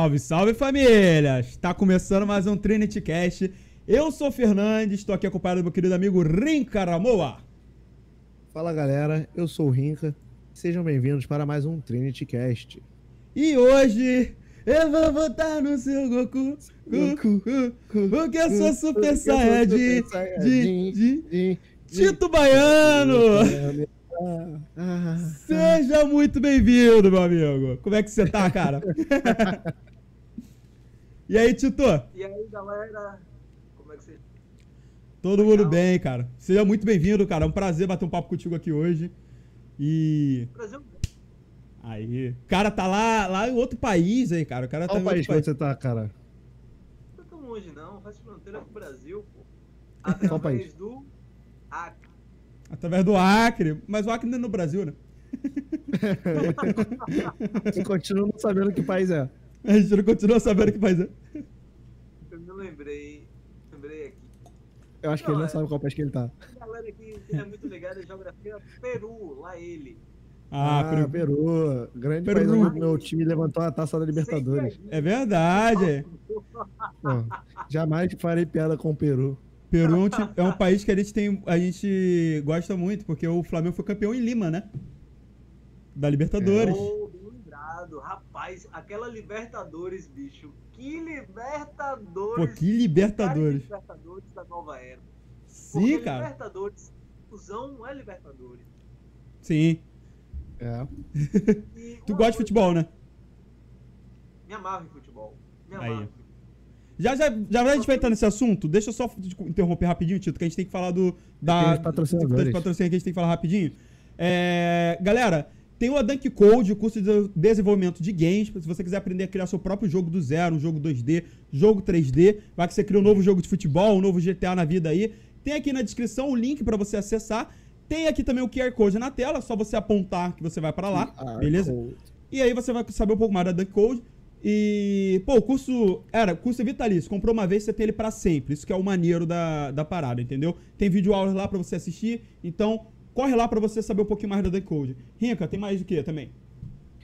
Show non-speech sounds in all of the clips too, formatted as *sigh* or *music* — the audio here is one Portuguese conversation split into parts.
Salve, salve família! Está começando mais um Trinity Cast. Eu sou o Fernandes, estou aqui acompanhado do meu querido amigo Rinca Ramoa. Fala galera, eu sou o Rinca. Sejam bem-vindos para mais um Trinity Cast. E hoje eu vou votar no seu Goku, Goku, porque eu sou Super Saiyajin de, de, de, Tito Baiano. Seja muito bem-vindo, meu amigo. Como é que você tá, cara? *laughs* e aí, Tito? E aí, galera? Como é que você Todo mundo bem, cara. Seja muito bem-vindo, cara. É um prazer bater um papo contigo aqui hoje. E. Brasil? Aí. O cara tá lá, lá em outro país aí, cara. O cara tá Qual em país outro que você tá, cara? Não tô tão longe, não. Faz fronteira com o Brasil, pô. Qual Através país? do Acre. Através do Acre. Mas o Acre não é no Brasil, né? *laughs* Você continua não sabendo que país é. A gente não continua sabendo que país é. Eu me lembrei. Lembrei aqui. Eu acho que Não, ele não é. sabe qual país que ele tá. A galera aqui é muito ligada em geografia. Peru, lá ele. Ah, Ah, Peru. Peru. Grande Peru. país onde meu time levantou a taça da Libertadores. É verdade. Jamais farei piada com o Peru. Peru é um, é um país que a gente tem. A gente gosta muito, porque o Flamengo foi campeão em Lima, né? Da Libertadores. Pô, Rapaz, aquela Libertadores, bicho. Que Libertadores. Pô, que Libertadores. Cara, Libertadores da nova era. Sim, Porque cara. Libertadores, fusão não é Libertadores. Sim. É. *laughs* E Tu gosta de futebol, né? Me amarro em futebol. Me Aí. amarro futebol. Já, já, já vai a gente vai entrar nesse assunto? Deixa eu só interromper rapidinho, Tito, que a gente tem que falar do. Da, Tem patrocinadores. dos patrocínios que a gente tem que falar rapidinho. É, galera, tem o Dunk Code, o curso de desenvolvimento de games. Se você quiser aprender a criar seu próprio jogo do zero, um jogo 2D, jogo 3D, vai que você cria um novo jogo de futebol, um novo GTA na vida aí. Tem aqui na descrição o link pra você acessar. Tem aqui também o QR Code na tela, só você apontar que você vai pra lá, beleza? E aí você vai saber um pouco mais da Dunk Code. E, pô, o curso. Era, curso é vitalício. Comprou uma vez, você tem ele pra sempre. Isso que é o maneiro da, da parada, entendeu? Tem vídeo aulas lá pra você assistir. Então, corre lá pra você saber um pouquinho mais da Dunk Code. Rinca, tem mais o que também?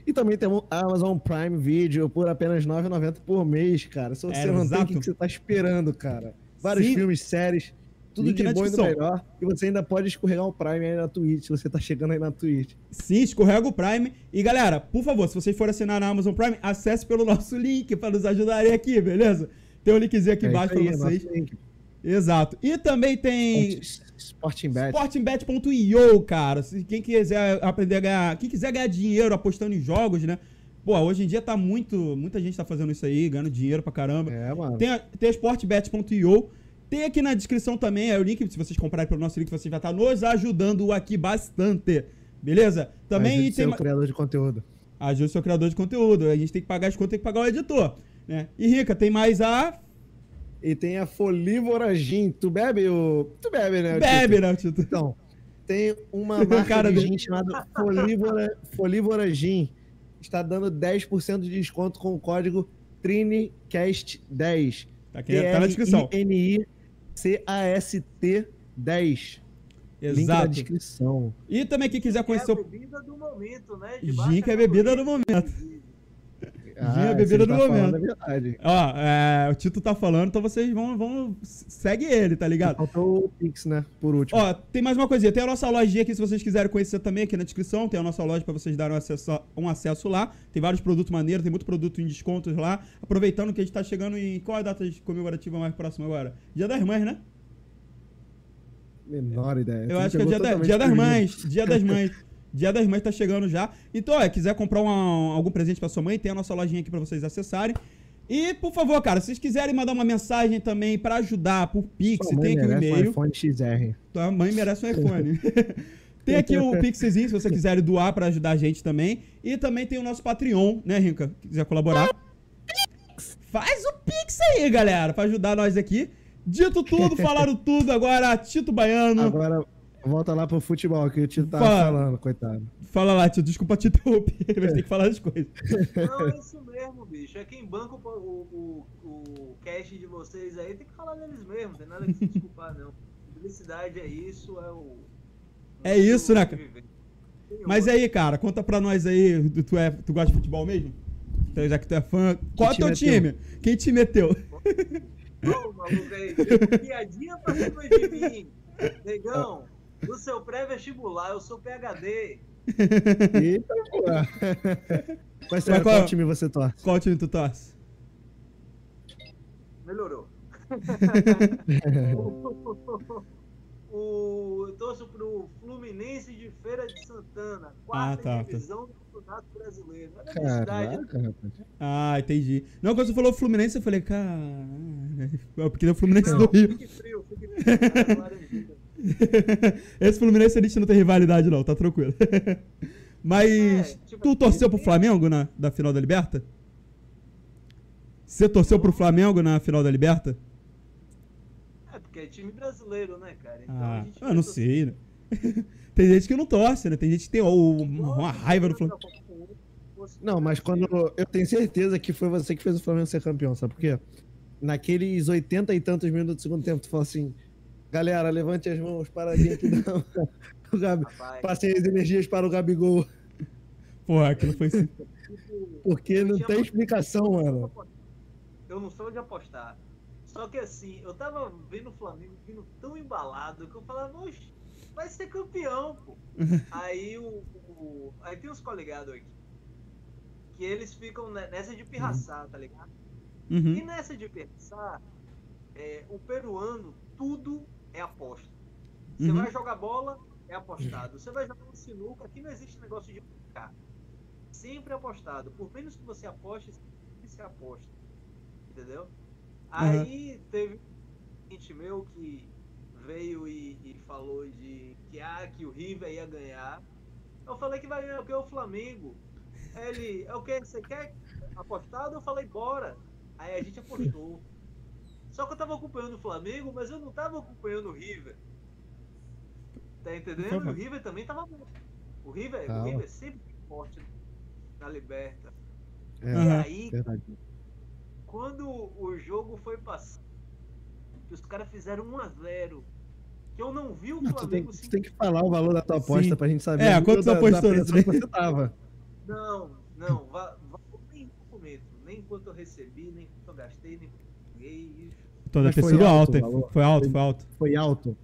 E também temos Amazon Prime Video por apenas R$ 9,90 por mês, cara. Se você É, não tem, o exato. que você tá esperando, cara? Vários Sim. filmes, séries, tudo Link de bom e do melhor. E você ainda pode escorregar um Prime aí na Twitch, se você tá chegando aí na Twitch. Sim, escorrega o Prime. E galera, por favor, se vocês forem assinar na Amazon Prime, acesse pelo nosso link pra nos ajudarem aqui, beleza? Tem um linkzinho aqui É embaixo é vocês. Exato. E também tem. Sporting Bet. Sportingbet.io, cara. Se quem quiser aprender a ganhar, quem quiser ganhar dinheiro apostando em jogos, né? Pô, hoje em dia tá muito, muita gente tá fazendo isso aí, ganhando dinheiro pra caramba. É, mano. Tem a, tem a sportbet.io. Tem aqui na descrição também é o link, se vocês comprarem pelo nosso link, você vai estar nos ajudando aqui bastante. Beleza? Também Ajude tem seu criador de conteúdo. ajude o seu criador de conteúdo. A gente tem que pagar as contas, tem que pagar o editor, né? E Rica, tem mais a E tem a Folívora Gin. Tu bebe o. Tu bebe, né? Bebe, né, Tito? Então, tem uma *laughs* marca cara de dele. gin chamada Folívora, Folívora Gin. Está dando 10% de desconto com o código TRINICAST10. Tá, aqui, tá na descrição. T-R-I-N-I-C-A-S-T 10. Link na Exato. descrição. E também quem quiser É a conhecer o bebida do momento, né? De Gin que é a bebida do momento. Gin é a bebida do tá momento. verdade. Ó, é, o Tito tá falando, então vocês vão, vão. Segue ele, tá ligado? Faltou o Pix, né? Por último. Ó, tem mais uma coisinha. Tem a nossa lojinha aqui, se vocês quiserem conhecer também, aqui na descrição. Tem a nossa loja pra vocês darem um acesso, um acesso lá. Tem vários produtos maneiros, tem muito produto em descontos lá. Aproveitando que a gente tá chegando em. Qual é a data comemorativa mais próxima agora? Dia das Mães, né? Menor ideia. Eu Você acho que é dia, da- dia das mães. Dia das mães. *laughs* Dia das mães tá chegando já. Então, ó, quiser comprar uma- algum presente pra sua mãe, tem a nossa lojinha aqui pra vocês acessarem. E, por favor, cara, se vocês quiserem mandar uma mensagem também pra ajudar por Pix, tem aqui o merece um e-mail. iPhone XR. Tua mãe merece um iPhone. *laughs* tem aqui o Pixzinho, se você quiser doar pra ajudar a gente também. E também tem o nosso Patreon, né, Rinca? Se quiser colaborar. Faz o Pix aí, galera, pra ajudar nós aqui. Dito tudo, falaram tudo agora, Tito Baiano. Agora, volta lá pro futebol que o Tito Fala. falando, coitado. Fala lá, Tito, desculpa te interromper, *laughs* mas tem que falar as coisas. Não, é isso mesmo, bicho. É quem banca o, o, o, o cash de vocês aí, tem que falar deles mesmo, não tem nada que se desculpar, não. Felicidade é isso, é o. É isso, né, cara? Viver. Tem Mas aí, cara, conta pra nós aí, tu, é, tu gosta de futebol mesmo? Então, já que tu é fã, qual é teu meteu? time? Quem te meteu? Ô, maluco aí, piadinha pra cima de mim. Negão, no seu pré-vestibular, eu sou PHD. Eita, porra. *laughs* Mas sério, qual- qual time você torce? Qual time tu torce? Melhorou. *laughs* o, eu torço pro Fluminense de Feira de Santana, quarta Ah, tá, tá. divisão do Campeonato Brasileiro. É cidade, Caraca, rapaz. Ah, entendi. Não, quando você falou Fluminense, eu falei, cara. É porque é o Fluminense Não, do Rio. fique frio, fique frio. Cara, laranjinha. *laughs* *laughs* Esse Fluminense a gente não tem rivalidade, não, tá tranquilo. *laughs* Mas. É, tipo tu assim, torceu pro Flamengo na da final da Liberta? Você torceu pro Flamengo na final da Liberta? É, porque é time brasileiro, né, cara? Então Ah, a gente eu não sei, né? *laughs* tem gente que não torce, né? Tem gente que tem ó, uma, uma raiva do Flamengo. Não, mas quando. Eu tenho certeza que foi você que fez o Flamengo ser campeão, sabe por quê? Naqueles 80 e tantos minutos do segundo tempo, tu falou assim: galera, levante as mãos para a gente dar o Gabi. Rapaz, Passei as energias para o Gabigol. Porra, aquilo foi Porque não tem explicação, mano. Eu não sou de apostar. Só que assim, eu tava vendo o Flamengo vindo tão embalado que eu falava, oxe, vai ser campeão, pô. *laughs* aí o, o- Aí tem uns colegados aqui. Que eles ficam ne- nessa de pirraçar, tá ligado? E Uhum. nessa de pensar, é, o peruano, tudo é aposta. Você Uhum. vai jogar bola, é apostado. Você vai jogar um sinuca, aqui não existe negócio de brincar. Sempre apostado. Por menos que você aposte, sempre se aposta. Entendeu? Aí teve um cliente meu que veio e, e falou de que, ah, que o River ia ganhar. Eu falei que vai ganhar o que? O Flamengo. Aí Ele, é o que? Você quer apostado? Eu falei, bora. Aí a gente apostou. Só que eu tava acompanhando o Flamengo, mas eu não tava acompanhando o River. Tá entendendo? Por favor. E o River também tava bom. O River, o. River sempre foi forte na Liberta. É, E aí, verdade. quando o jogo foi passar, que os caras fizeram 1x0, que eu não vi o Não, tu, tem, Flamengo tu se tem que falar o valor da tua aposta Sim. pra gente saber. É, quanto tu apostou da nesse que você tava. Não, não, va- va- nem documento, nem quanto eu recebi, nem quanto eu gastei, nem quanto eu paguei. isso. Mas ter foi sido alto alto? Foi alto, foi alto. Foi alto.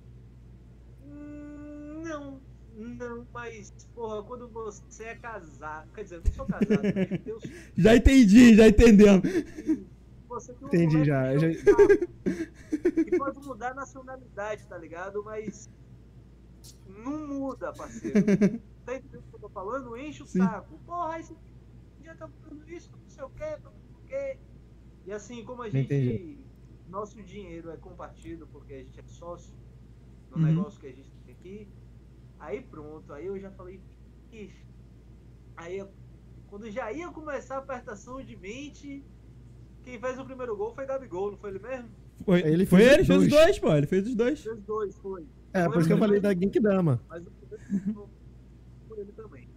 Hum, Não, não, mas, porra, quando você é casado, quer dizer, eu não sou casado, *laughs* mas Deus Já entendi, já entendemos. Você tem um Entendi já, que já- é sapo, E pode mudar a nacionalidade, tá ligado? Mas não muda, parceiro. *laughs* Tá entendendo o que eu tô falando? Enche o Sim. saco. Porra, esse já tá falando isso, não sei o que, não sei o que. E assim, como a gente. Entendi. Nosso dinheiro é compartido porque a gente é sócio no Uhum. negócio que a gente tem aqui. Aí pronto, aí eu já falei, ixi. Aí quando já ia começar a apertação de mente, quem fez o primeiro gol foi Gabigol, não foi ele mesmo? Foi Ele ele, fez foi os ele, fez os dois. pô. Ele fez os dois. Fez dois, foi. É, por isso que eu falei da Genkidama. Mas o primeiro foi ele também.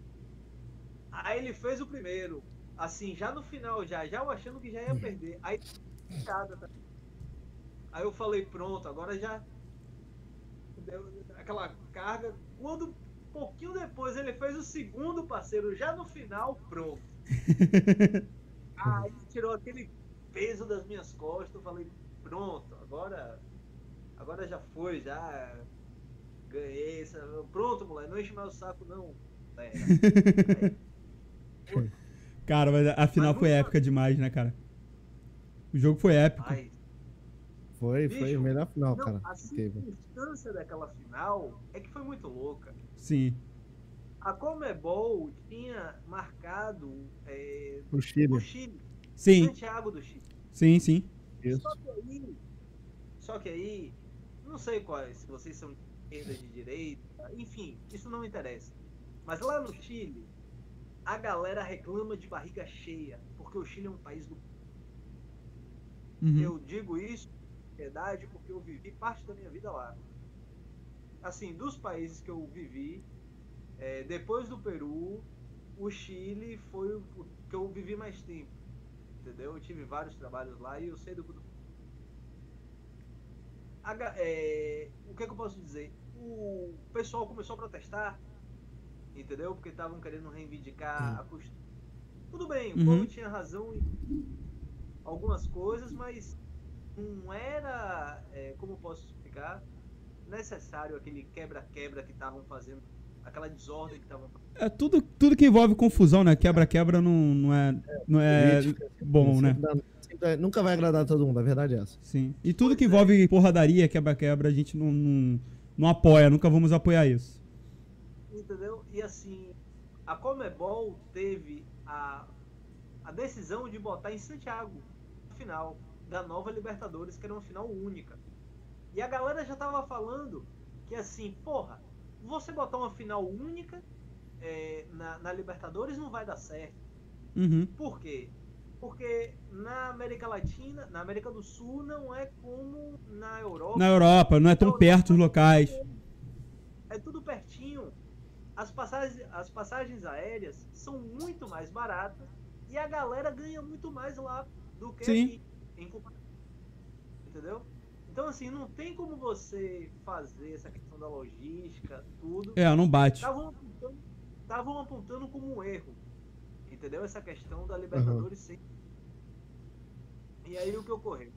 Aí ele fez o primeiro, assim, já no final, já, já eu achando que já ia perder. Aí tá? Aí eu falei, pronto, agora já deu aquela carga. Quando um pouquinho depois ele fez o segundo parceiro, já no final, pronto. *laughs* Aí tirou aquele peso das minhas costas, eu falei, pronto, agora agora já foi, já ganhei, sabe? pronto, moleque, não enche mais o saco não. É, Aí, *laughs* Cara, mas a final Mas foi épica demais, né, cara? O jogo foi épico. Ai, Foi, foi Bicho, a melhor final, não, cara. a que teve. circunstância daquela final é que foi muito louca. Sim. A Comebol tinha marcado é, Pro Chile. o Chile, Sim, Santiago do Chile. sim, sim. Isso. Só que aí, só que aí, não sei quais, se vocês são de esquerda, de direita, enfim, isso não interessa. Mas lá no Chile, a galera reclama de barriga cheia, porque o Chile é um país do. Uhum. Eu digo isso, verdade, porque eu vivi parte da minha vida lá. Assim, dos países que eu vivi, é, depois do Peru, o Chile foi o que eu vivi mais tempo. Entendeu? Eu tive vários trabalhos lá e eu sei do a é, o que, é que eu posso dizer? O pessoal começou a protestar, entendeu? Porque estavam querendo reivindicar a costura. Tudo bem, o Uhum. povo tinha razão em algumas coisas, mas não era, é, como eu posso explicar, necessário aquele quebra-quebra que estavam fazendo, aquela desordem que estavam fazendo. É tudo, tudo que envolve confusão, né? Quebra-quebra não, não é, não é bom, né? Sempre dá- sempre- nunca vai agradar todo mundo, a verdade é essa. Sim. E tudo que envolve porradaria, quebra-quebra, a gente não, não, não apoia, nunca vamos apoiar isso. Entendeu? E assim, a Comebol teve a, a decisão de botar em Santiago a final da nova Libertadores, que era uma final única. E a galera já tava falando que assim, porra, você botar uma final única é, na, na Libertadores não vai dar certo. Uhum. Por quê? Porque na América Latina, na América do Sul, não é como na Europa. Na Europa, não é tão perto os locais. É tudo pertinho. As passagens, as passagens aéreas são muito mais baratas e a galera ganha muito mais lá do que Sim. aqui. Em comparação. Entendeu? Então, assim, não tem como você fazer essa questão da logística, tudo. É, não bate. Estavam apontando, apontando como um erro. Entendeu? Essa questão da Libertadores sem. E aí o que ocorreu?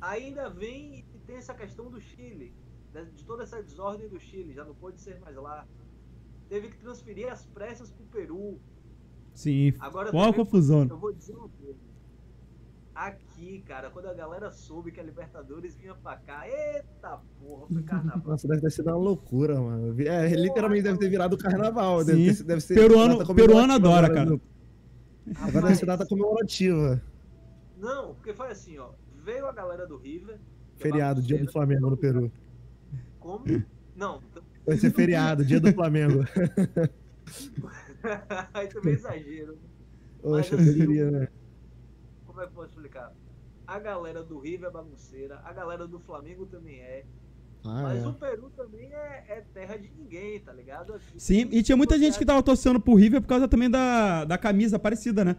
Ainda vem e tem essa questão do Chile, de toda essa desordem do Chile, já não pôde ser mais lá. Teve que transferir as pressas pro Peru. Sim. Agora Qual a confusão? eu vou dizer uma coisa. Aqui, cara, quando a galera soube que a Libertadores vinha pra cá, eita porra, foi carnaval. *laughs* Nossa, deve ter sido uma loucura, mano. É, literalmente deve ter virado carnaval. Deve, Sim. ter, deve ser Peruano- peruano adora, agora, cara. Agora deve ser data comemorativa. Não, porque foi assim, ó. Veio a galera do River. é Feriado, dia do. Flamengo no Peru. Como? Não. Vai ser feriado, dia do Flamengo. *laughs* Aí também é exagero. Oxe, eu Mas, assim, queria, né? Como é que eu posso explicar? A galera do River é bagunceira, a galera do Flamengo também é. Ah, mas é. o Peru também é, é terra de ninguém, tá ligado? Aqui, Sim, e tinha muita gente que tava torcendo pro River por causa também da, da camisa parecida, né?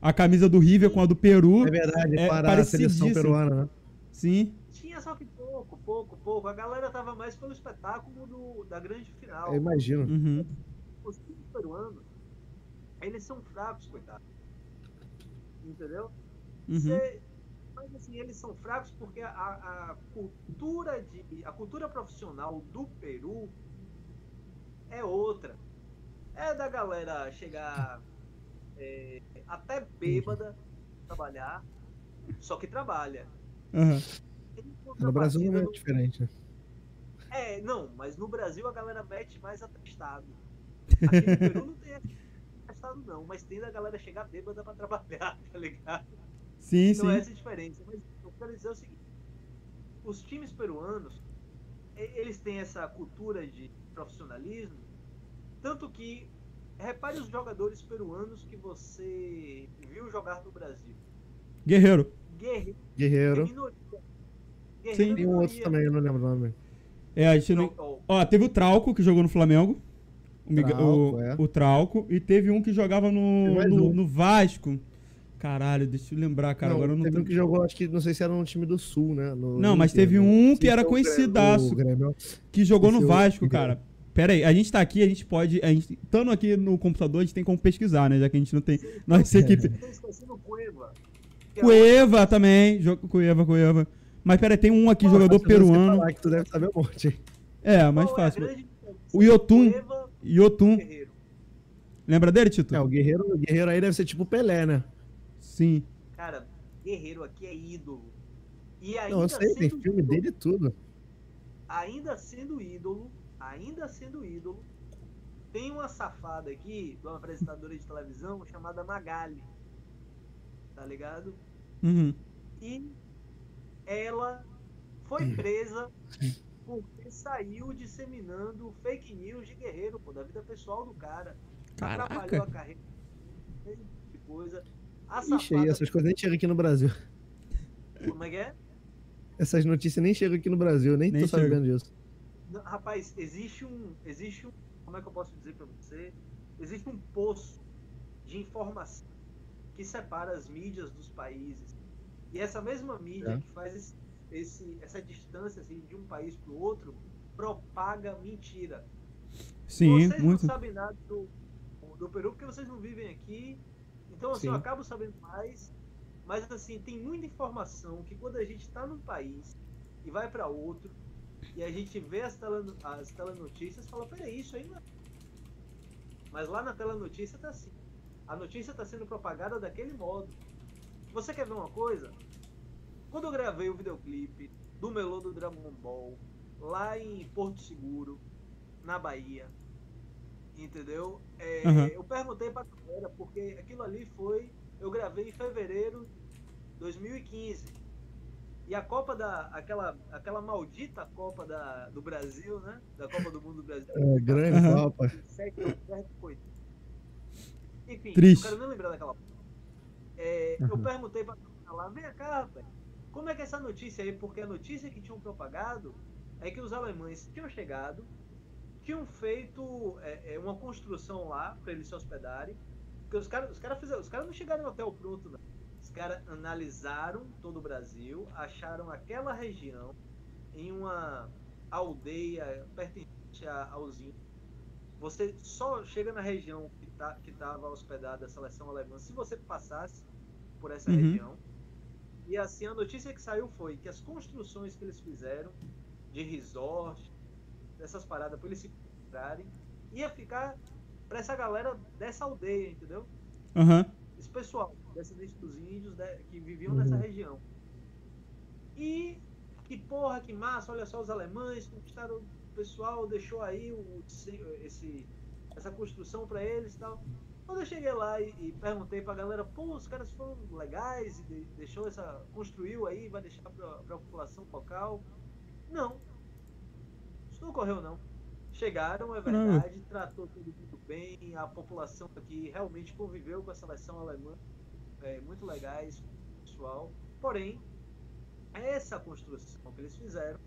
A camisa do River com a do Peru. É verdade, É para a seleção peruana, né? Sim. Tinha só que pouco, pouco, pouco. A galera tava mais pelo espetáculo do, da grande final. Eu imagino. Uhum. Os times peruanos, eles são fracos, coitado. Entendeu? Uhum. Cê- mas assim, eles são fracos porque a, a cultura de. A cultura profissional do Peru é outra. É da galera chegar é, até bêbada trabalhar, só que trabalha. Em No Brasil não é diferente. né? É, não, mas no Brasil a galera mete mais atestado. Aqui no Peru não tem atestado não, mas tem da galera chegar bêbada pra trabalhar, *laughs* tá ligado? Sim, Então sim. essa é a diferença. Mas eu quero dizer o seguinte: os times peruanos, eles têm essa cultura de profissionalismo, tanto que repare os jogadores peruanos que você viu jogar no Brasil. Guerreiro. Guerreiro, Guerreiro. minoria. Sim. Guerreiro é Tem um outro também, eu não lembro o nome. É, a gente não... Ó, teve o Trauco, que jogou no Flamengo. O, Trauco, o, é. o Trauco. E teve um que jogava no, no, um. no Vasco. Caralho, deixa eu lembrar, cara. não, agora eu não teve tô... um que jogou, acho que não sei se era no time do Sul, né? No Não, mas teve né? um que Sim, era Grêmio- conhecidaço. que jogou no Esse é Vasco, cara. Pera aí, a gente tá aqui, a gente pode. A gente, estando aqui no computador, a gente tem como pesquisar, né? Já que a gente não tem. *laughs* Nossa equipe. Esquecendo o Cueva. é também. Jogo Cueva, Cueva. Mas pera aí, tem um aqui, Pô, jogador peruano. falar que tu deve saber um monte. É, mais é a fácil. grande diferença O Yotun. Cueva Yotun. Guerreiro? Lembra dele, Tito? É, o Guerreiro, o Guerreiro aí deve ser tipo o Pelé, né? Sim. Cara, Guerreiro aqui é ídolo. E ainda Não, eu sei, tem filme ídolo, dele e tudo. ainda sendo ídolo, ainda sendo ídolo, tem uma safada aqui, de uma apresentadora de televisão chamada Magali. Tá ligado? Uhum. E ela foi presa *clears throat* porque saiu disseminando fake news de Guerreiro, pô, da vida pessoal do cara. Atrapalhou a Caraca. carreira, tipo de coisa. A Ixi, aí safada, essas coisas nem chegam aqui no Brasil. como é que é? Essas notícias nem chegam aqui no Brasil, nem, Nem tô chega. sabendo disso. Não, rapaz, existe um. Existe um. Como é que eu posso dizer pra você? Existe um poço de informação que separa as mídias dos países. E essa mesma mídia É. que faz esse, esse- essa distância assim, de um país pro outro propaga mentira. Sim, Vocês muito. não sabem nada do. do Peru porque vocês não vivem aqui. Então, assim, Sim. eu acabo sabendo mais. Mas, assim, tem muita informação que quando a gente tá num país e vai para outro, e a gente vê as, tele, as telenotícias, fala, peraí, isso aí não é. *laughs* Mas lá na telenotícia tá assim. A notícia tá sendo propagada daquele modo. Você quer ver uma coisa? Quando eu gravei o videoclipe do Melô do Dragon Ball, lá em Porto Seguro, na Bahia, entendeu? É, Aham. Eu perguntei pra galera, porque aquilo ali foi. Eu gravei em fevereiro de 2015. E a Copa da. aquela, aquela maldita Copa da, do Brasil, né? Da Copa do Mundo do Brasil. É, grande Aham. Copa. Enfim, Triste. não quero nem lembrar daquela. É, Eu Uhum. perguntei pra lá, vem cá, rapaz, como é que é essa notícia aí? Porque a notícia que tinham propagado é que os alemães tinham chegado, tinham feito é, é, uma construção lá pra eles se hospedarem. Porque os caras os cara fizeram, os caras não chegaram no hotel pronto, não. Os caras analisaram todo o Brasil, acharam aquela região em uma aldeia pertencente aos índios. Você só chega na região que tá, estava hospedada a seleção alemã se você passasse por essa Uhum. região. E assim, a notícia que saiu foi que as construções que eles fizeram de resort, dessas paradas para eles se encontrarem, ia ficar para essa galera dessa aldeia, entendeu? Aham. esse pessoal, descendentes dos índios né, que viviam Uhum. nessa região. E que porra, que massa, olha só os alemães conquistaram o pessoal, deixou aí o, esse, essa construção para eles e tal. Quando eu cheguei lá e, e perguntei pra galera, pô, os caras foram legais e de- deixou essa. construiu aí, vai deixar pra, pra população local. Não. Isso não ocorreu não. Chegaram, é verdade, tratou todo mundo bem, a população aqui realmente conviveu com a seleção alemã, é, muito legais, pessoal. Porém, essa construção que eles fizeram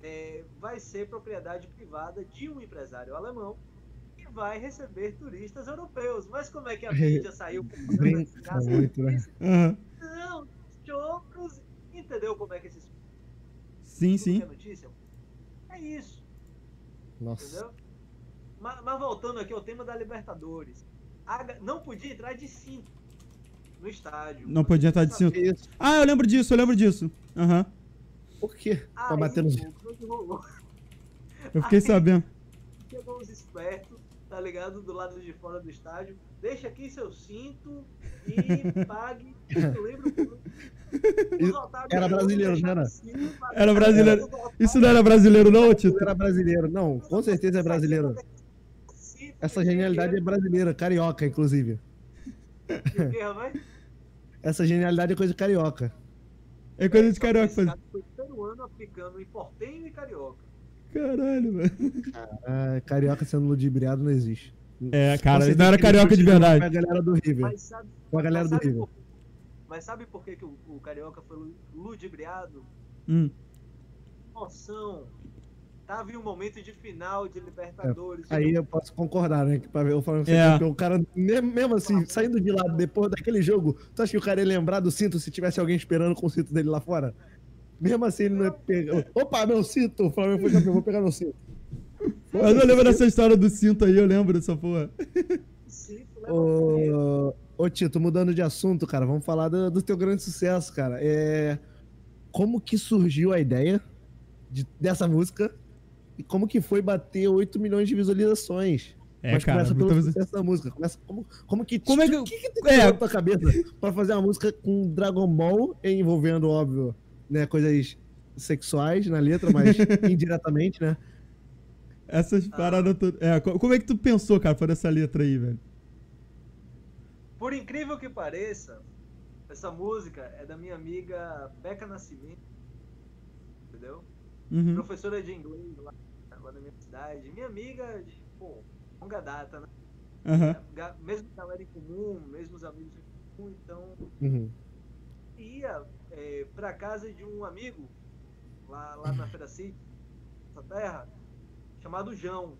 é, vai ser propriedade privada de um empresário alemão vai receber turistas europeus. Mas como é que a *laughs* mídia saiu Bem, muito, né? Aham. Não, chocos. Entendeu como é que esses Sim, tudo sim. é notícia? É isso. Nossa. Entendeu? Mas, mas voltando aqui ao tema da Libertadores. A não podia entrar de cinto no estádio. Não podia entrar de cinto. Que isso? Ah, eu lembro disso, eu lembro disso. Aham. Por quê? Pra Aí, bater nos. o que rolou? Eu fiquei *laughs* Aí- sabendo. Chegou os espertos, tá ligado? Do lado de fora do estádio. Deixa aqui seu cinto e *laughs* pague. Eu lembro *laughs* Era brasileiro, não era? Era brasileiro. Isso não era brasileiro, não, Tito? Era brasileiro. Não, com certeza é brasileiro. Essa genialidade é brasileira, carioca, inclusive. Essa genialidade é coisa de carioca. É coisa de carioca Foi peruano aplicando em portenho e carioca. Caralho, velho. Ah, carioca sendo ludibriado não existe. É, Com cara, certeza não era carioca de ele foi a verdade. galera do River. Mas sabe, Com a galera do River. por, mas sabe por que, que o, o carioca foi lu- ludibriado? Hum. Emoção. Tava em um momento de final de Libertadores. Aí eu posso concordar, né? Que pra ver o Flamengo ser É. campeão, o cara, mesmo, mesmo assim, saindo de lá depois daquele jogo, tu acha que o cara ia lembrar do cinto se tivesse alguém esperando com o cinto dele lá fora? Mesmo assim, ele não pegar. Opa, meu cinto! O Flamengo foi campeão, vou pegar meu cinto. Eu não lembro dessa história do cinto aí, eu lembro dessa porra. Ô, ô Tito, mudando de assunto, cara, vamos falar do, do teu grande sucesso, cara. É, como que surgiu a ideia de- dessa música e como que foi bater 8 milhões de visualizações? É, Mas cara, começa pelo muita sucesso da música. Começa, como, como que, Como é que- o que, que tem é. na tua cabeça pra fazer uma música com Dragon Ball envolvendo, óbvio, né, coisas sexuais na letra, mas *laughs* indiretamente, né? Essas paradas todas. É, co- como é que tu pensou, cara, por essa letra aí, velho? Por incrível que pareça, essa música é da minha amiga Beca Nascimento. Entendeu? Uhum. Professora de inglês lá, lá na minha cidade. Minha amiga de, pô, longa data, né? Ga- Mesmo galera em comum, mesmo os amigos em comum, então Uhum. ia é, pra casa de um amigo lá, lá na Feira City, nessa terra, chamado João.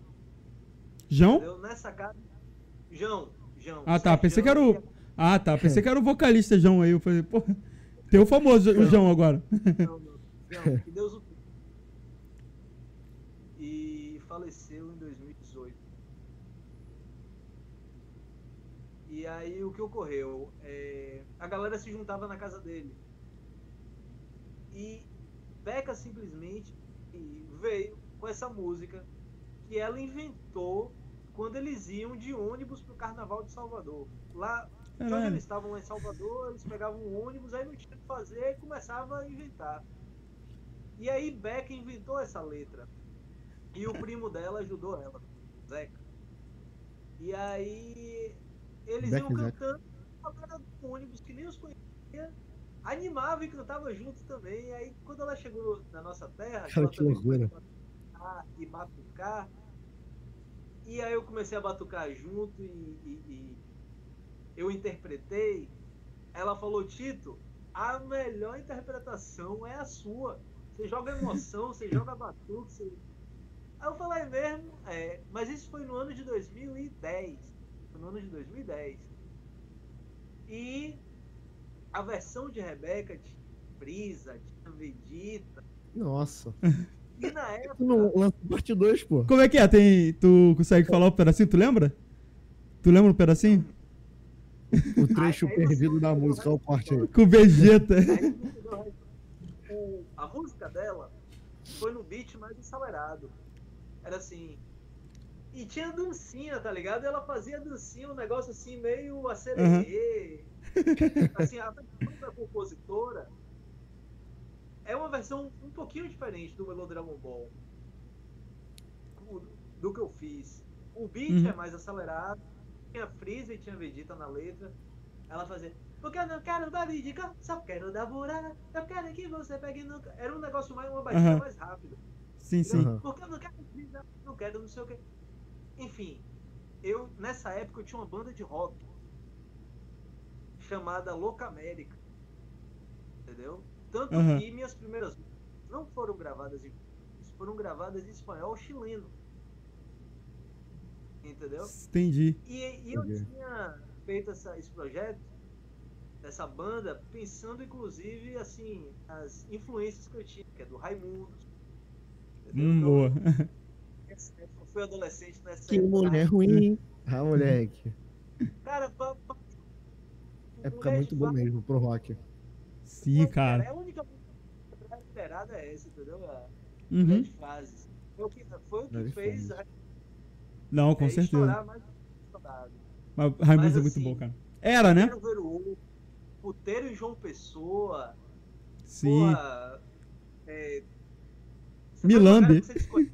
João? Entendeu? Nessa casa. João, João. Ah, tá. Pensei que era o. Ah, tá. Pensei que era o vocalista João aí. Eu falei, pô. Tem o famoso o João agora. Não, não. João, *laughs* que Deus o. E faleceu em 2018. E aí o que ocorreu? É, a galera se juntava na casa dele. E Beca simplesmente veio com essa música que ela inventou quando eles iam de ônibus pro Carnaval de Salvador. Lá, onde eles estavam lá em Salvador, eles pegavam um ônibus, aí não tinha o que fazer e começava a inventar. E aí Beck inventou essa letra. E o primo dela ajudou ela, Zeca. E aí eles Beck iam Zeca. cantando a cara do ônibus que nem os conhecia, animava e cantava junto também. E aí quando ela chegou na nossa terra, Cara, que loucura. e batucar. E aí eu comecei a batucar junto e, e- e eu interpretei. Ela falou, Tito, a melhor interpretação é a sua. Você joga emoção, *laughs* você joga batuque. Você... Aí eu falei mesmo, é, mas isso foi no ano de 2010. Foi no ano de 2010. E a versão de Rebeca tinha Brisa, tinha Vegeta. Nossa. E na *laughs* época. Tu não lança parte 2, pô. Como é que é? Tem, tu consegue falar o pedacinho? Tu lembra? Tu lembra o pedacinho? O trecho Aí- perdido da música, olha o corte aí. Com o Vegeta. Aí, a música dela foi no beat mais acelerado. Era assim. E tinha dancinha, tá ligado? Ela fazia dancinha, um negócio assim, meio acererê. Assim, a versão da compositora é uma versão um pouquinho diferente do Melô Dragon Ball. Do, do que eu fiz. O beat Uhum. é mais acelerado. Tinha Freeza e tinha Vegeta na letra. Ela fazia. Porque eu não quero dar dica, só quero dar buraco. Eu quero que você pegue no. Era um negócio mais, uma batida Aham. mais rápida. Sim, sim. Aham. Porque eu não quero não quero não sei o que. Enfim, eu, nessa época, eu tinha uma banda de rock chamada Louca América. Entendeu? Tanto Aham. que minhas primeiras não foram gravadas em foram gravadas em espanhol chileno. Entendeu? Entendi. E, e eu Entendi. tinha feito essa- esse projeto, essa banda, pensando inclusive assim, as influências que eu tinha, que é do Raimundo. entendeu? Hum, Então, boa. eu fui adolescente nessa Que época. mulher ruim. Ah, moleque. Cara, pa- Época mulher muito boa mesmo pro rock. Sim, cara. É a única liberada é essa, entendeu? A Uhum. fases. Foi o que, foi o que fez fases. Não, com é, certeza. mais. Mas Raimundo é muito assim, bom, cara. Era, né? Puteiro em João Pessoa. Sim. Porra, é, você Me vai num lugar lambe. que você desconhece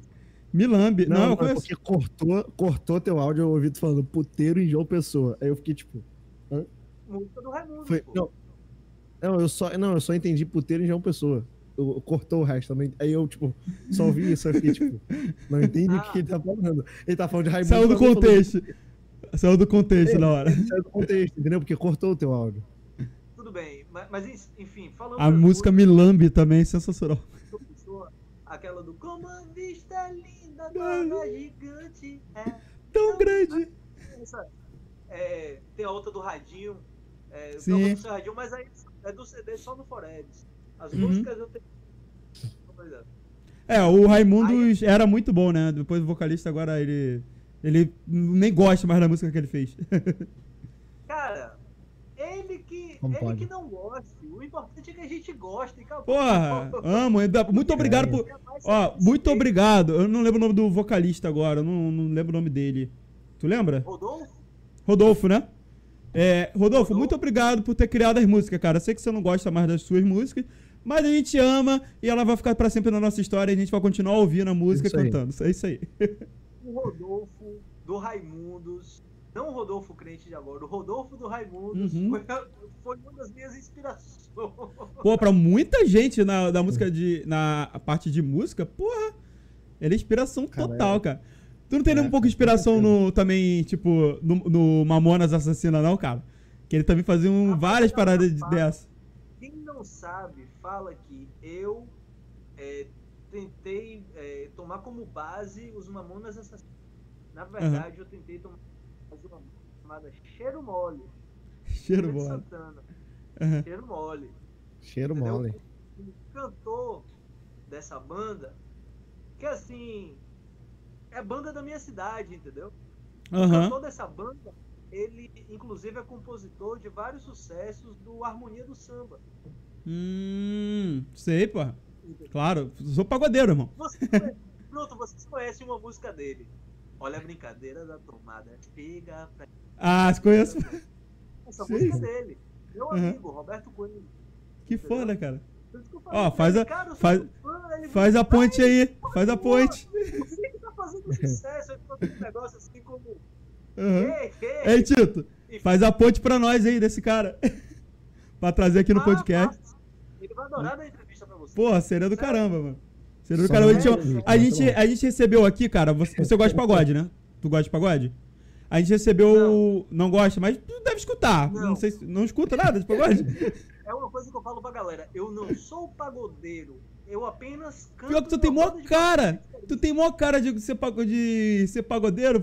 Milambi. Não, Não, conheço. porque cortou, cortou teu áudio, eu ouvi tu falando puteiro em João Pessoa. Aí eu fiquei tipo, música do Raimundo. foi, não, não, eu só, não, eu só entendi puteiro em João Pessoa. Eu, cortou o resto também. Aí eu, tipo, só ouvi isso, eu fiquei tipo, não entendi o que, ele tá falando. Ele tá falando de Raimundo. Saiu do contexto. Saiu do contexto na hora. Saiu do contexto, entendeu? Porque cortou o teu áudio. Tudo bem, mas, mas enfim, falando A música músicas Milambi também é sensacional. aquela do Como a vista linda da gigante é. Tão grande. Essa, é, tem a outra do Radinho. É, Sim. toca no seu Radinho, mas aí é do CD só no Forever. As Uhum. músicas eu tenho. Pois é. É, o Raimundo era muito bom, né? Depois o vocalista agora ele. Ele nem gosta mais da música que ele fez. *laughs* Cara, ele que, Como ele pode? que não goste. O importante é que a gente goste. Acabou. Porra, amo. Muito obrigado por. Ó, muito obrigado. Eu não lembro o nome do vocalista agora, eu não, não lembro o nome dele. Tu lembra? Rodolfo? Rodolfo, né? É, Rodolfo, Rodolfo. muito obrigado por ter criado as músicas, cara. Eu sei que você não gosta mais das suas músicas, mas a gente ama e ela vai ficar pra sempre na nossa história e a gente vai continuar ouvindo a música e Isso aí. cantando. É isso aí. O Rodolfo do Raimundos. Não o Rodolfo crente de agora, o Rodolfo do Raimundos Uhum. foi, foi uma das minhas inspirações. Pô, pra muita gente na, da música de. Na parte de música, porra, ele é inspiração Cara, total, cara. Tu não tem nem É, um pouco de inspiração *laughs* no também, tipo, no, no Mamonas Assassina, não, cara? Que ele também fazia um, Ah, várias paradas não, dessas. Quem não sabe, fala que eu é, tentei é, tomar como base os Mamonas Assassinos. Na verdade, eu tentei tomar fazer uma música chamada Cheiro Mole. Cheiro de. Santana. Aham. Cheiro Mole. Cheiro Entendeu? mole. Um cantor dessa banda, que assim, é banda da minha cidade, entendeu? O Aham. cantor dessa banda ele inclusive é compositor de vários sucessos do Harmonia do Samba. Hum, sei, pô. Claro, sou pagodeiro, irmão. Você *laughs* pronto, vocês conhecem uma música dele. Olha a brincadeira da tomada. Pega pra... Ah, conheço. *laughs* Essa Sim. música é dele. Meu Uhum. amigo, Roberto Coelho. Que foda, cara. Ó, faz a- cara, faz- fã, Faz a ponte aí, faz a ponte. Fazendo sucesso, ele fazendo um negócio assim como. Uhum. Ei, ei, Ei, Tito, faz a ponte pra nós aí desse cara. *laughs* pra trazer aqui no Ah, podcast. fácil. Ele vai adorar dar entrevista pra você. Porra, seria do caramba, mano. Seria do Só caramba. A não gente, é, gente, a, gente, muito bom. a gente recebeu aqui, cara. Você, você gosta de pagode, né? Tu gosta de pagode? A gente recebeu. Não, gosta, mas tu deve escutar. Não. Não. sei se. Não escuta nada de pagode? *laughs* É uma coisa que eu falo pra galera. Eu não sou pagodeiro. Eu apenas canto. Pior que tu tem mó cara. Tu tem mó cara de ser, pago, de ser pagodeiro.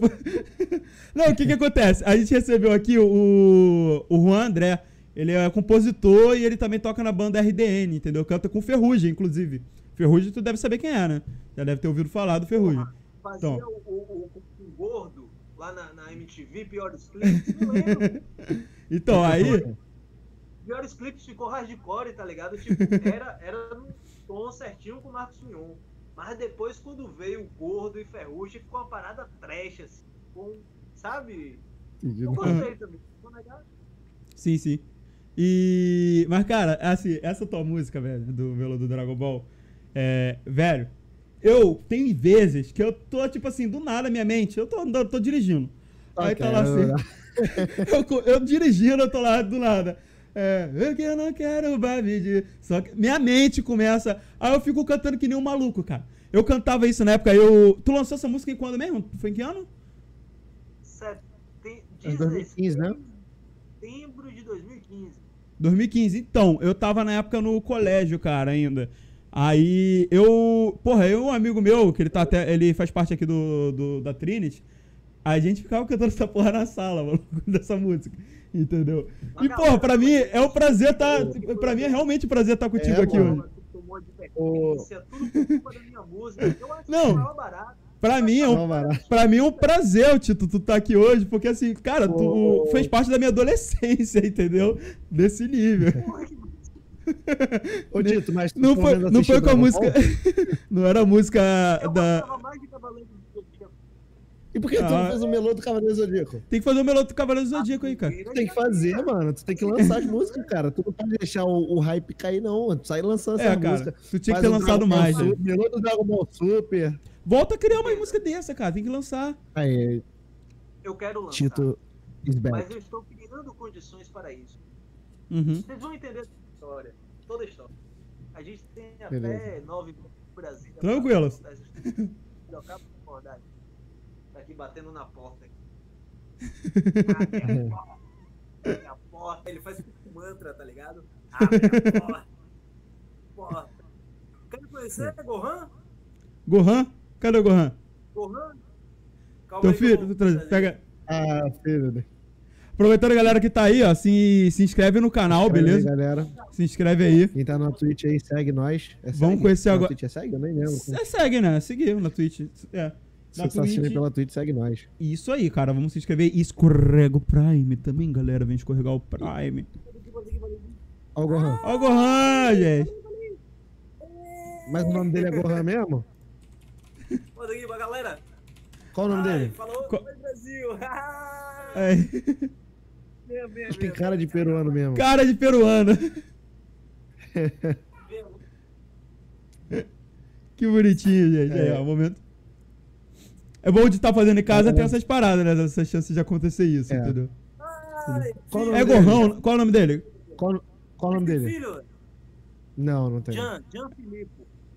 *laughs* Não, o que que acontece? A gente recebeu aqui o, o Juan André. Ele é compositor e ele também toca na banda RDN, entendeu? Canta com Ferrugem, inclusive. Ferrugem tu deve saber quem é, né? Já deve ter ouvido falar do Ferrugem. Fazia Então. o, o, o, o gordo lá na, na MTV, piores clipes. Não lembro. *laughs* Então, aí. piores clipes ficou hardcore, tá ligado? Tipo, era, era no tom certinho com o Marcos Mion. Mas depois, quando veio o gordo e ferrugem, ficou uma parada trash, assim. Com, sabe? Eu gostei também. Vou negar. Sim, sim. E. Mas, cara, assim, essa tua música, velho, do Velo do Dragon Ball, é. Velho, eu tem vezes que eu tô, tipo assim, do nada, minha mente, eu tô andando, tô dirigindo. Aí tá lá assim. *laughs* Eu, co- eu dirigindo, eu tô lá do nada. É, eu que eu não quero babi Só que minha mente começa. Aí eu fico cantando que nem um maluco, cara. Eu cantava isso na época. Eu, tu lançou essa música em quando mesmo? Foi em que ano? Seten- Em 2015, né? Setembro de 2015. 2015. Então, eu tava na época no colégio, cara, ainda. Aí eu. Porra, eu e um amigo meu, que ele tá até. Ele faz parte aqui do, do- da Trinity. A gente ficava cantando essa porra na sala, mano, *laughs* dessa música. Entendeu? E, porra, pra mim é um prazer tá. Pra mim é realmente um prazer estar contigo É, aqui mano. hoje. Tomou advertência, tudo por culpa da minha música. Eu acho Não. que é barato. Pra mim é um. Pra mim é um prazer, Tito, tu tá aqui hoje, porque assim, cara, tu fez parte da minha adolescência, *laughs* entendeu? Desse nível. Ô, Tito, mas tu Não pelo foi, não foi com a música. *laughs* Não era a música Eu da. mais de Cavaleiro. E por que tu Ah. não fez o melô do Cavaleiro Zodíaco? Tem que fazer o melhor do Cavaleiro do Zodíaco aí, cara. Tu tem que fazer, mano. Tu tem que lançar as músicas, cara. Tu não pode deixar o, o hype cair, não. Tu sai lançando É, essa cara. música. Tu tinha que Faz ter o lançado mais, né? Melô do Dragon Ball Super. Volta a criar uma música dessa, cara. Tem que lançar. Aí, Eu quero lançar. Tito is Mas back. eu estou criando condições para isso. Uhum. Vocês vão entender a história. Toda a história. A gente tem até Beleza. nove Brasil. Tranquilo. Eu acabo de acordar. Aqui batendo na porta. *laughs* Abre a porta. Abre a porta. Ele faz tipo um mantra, tá ligado? Abre a porta. Porta. Quer conhecer, Gohan? Gohan? Cadê o Gohan? Gohan? Calma Teu aí filho, vou pega. Ah, filho. Aproveitando a galera que tá aí, ó, se, se inscreve no canal, aí, beleza? galera. Se inscreve aí. Quem tá na Twitch aí, segue nós. É Vamos segue? conhecer Na agora- Twitch é segue? Eu nem lembro. É, segue, né? Seguir na Twitch. É. Se você tá assistindo pela Twitch, segue nós. Isso aí, cara. Vamos se inscrever. E escorrega o Prime também, galera. Vem escorregar o Prime. Ó o Gohan. Ó o Gohan, gente. Mas o nome dele é Gohan mesmo? *laughs* Manda aqui pra galera. Qual o nome Ai, dele? Falou, Oi, Brasil. *laughs* É. Vem, vem, Ele tem cara de peruano mesmo. Cara de peruano. *laughs* Que bonitinho, gente. Aí, É. ó, momento. É bom de estar fazendo em casa, É. tem essas paradas, né? Essa chance de acontecer isso, É. entendeu? Ai, Qual o filho, É nome dele? Gohan. Qual é o nome dele? Qual, qual o nome dele? Filho, Não, não tem. Jean, Jean Filipe.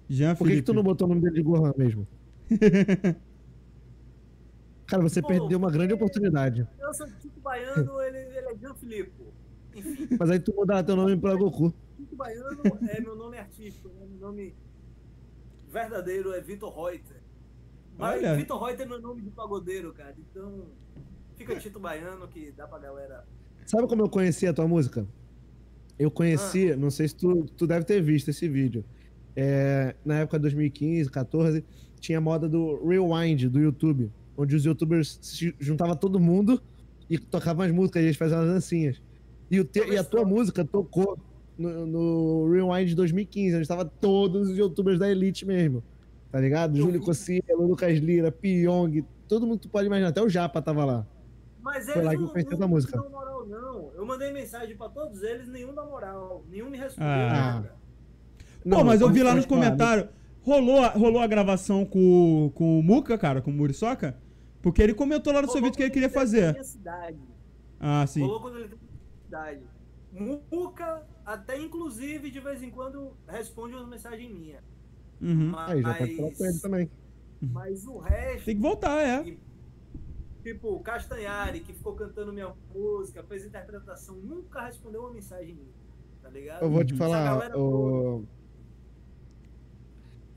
Jean Por que, tu não botou o nome dele de Gohan mesmo? *laughs* Cara, você Pô, perdeu uma grande oportunidade. Eu sou Tito Baiano, ele, ele é Jean Filipe. Enfim, Mas aí tu mudar teu nome pra Goku. Tito Baiano é meu nome artístico, né? Meu nome verdadeiro é Vitor Reuter. Mas Olha. Vitor Reuter é meu nome de pagodeiro, cara. Então, fica Tito Baiano que dá pra galera. Sabe como eu conheci a tua música? Eu conheci, Ah. não sei se tu, tu deve ter visto esse vídeo. É, na época de 2015, 14, tinha a moda do Rewind do YouTube, onde os youtubers se juntava todo mundo e tocava umas músicas, e eles faziam umas dancinhas. E, o te, e a tua música tocou no, no Rewind de 2015, onde tava todos os youtubers da Elite mesmo. Tá ligado? Eu Júlio vi. Cossielo, Lucas Lira, Pyong, todo mundo que tu pode imaginar, até o Japa tava lá. Mas Foi eles lá que não, eu conheci não, essa música. não moral, não. Eu mandei mensagem pra todos eles, nenhum dá moral. Nenhum me respondeu Ah. nada. Pô, mas eu vi lá nos comentários. Rolou, a- rolou a gravação com, com o Muca, cara, com o Muriçoca? Porque ele comentou lá no seu vídeo que ele queria fazer. cidade. Ah, sim. Rolou quando ele na cidade. Muca, até inclusive, de vez em quando, responde uma mensagem minha. Uhum. Mas, Aí, já pode falar com ele também. mas o resto, Tem que voltar, é. tipo, o Castanhari, que ficou cantando minha música, fez interpretação, nunca respondeu uma mensagem minha. Tá ligado? Eu vou te Uhum. Falar. o-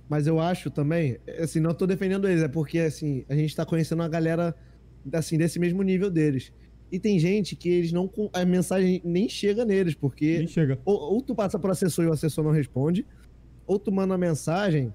Mas eu acho também, assim, não tô defendendo eles, é porque, assim, a gente tá conhecendo uma galera, assim, desse mesmo nível deles. E tem gente que eles não. A mensagem nem chega neles, porque Nem chega. ou, ou tu passa pro assessor e o assessor não responde, ou tu manda uma mensagem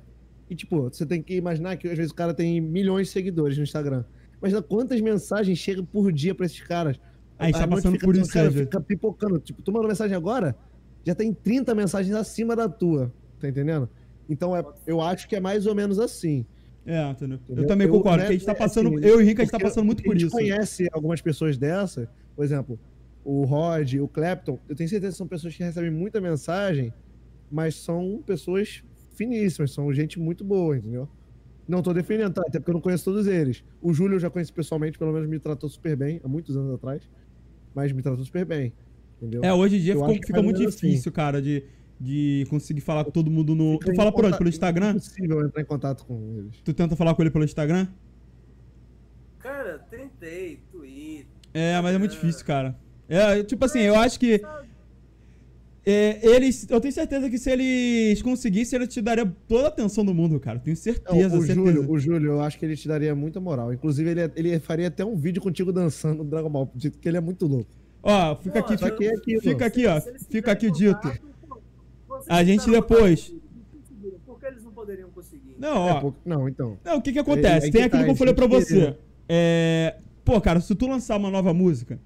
e, tipo, você tem que imaginar que às vezes o cara tem milhões de seguidores no Instagram. Imagina quantas mensagens chegam por dia pra esses caras. A gente tá passando por isso, cara, fica pipocando. Tipo, tu mandou mensagem agora, já tem 30 mensagens acima da tua. Tá entendendo? Então é, eu acho que é mais ou menos assim. É, entendeu? Eu também Eu, concordo, né, a gente tá é passando. assim, eu e o Henrique, a gente tá passando muito por A gente isso. conhece algumas pessoas dessa, por exemplo, o Rod, o Clapton, eu tenho certeza que são pessoas que recebem muita mensagem, mas são pessoas finíssimas, são gente muito boa, entendeu? Não tô defendendo, tá? Até porque eu não conheço todos eles. O Júlio eu já conheci pessoalmente, pelo menos me tratou super bem, há muitos anos atrás, mas me tratou super bem, entendeu? É, hoje em dia ficou- fica muito assim. difícil, cara, de, de conseguir falar com todo mundo no. Fica Tu fala por onde? Pelo Instagram? É impossível entrar em contato com eles. Tu tenta falar com ele pelo Instagram? Cara, tentei, Twitter. É, mas é muito difícil, cara. É, tipo assim, eu acho que. É, eles. Eu tenho certeza que se eles conseguissem, ele te daria toda a atenção do mundo, cara. Tenho Não, certeza, o, certeza. Júlio, o Júlio, eu acho que ele te daria muita moral. Inclusive, ele, ele faria até um vídeo contigo dançando no Dragon Ball, porque ele é muito louco. Ó, fica Pô, aqui, fica, que é aquilo. fica aqui, ó. Fica aqui dito. A gente depois. não. Por que eles não poderiam conseguir? Não, É, ó. pô, não, então. Não, o que que acontece? aí Tem que aquilo tá, que eu falei pra que você. É... Pô, cara, se tu lançar uma nova música,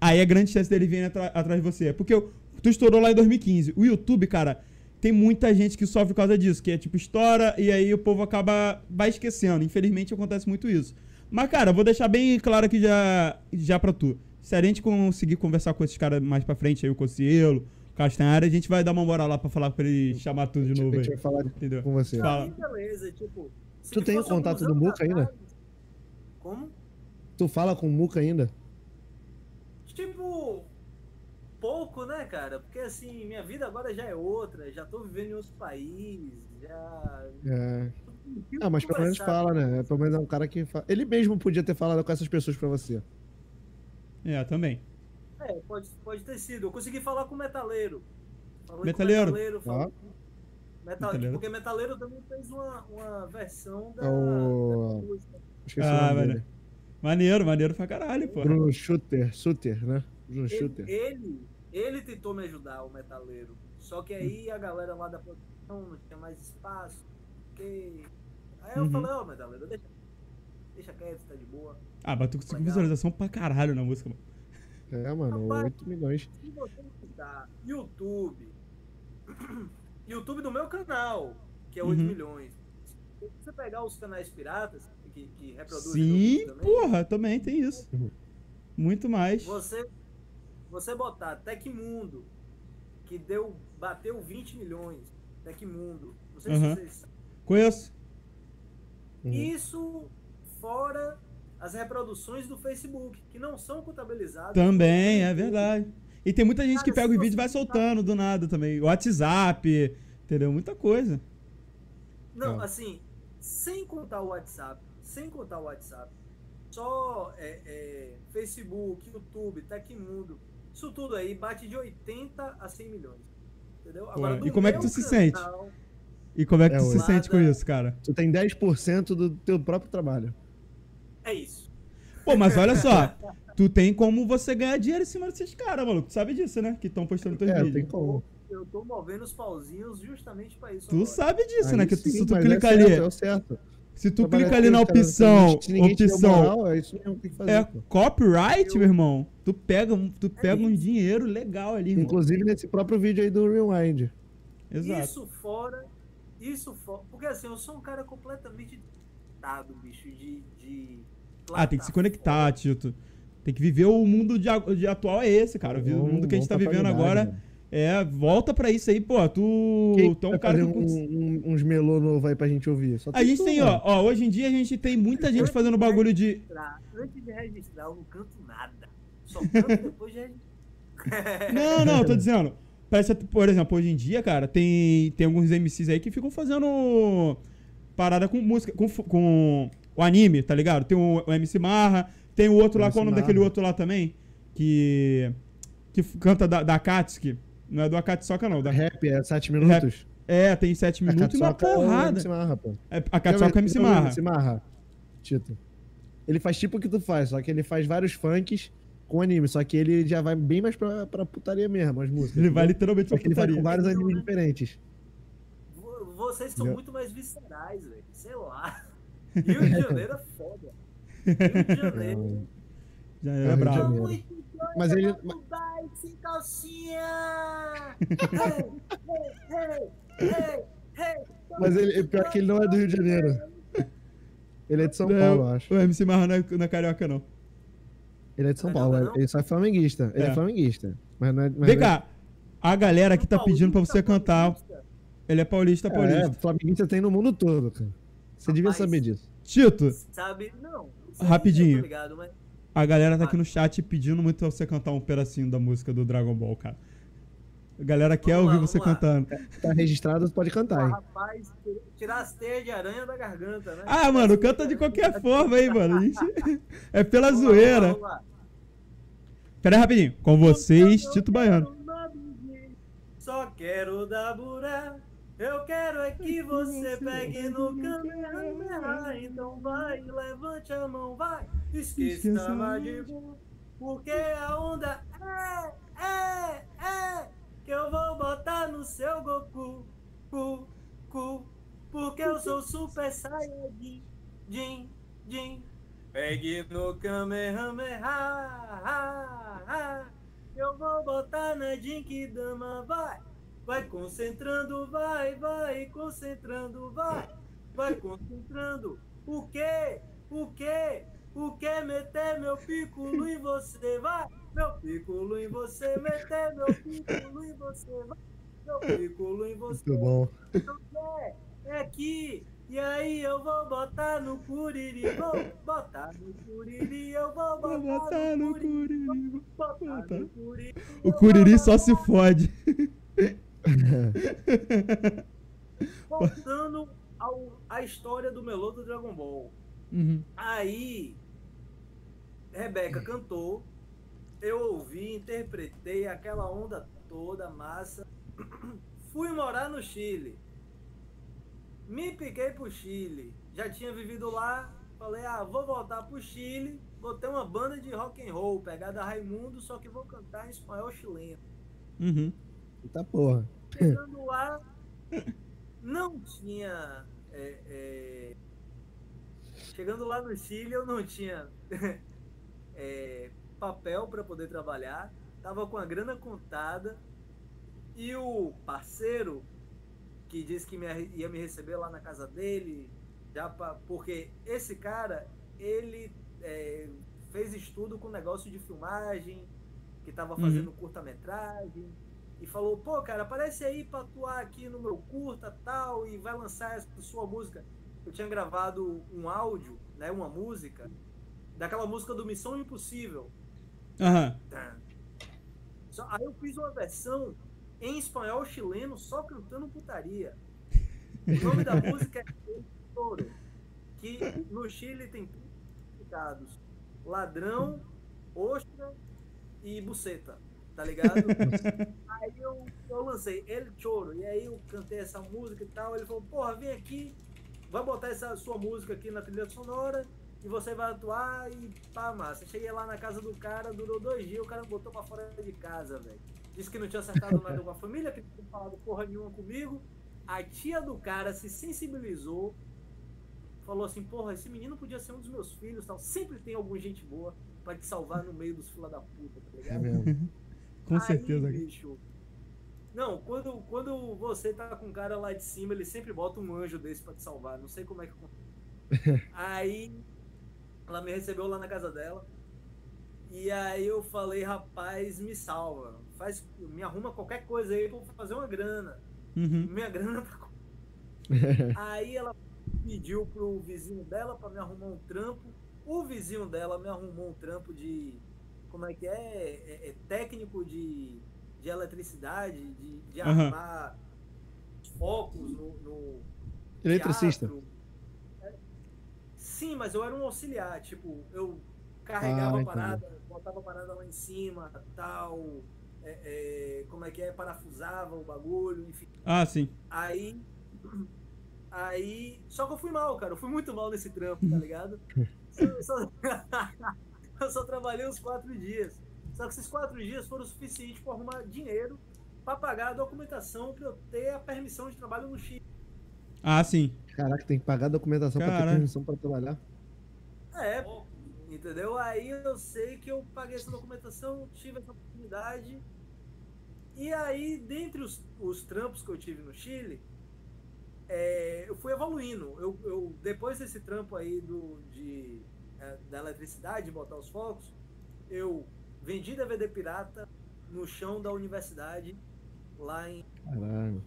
aí é grande chance dele vir atrás de você. Porque o- tu estourou lá em 2015. O YouTube, cara, tem muita gente que sofre por causa disso, que é tipo, estoura e aí o povo acaba, vai esquecendo. Infelizmente acontece muito isso. Mas, cara, eu vou deixar bem claro aqui já, já pra tu. Se a gente conseguir conversar com esses caras mais pra frente, aí o Cocielo, o Castanhari, a gente vai dar uma moral lá pra falar pra ele chamar tudo de A novo gente aí. vai falar Entendeu? com você. Fala. Aí, beleza, tipo. Tu tem o contato do Muca ainda? Como? Tu fala com o Muca ainda? Tipo, pouco, né, cara? Porque assim, minha vida agora já é outra, já tô vivendo em outro país, já. É. Ah, mas pelo menos fala, né? Pelo menos é um cara que fala. Ele mesmo podia ter falado com essas pessoas pra você. É, também. É, pode, pode ter sido. Eu consegui falar com o metaleiro. Falei Metaleiro? Com o metaleiro Ó. com- Metal- Metaleiro. Porque metaleiro também fez uma, uma versão da, É o- da música. Esqueci Ah, o nome velho. dele. Maneiro, maneiro pra caralho, pô. Bruno Shooter. Shooter, né? Bruno Ele, Shooter. ele, ele tentou me ajudar, o metaleiro. Só que aí a galera lá da produção não tinha mais espaço. Porque... Aí eu Uhum. falei, ó, metaleiro, deixa, deixa quieto, tá de boa. Ah, mas tu conseguiu visualização pra caralho na música, mano. É, mano, Rapaz. 8 milhões. Se você botar YouTube, *clears throat* YouTube do meu canal, que é 8 Uhum. milhões. Se você pegar os canais piratas, que, que reproduzem Sim, também, porra, também tem isso. Uhum. Muito mais. você, você botar Tecmundo, que deu, bateu 20 milhões, Tecmundo, não sei Uhum. se vocês sabem. Conheço. Uhum. Isso fora as reproduções do Facebook, que não são contabilizadas. Também, é verdade. E tem muita gente que Cara, pega se os vídeos e vai soltando do nada também. WhatsApp, entendeu? Muita coisa. Não, assim, sem contar o WhatsApp, sem contar o WhatsApp, só é, é, Facebook, YouTube, Tecmundo, isso tudo aí bate de 80 a 100 milhões. Entendeu? Ué, do e como é que tu se sente? E como é que É, tu se sente com isso, cara? Tu tem 10% do teu próprio trabalho. É isso. Pô, mas olha só. Tu tem como você ganhar dinheiro em cima desses caras, maluco. Tu sabe disso, né? Que estão postando teus É, tem vídeos. como. Eu tô movendo os pauzinhos justamente pra isso. Tu agora. sabe disso, Aí né? Que tu, se tu clica é ali. certo, é o certo. Se tu Trabalhar clica ali na opção, opção moral, é isso mesmo que tem que fazer. é copyright, Eu- meu irmão, tu pega, um- tu pega um isso. dinheiro legal ali, irmão. Inclusive nesse próprio vídeo aí do Rewind. Exato. Isso fora. Isso fora. Porque assim, eu sou um cara completamente dado, bicho, de. de Ah, tem que se conectar, Tito. Tem que viver o mundo de, de atual é esse, cara. O mundo que a gente tá pra vivendo agora. É. Volta pra isso aí, pô. Tu, Quem tu é um cara que. um- um- uns melô novo aí pra gente ouvir? Só A gente tu, tem, mano. ó, ó, hoje em dia a gente tem muita gente fazendo bagulho de. registrar. Antes de registrar, eu não canto nada. Só canto *laughs* depois de registrar. Não, não, tô *laughs* dizendo. Parece, por exemplo, hoje em dia, cara, tem, tem alguns MCs aí que ficam fazendo parada com música, com, com o anime, tá ligado? Tem o, o MC Marra, tem o outro lá, MC qual é o nome Marra. daquele outro lá também? Que. Que canta da, da Akatsuki. Não é do Akatsuka, não. Da, Rap é 7 minutos? é, tem 7 minutos e uma é porrada. MC Marra, pô. É, a Akatsuka é MC Já viu o Marra. MC Marra, Tito. Ele faz tipo o que tu faz, só que ele faz vários funks com anime, só que ele já vai bem mais pra, pra putaria mesmo, as músicas. Ele vai literalmente Só pra que ele faz com putaria. vários animes diferentes. Vo- Vocês são muito mais viscerais, velho. Sei lá. Rio de *laughs* Janeiro é foda. Rio de *laughs* Janeiro. Já É o é Mas ele- bem, sem calcinha. Hey, hey, hey, hey, hey. Mas ele, pior que ele não é do Rio de Janeiro. Ele é de São Não, Paulo, eu acho. O MC Marra não é, não é carioca, não. Ele é de São Paulo, não? ele só é flamenguista. Ele é, É. flamenguista. Mas não é. Mas Vem é- cá. A galera que tá pedindo pra você cantar. Ele é paulista, É, paulista. flamenguista tem no mundo todo, cara. Você devia Rapaz. saber disso. Tito, Sabe? Não. Rapidinho. ligado, mas- a galera tá aqui no chat pedindo muito pra você cantar um pedacinho da música do Dragon Ball, cara. A galera quer Vamos lá, ouvir você lá. cantando. Tá registrado, pode cantar, hein? Rapaz, tirar as teias de aranha da garganta, né? Ah, mano, canta de qualquer forma aí, mano. Gente... É pela Vamos lá, zoeira. vamos lá. Pera aí rapidinho. Com vocês, Tito Baiano. Só quero dar buré. Eu quero é que *laughs* você pegue no câmera. *laughs* Então vai, levante a mão, vai. Esqueça a Madibu. Porque a onda é, é, é. Que eu vou botar no seu Goku. Cu, cu. Porque eu sou Super Saiyajin. Jin, Jin. Pegue no Kamehameha. ha, ha. Eu vou botar na Jinkidama, vai. Vai concentrando, vai, vai, concentrando, vai. Vai concentrando. O quê? O quê? O que meter meu piculo em você, vai? Meu piculo em você, meter meu piculo em você, vai. Meu piculo em você. Muito bom. É, é aqui. E aí eu vou botar no curiri, vou botar no curiri, eu vou Vou botar, botar no no curiri, Curiri. botar botar. no curiri. O Curiri só se fode. *laughs* *laughs* Voltando ao, à história do melô do Dragon Ball. Uhum. Aí, Rebeca cantou, eu ouvi, interpretei aquela onda toda, massa. *clears throat* Fui morar no Chile. Me piquei pro Chile. Já tinha vivido lá. Falei, ah, vou voltar pro Chile. Vou ter uma banda de rock and roll, pegada Raimundo, só que vou cantar em espanhol chileno. Uhum. Eita porra. Chegando lá, não tinha. é, é, chegando lá no Chile, eu não tinha é, papel para poder trabalhar, tava com a grana contada e o parceiro que disse que me- ia me receber lá na casa dele, já pra, porque esse cara ele é, fez estudo com negócio de filmagem, que tava fazendo curta-metragem e falou, pô, cara, aparece aí pra atuar aqui no meu curta tal, e vai lançar essa sua música. Eu tinha gravado um áudio, né, uma música, daquela música do Missão Impossível. Aham. Só- aí eu fiz uma versão em espanhol chileno, só cantando putaria. O nome da música é Toro, que no Chile tem três significados: ladrão, ostra e buceta, tá ligado? *laughs* aí eu, eu lancei El Choro, e aí eu cantei essa música e tal. Ele falou: Porra, vem aqui, vai botar essa sua música aqui na trilha sonora e você vai atuar e pá, massa. Cheguei lá na casa do cara, durou dois dias, o cara me botou pra fora de casa, velho. Disse que não tinha acertado nada com a família, que não tinha falado porra nenhuma comigo. A tia do cara se sensibilizou, falou assim, porra, esse menino podia ser um dos meus filhos, tal. Sempre tem alguma gente boa pra te salvar no meio dos fila da puta, tá ligado? É mesmo. Com Aí, certeza. bicho. Não, quando, quando você tá com um cara lá de cima, ele sempre bota um anjo desse pra te salvar. Não sei como é que. *laughs* aí ela me recebeu lá na casa dela. E aí eu falei, rapaz, me salva. Faz, me arruma qualquer coisa aí pra eu fazer uma grana. Uhum. Minha grana tá. *laughs* Aí ela pediu pro vizinho dela pra me arrumar um trampo. O vizinho dela me arrumou um trampo de. Como é que é? É, é técnico de, de eletricidade, de, de armar focos no. no Eletricista. teatro. É. Sim, mas eu era um auxiliar. Tipo, eu carregava Ah, a parada, botava a parada lá em cima, tal. é, é, como é que é? Parafusava o bagulho, enfim. Ah, sim. Aí. Aí. Só que eu fui mal, cara. Eu fui muito mal nesse trampo, tá *laughs* ligado? Eu só, *laughs* eu só trabalhei uns quatro dias. Só que esses quatro dias foram o suficiente para arrumar dinheiro para pagar a documentação para eu ter a permissão de trabalho no Chile. Ah, sim. Caraca, tem que pagar a documentação pra ter permissão pra trabalhar. É, entendeu? Aí eu sei que eu paguei essa documentação, tive essa oportunidade. E aí, dentre os, os trampos que eu tive no Chile, é, eu fui evoluindo. Eu, eu- depois desse trampo aí do, de, da eletricidade, de botar os focos, eu vendi DVD pirata no chão da universidade, lá em Caralho.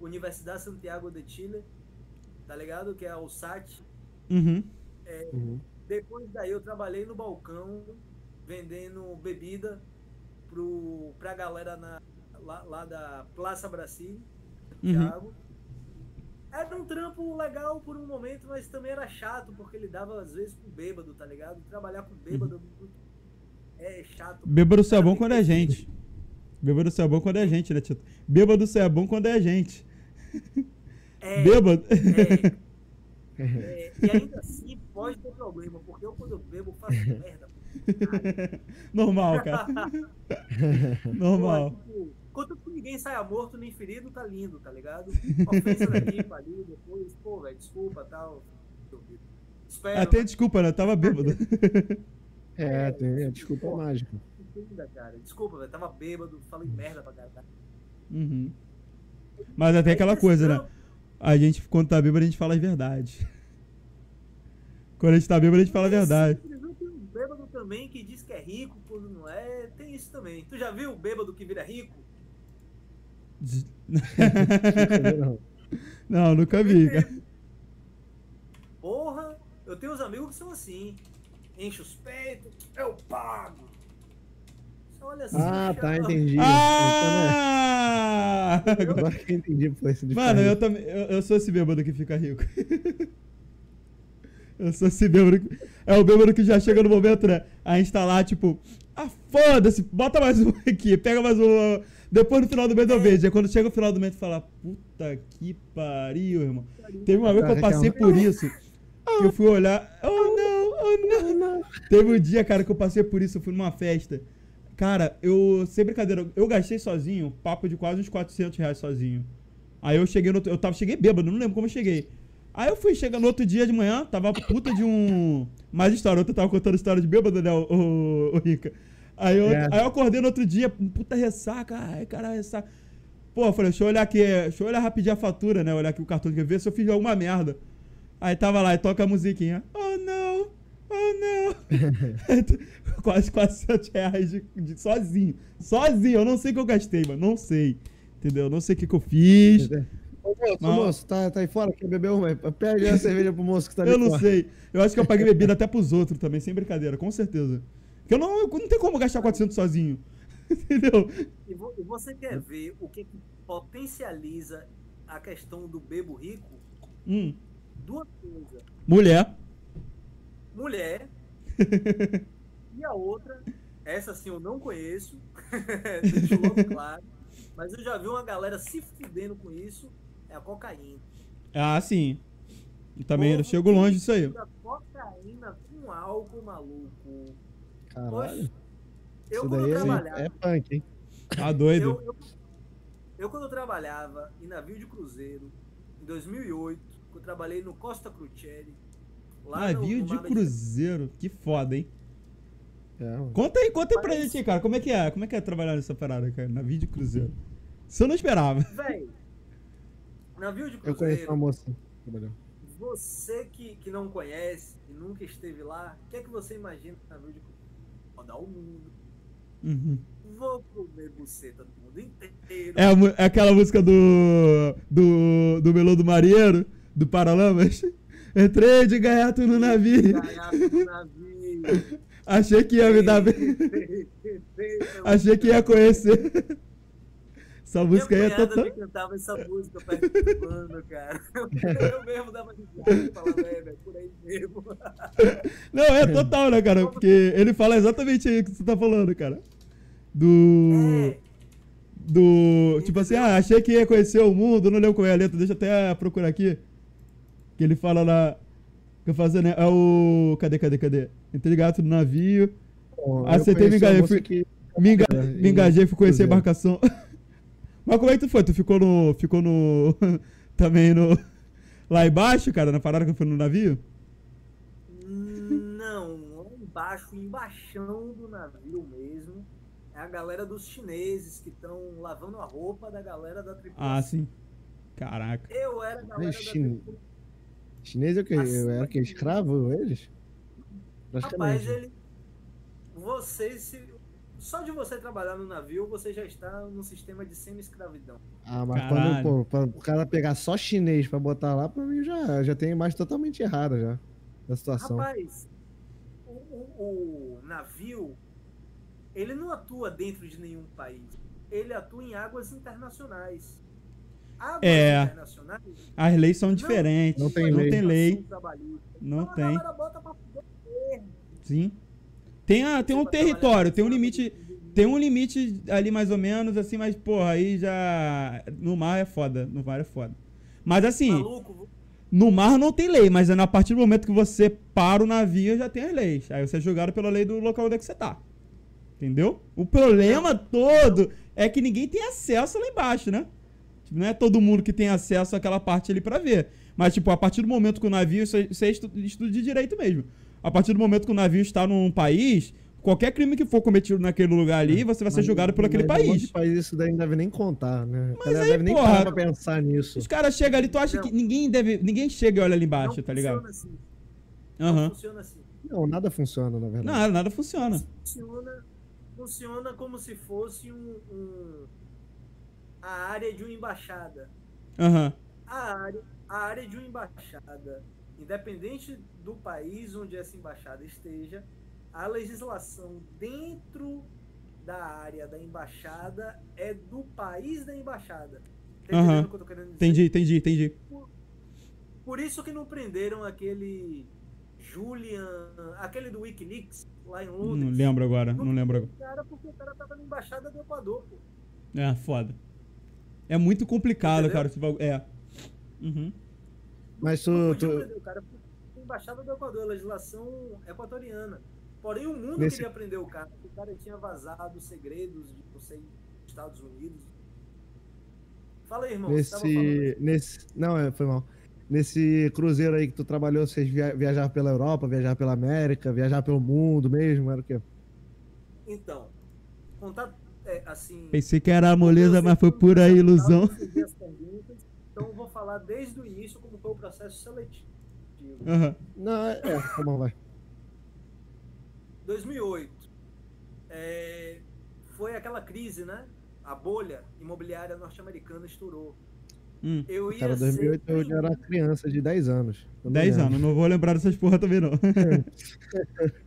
Universidade Santiago de Chile, tá ligado? Que é o SAT. Uhum. Uhum. Depois daí eu trabalhei no balcão vendendo bebida pro, pra galera na, lá, lá da Praça Brasil, Uhum. Era um trampo legal por um momento, mas também era chato, porque ele dava às vezes com bêbado, tá ligado? Trabalhar com bêbado é chato. Bêbado só é bom quando é gente. Bêbado só é bom quando é gente, né, Tito? Bêbado só é bom quando é gente. É, Bêbado. é, *laughs* é, e ainda assim pode ter problema, porque eu quando eu bebo faço merda. *laughs* Normal, cara. *laughs* Normal. Pô, tipo, Que ninguém saia morto nem ferido, tá lindo, tá ligado? Ofensa daqui pra *laughs* ali, depois, pô, velho, desculpa, tal. Espero, Até desculpa, né? Eu tava bêbado. É, tem a desculpa mágica. entenda, cara. Desculpa, velho, tava bêbado, falei merda pra caralho. Uhum. Mas até aquela coisa, né? A gente, quando tá bêbado, a gente fala as verdades. Quando a gente tá bêbado, a gente fala a verdade. Simplesmente Tem um bêbado também que diz que é rico quando não é. Tem isso também. Tu já viu o bêbado que vira rico? Não. *laughs* Não, nunca vi, cara. Porra, eu tenho uns amigos que são assim. Enche os peitos, eu pago. Você olha assim. Ah, tá, chama- entendi. Ah! Então, né, Agora que eu entendi, pô, esse de Mano, eu também. Eu, eu sou esse bêbado que fica rico. *laughs* eu sou esse bêbado. Que, é o bêbado que já chega no momento, né? A gente tá lá, tipo, ah, foda-se, bota mais um aqui, pega mais um. Depois no final do mês eu vejo. Aí quando chega o final do mês, tu fala, puta que pariu, irmão. Teve uma vez que eu passei por isso. Que eu fui olhar. Oh não, oh não. Teve um dia, cara, que eu passei por isso. Eu fui numa festa. Cara, eu. Sem brincadeira, eu gastei sozinho, papo de quase uns 400 reais sozinho. Aí eu cheguei no outro. Eu tava, cheguei bêbado, não lembro como eu cheguei. Aí eu fui chegar no outro dia de manhã, tava puta de um. Mais história, eu tava contando história de bêbado, né, o, o, o Rica. Aí eu, É. aí eu acordei no outro dia, puta ressaca, ai, caralho, ressaca. Pô, eu falei, deixa eu olhar aqui, deixa eu olhar rapidinho a fatura, né? Olhar aqui o cartão de ver se eu fiz alguma merda. Aí tava lá e toca a musiquinha. Oh não! Oh não! *laughs* Quase 400 reais de, de- sozinho. Sozinho, eu não sei o que eu gastei, mano. Não sei. Entendeu? Não sei o que, que eu fiz. Ô, moço, moço, tá, tá aí fora, quer beber uma? Pede a cerveja pro moço que tá ali Eu não fora. sei. Eu acho que eu paguei bebida até pros outros também, sem brincadeira, com certeza. Porque eu não, eu não tem como gastar 400 sozinho. *laughs* Entendeu? E, vo- e você quer ver o que, que potencializa a questão do bebo rico? Hum. Duas coisas. Mulher. Mulher *laughs* e a outra, essa sim eu não conheço, *laughs* logo claro, mas eu já vi uma galera se fudendo com isso, é a cocaína. Ah, sim. E também eu chego longe disso aí. Cocaína com álcool, maluco. Caralho. Eu Isso quando daí eu é, trabalhava, é punk, hein? Tá doido. eu, eu, eu quando eu trabalhava em navio de cruzeiro, em 2008, eu trabalhei no Costa Cruccieri. Navio de cruzeiro, que foda, hein? É. Conta aí, conta aí pra gente cara. Como é que é? Como é que é trabalhar nessa parada, cara? Navio de cruzeiro. Isso eu não esperava. Véi, navio de Eu conheço cruzeiro, uma moça. que trabalhou. você que, que não conhece e nunca esteve lá, o que é que você imagina do navio de cruzeiro? Rodar o mundo, Uhum. vou comer buceta do mundo inteiro. É, a é aquela música do. do. do Melô do Marinheiro, do Paralamas. Entrei de gaiato no navio. Gaiato no navio. *laughs* Achei que ia me dar bem. *laughs* Achei que ia conhecer. Essa música aí é total. me cantava essa música participando, cara. *laughs* Eu mesmo dava risada, falava, é, velho, por aí mesmo. *laughs* Não, é total, né, cara? Porque ele fala exatamente aí o que você tá falando, cara. Do. É, Do. Tipo assim, ah, achei que ia conhecer o mundo, não lembro qual é a letra, deixa eu até procurar aqui. Que ele fala lá. Que eu fazendo, é o. Cadê, cadê, cadê? Entrei gato no navio. Eu teve uma engaje- moça fui- que- Me, enga- É, me engajei, fui conhecer a Cruzeiro. embarcação. *laughs* Mas como é que tu foi? Tu ficou no. Ficou no. *laughs* também no. Lá embaixo, cara, na parada que eu fui no navio? Não, lá embaixo, embaixão do navio mesmo, é a galera dos chineses que estão lavando a roupa da galera da tripulação. Ah, sim. Caraca. Eu era a galera da chine- tripulação. Chinês é o que? Assim, Era que? Escravo, eles? Rapaz, ele. Você se. Só de você trabalhar no navio, você já está no sistema de semi-escravidão. Ah, mas Caralho. quando pô, pra, o cara pegar só chinês pra botar lá, pra mim já, já tem a imagem totalmente errada já. Da situação. Rapaz, o, o- o navio, ele não atua dentro de nenhum país. Ele atua em águas internacionais. Águas É. internacionais As leis são diferentes. não tem não lei. tem lei. trabalhista. Não Então tem. Sim. Tem, a, tem um território, tem um limite. Tem um limite ali mais ou menos, assim, mas, porra, aí já. No mar é foda. No mar é foda. Mas assim, Maluco, no mar não tem lei, mas é a partir do momento que você para o navio já tem as leis. Aí você é julgado pela lei do local onde é que você tá. Entendeu? O problema todo é que ninguém tem acesso lá embaixo, né? Não é todo mundo que tem acesso àquela parte ali pra ver. Mas, tipo, a partir do momento que o navio. Isso é, isso é estu- estudo de direito mesmo. A partir do momento que o navio está num país, qualquer crime que for cometido naquele lugar ali, você vai ser Mas- julgado por aquele mas um monte país. de país isso daí não deve nem contar, né? Mas Mas aí, deve nem porra, parar pra pensar nisso. Os caras chegam ali, tu acha Não. que ninguém deve. Ninguém chega e olha ali embaixo, não tá ligado? funciona assim. Não Aham. funciona assim. Não, nada funciona, na verdade. Nada, nada funciona. Funciona, funciona como se fosse um, um- a área de uma embaixada. Aham. A área, a área de uma embaixada, independente do país onde essa embaixada esteja, a legislação dentro da área da embaixada é do país da embaixada. Tá entendendo o que eu tô querendo dizer? Entendi, entendi, entendi. Por isso que não prenderam aquele Julian, aquele do Wikileaks, lá em Londres. Não lembro agora, não lembro agora. Cara, porque o cara tava na embaixada do Equador, pô. É, foda. É muito complicado, Entendeu? cara. É. Uhum. Mas Não tu, podia tu, o cara porque a embaixada do Equador, legislação equatoriana. Porém, o mundo Nesse- queria prender o cara, porque o cara tinha vazado segredos de você Estados Unidos. Fala aí, irmão. nesse, aí. nesse. Não, é, foi mal. Nesse cruzeiro aí que tu trabalhou, vocês via, viajavam pela Europa, viajavam pela América, viajavam pelo mundo mesmo, era o quê? Então, contar é, assim. Pensei que era moleza, mas foi pura ilusão. Então, eu vou falar desde o início como foi o processo seletivo. Aham. Não, é, é tá bom, vai. 2008. É, foi aquela crise, né? A bolha imobiliária norte-americana estourou. Hum. Eu ia Cara, ser 2008 eu já era criança de 10 anos. Eu não 10 lembro. anos, não vou lembrar dessas porra também não.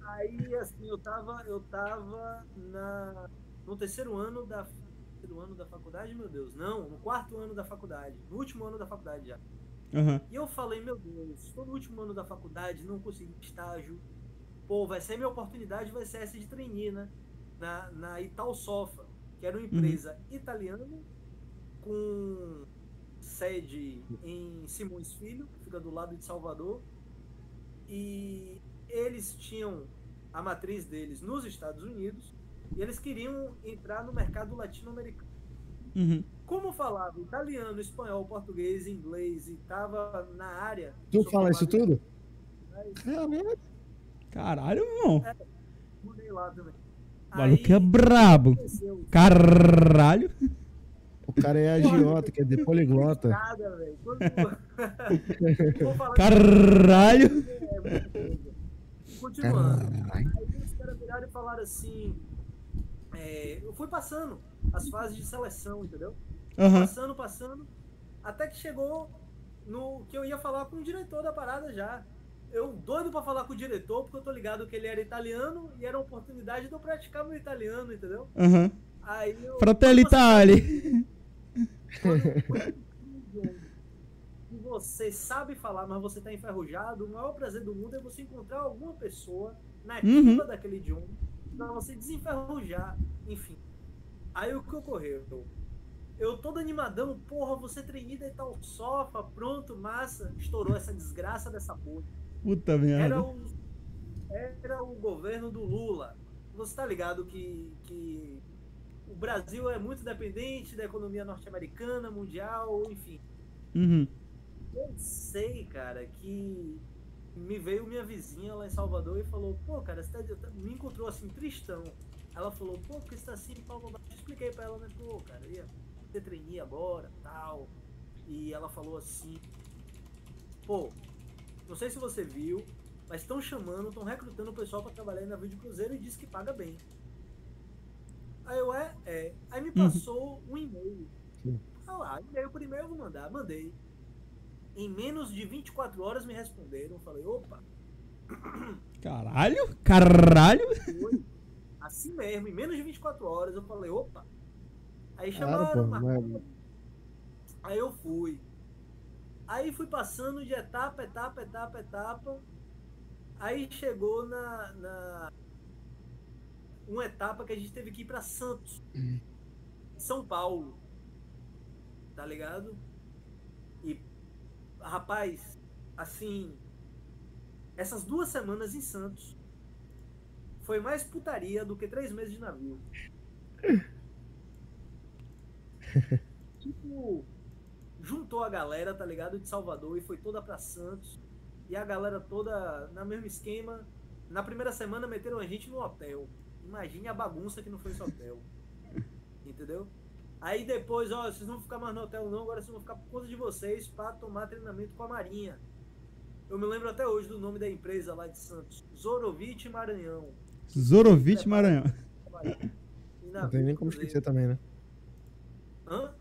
Aí, assim, eu tava, eu tava na, no terceiro ano da terceiro ano da faculdade, meu Deus. Não, no quarto ano da faculdade. No último ano da faculdade já. Aham. E eu falei, meu Deus, estou no último ano da faculdade, não consegui estágio. Pô, vai ser minha oportunidade, vai ser essa de trainee, né? Na, na Italsofa, que era uma empresa italiana com sede em Simões Filho, que fica do lado de Salvador. E eles tinham a matriz deles nos Estados Unidos e eles queriam entrar no mercado latino-americano. Uhum. Como falava italiano, espanhol, português, inglês e tava na área. Tu fala isso tudo? Caralho. Caralho, irmão. Mudei lá também. O maluco é brabo. Caralho. O cara é *laughs* agiota, quer dizer, poliglota. Nada, velho. *laughs* Caralho. É, muita coisa. Continuando. Aí os caras viraram e falaram assim. é, eu fui passando as fases de seleção, entendeu? Aham. Passando, passando. Até que chegou no que eu ia falar com o diretor da parada já. Eu doido pra falar com o diretor, porque eu tô ligado que ele era italiano e era uma oportunidade de eu praticar meu italiano, entendeu? Aham. Aí eu. Fratelli Itali. *laughs* você sabe falar, mas você tá enferrujado, o maior prazer do mundo é você encontrar alguma pessoa nativa daquele idioma pra você desenferrujar, enfim. Aí o que ocorreu? Eu todo animadão, porra, você treinida e tal, sofá, pronto, massa, estourou essa desgraça dessa porra. Puta Era merda. o, era o governo do Lula. Você tá ligado que, que o Brasil é muito dependente da economia norte-americana, mundial, enfim. Uhum. Eu sei, cara, que me veio minha vizinha lá em Salvador e falou, pô, cara, você tá, me encontrou assim, tristão. Ela falou, pô, por que você tá assim, Paulo? Eu expliquei pra ela, né, pô, cara, ia ter treininho agora, tal. E ela falou assim, pô, não sei se você viu, mas estão chamando, estão recrutando o pessoal pra trabalhar aí na Vídeo Cruzeiro e diz que paga bem. Aí eu, é, é. Aí me passou um e-mail. Ah lá, e-mail por e-mail eu vou mandar, mandei. Em menos de 24 horas me responderam. Falei, opa, Caralho? Caralho? foi. Assim mesmo, em menos de 24 horas eu falei, opa. Aí Claro, chamaram, marcaram. mas- Aí eu fui. Aí fui passando de etapa, etapa, etapa, etapa. Aí chegou na, na uma etapa que a gente teve que ir pra Santos, São Paulo. Tá ligado? E rapaz, assim, essas duas semanas em Santos foi mais putaria do que três meses de navio. *laughs* tipo, juntou a galera, tá ligado? De Salvador e foi toda pra Santos. E a galera toda na mesmo esquema. Na primeira semana meteram a gente no hotel. Imagine a bagunça que não foi esse hotel. Entendeu? Aí depois, ó, vocês não vão ficar mais no hotel não, agora vocês vão ficar por conta de vocês pra tomar treinamento com a Marinha. Eu me lembro até hoje do nome da empresa lá de Santos. Zorovitch Maranhão. Zorovitch Maranhão. E Não tem nem como esquecer também, né? Hã?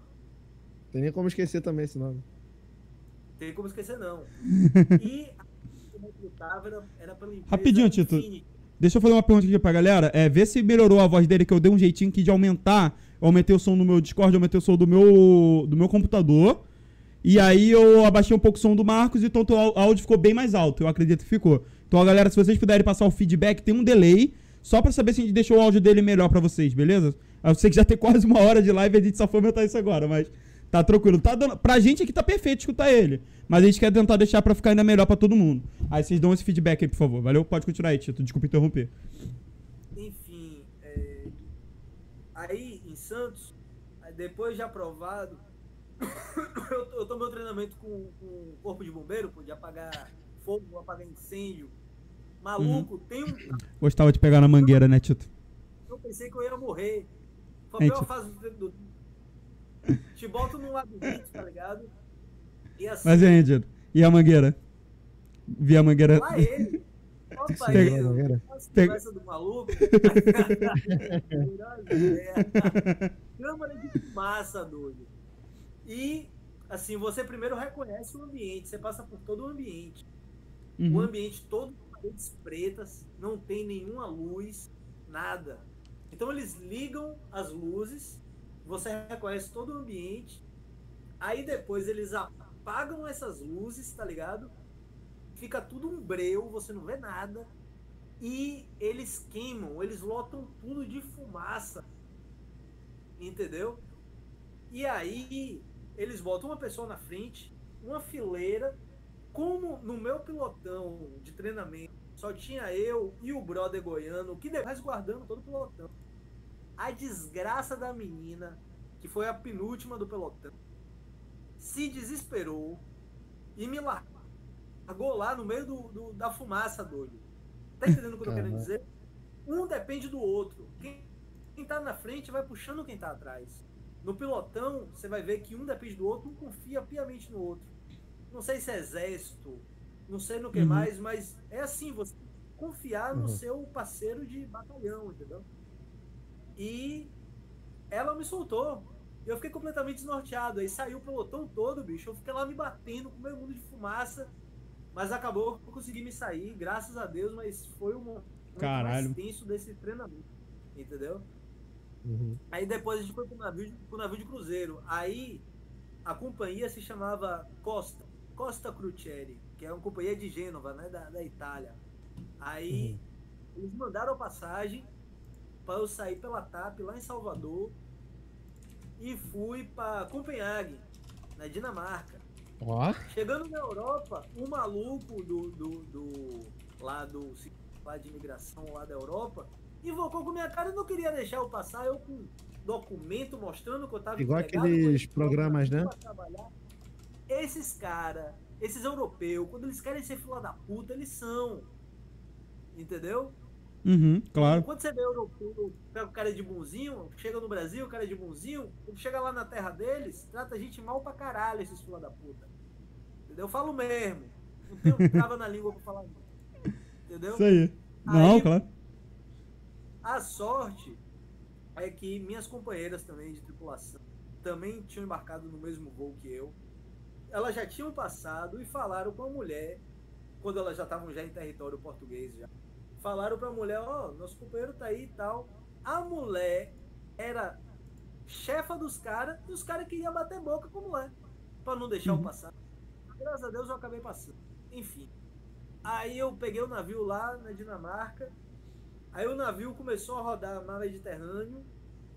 Tem nem como esquecer também esse nome. Tem como esquecer, não. *laughs* E a que eu recrutava era, era pela empresa Rapidinho, Tito. Infinity. Deixa eu fazer uma pergunta aqui pra galera. É, vê se melhorou a voz dele, que eu dei um jeitinho aqui de aumentar. Eu aumentei o som no meu Discord, eu aumentei o som do meu, do meu computador. E aí eu abaixei um pouco o som do Marcos, então o áudio ficou bem mais alto. Eu acredito que ficou. Então, galera, se vocês puderem passar o feedback, tem um delay. Só pra saber se a gente deixou o áudio dele melhor pra vocês, beleza? Eu sei que já tem quase uma hora de live e a gente só foi aumentar isso agora, mas tá tranquilo. Tá dando... Pra gente aqui tá perfeito escutar ele. Mas a gente quer tentar deixar pra ficar ainda melhor pra todo mundo. Aí vocês dão esse feedback aí, por favor. Valeu? Pode continuar aí, Tito. Desculpa interromper. Enfim, é, aí em Santos, depois de aprovado, *coughs* eu, eu tomei um treinamento com, com o corpo de bombeiro, pô, de apagar fogo, apagar incêndio. Maluco, Uhum. tem um. Gostava de pegar na mangueira, né, Tito? Eu pensei que eu ia morrer. A Gente. fase do, do. Te boto num labirinto, tá ligado? E assim, Mas Tito? E a mangueira? Vi a mangueira. lá ele. Opa, ele. mangueira. Nossa, Pega- conversa do maluco. *laughs* Câmara de fumaça, doido. E, assim, você primeiro reconhece o ambiente, você passa por todo o ambiente. O Uhum. ambiente todo com paredes pretas, não tem nenhuma luz, nada. Então eles ligam as luzes, você reconhece todo o ambiente, aí depois eles apagam essas luzes, tá ligado? Fica tudo um breu, você não vê nada. E eles queimam, eles lotam tudo de fumaça. Entendeu? E aí eles botam uma pessoa na frente, uma fileira, como no meu pilotão de treinamento só tinha eu e o brother goiano, que resguardando todo o pilotão. A desgraça da menina que foi a penúltima do pelotão, se desesperou e me largou lá no meio do, do da fumaça, doido. Tá entendendo o que eu tô querendo dizer? Um depende do outro. Quem, quem tá na frente vai puxando quem tá atrás. No pilotão, você vai ver que um depende do outro, um confia piamente no outro. Não sei se é exército, não sei no que uhum. mais, mas é assim, você confiar no uhum. seu parceiro de batalhão, entendeu? E ela me soltou. Eu fiquei completamente desnorteado. Aí saiu o pelotão todo, bicho. Eu fiquei lá me batendo com meu mundo de fumaça. Mas acabou que eu consegui me sair, graças a Deus, mas foi o momento mais tenso desse treinamento. Entendeu? Uhum. Aí depois a gente foi pro navio, pro navio de cruzeiro. Aí a companhia se chamava Costa, Costa Crucieri, que é uma companhia de Gênova, né, da, da Itália. Aí uhum. eles mandaram a passagem para eu sair pela TAP lá em Salvador e fui para Copenhague, na Dinamarca. Oh. Chegando na Europa, um maluco do, do, do lá do lá de imigração lá da Europa invocou com minha cara e não queria deixar eu passar, eu com documento mostrando que eu tava Igual aqueles programas, né? Esses caras, esses europeus, quando eles querem ser fila da puta, eles são. Entendeu? Uhum, claro. Quando você vê o europeu, pega o cara de bonzinho, chega no Brasil, o cara de bonzinho, quando chega lá na terra deles, trata a gente mal pra caralho, esses fila da puta. Entendeu? Eu falo mesmo. Não tenho *laughs* trava na língua pra falar. Entendeu? Isso aí. Não, aí, claro. A sorte é que minhas companheiras também de tripulação também tinham embarcado no mesmo voo que eu. Elas já tinham passado e falaram com a mulher, quando elas já estavam já em território português já falaram pra mulher, ó, oh, nosso companheiro tá aí e tal. A mulher era chefa dos caras e os caras queriam bater boca com a mulher. Pra não deixar uhum. eu passar. Graças a Deus eu acabei passando. Enfim. Aí eu peguei o navio lá na Dinamarca. Aí o navio começou a rodar mar Mediterrâneo.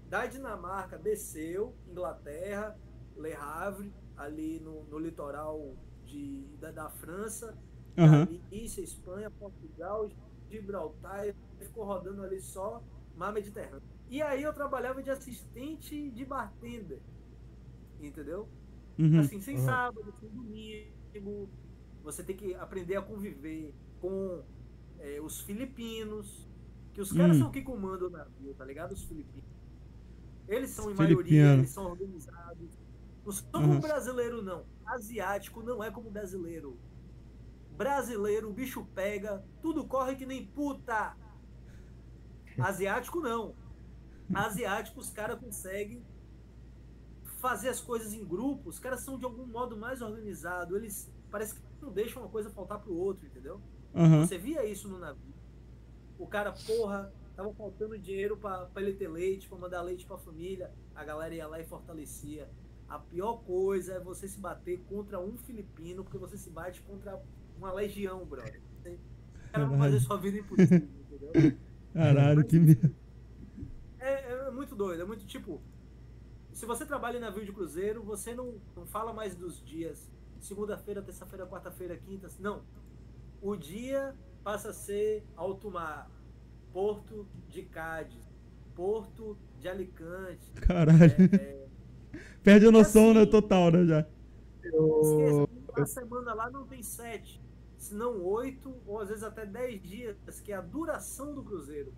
Da Dinamarca desceu, Inglaterra, Le Havre, ali no, no litoral de, da, da França, uhum. Galícia, Espanha, Portugal, Gibraltar, ficou rodando ali só mar Mediterrâneo. E aí eu trabalhava de assistente de bartender, entendeu? Uhum. Assim, sem uhum. sábado, sem domingo, você tem que aprender a conviver com é, os filipinos, que os caras uhum. são que comandam o navio, tá ligado? Os filipinos. Eles são, em maioria, eles são organizados. Não são como uhum. brasileiro, não. Asiático não é como brasileiro. Brasileiro, o bicho pega, tudo corre que nem puta. Asiático não. Asiático, os caras conseguem fazer as coisas em grupo, os caras são de algum modo mais organizados, eles parece que não deixam uma coisa faltar pro outro, entendeu? Uhum. Você via isso no navio. O cara, porra, tava faltando dinheiro para ele ter leite, para mandar leite para a família, a galera ia lá e fortalecia. A pior coisa é você se bater contra um filipino, porque você se bate contra uma legião, brother. Cara, fazer sua vida impossível, entendeu? Caralho, que merda. É, é, muito doido, é muito tipo. Se você trabalha em navio de cruzeiro, você não, não fala mais dos dias segunda-feira, terça-feira, quarta-feira, quinta. Não. O dia passa a ser alto mar, Porto de Cádiz, Porto de Alicante. Caralho. É, é... *laughs* Perde a noção, assim, né? Total, né? Já. Uma semana lá não tem sete se não oito, ou às vezes até dez dias, que é a duração do cruzeiro.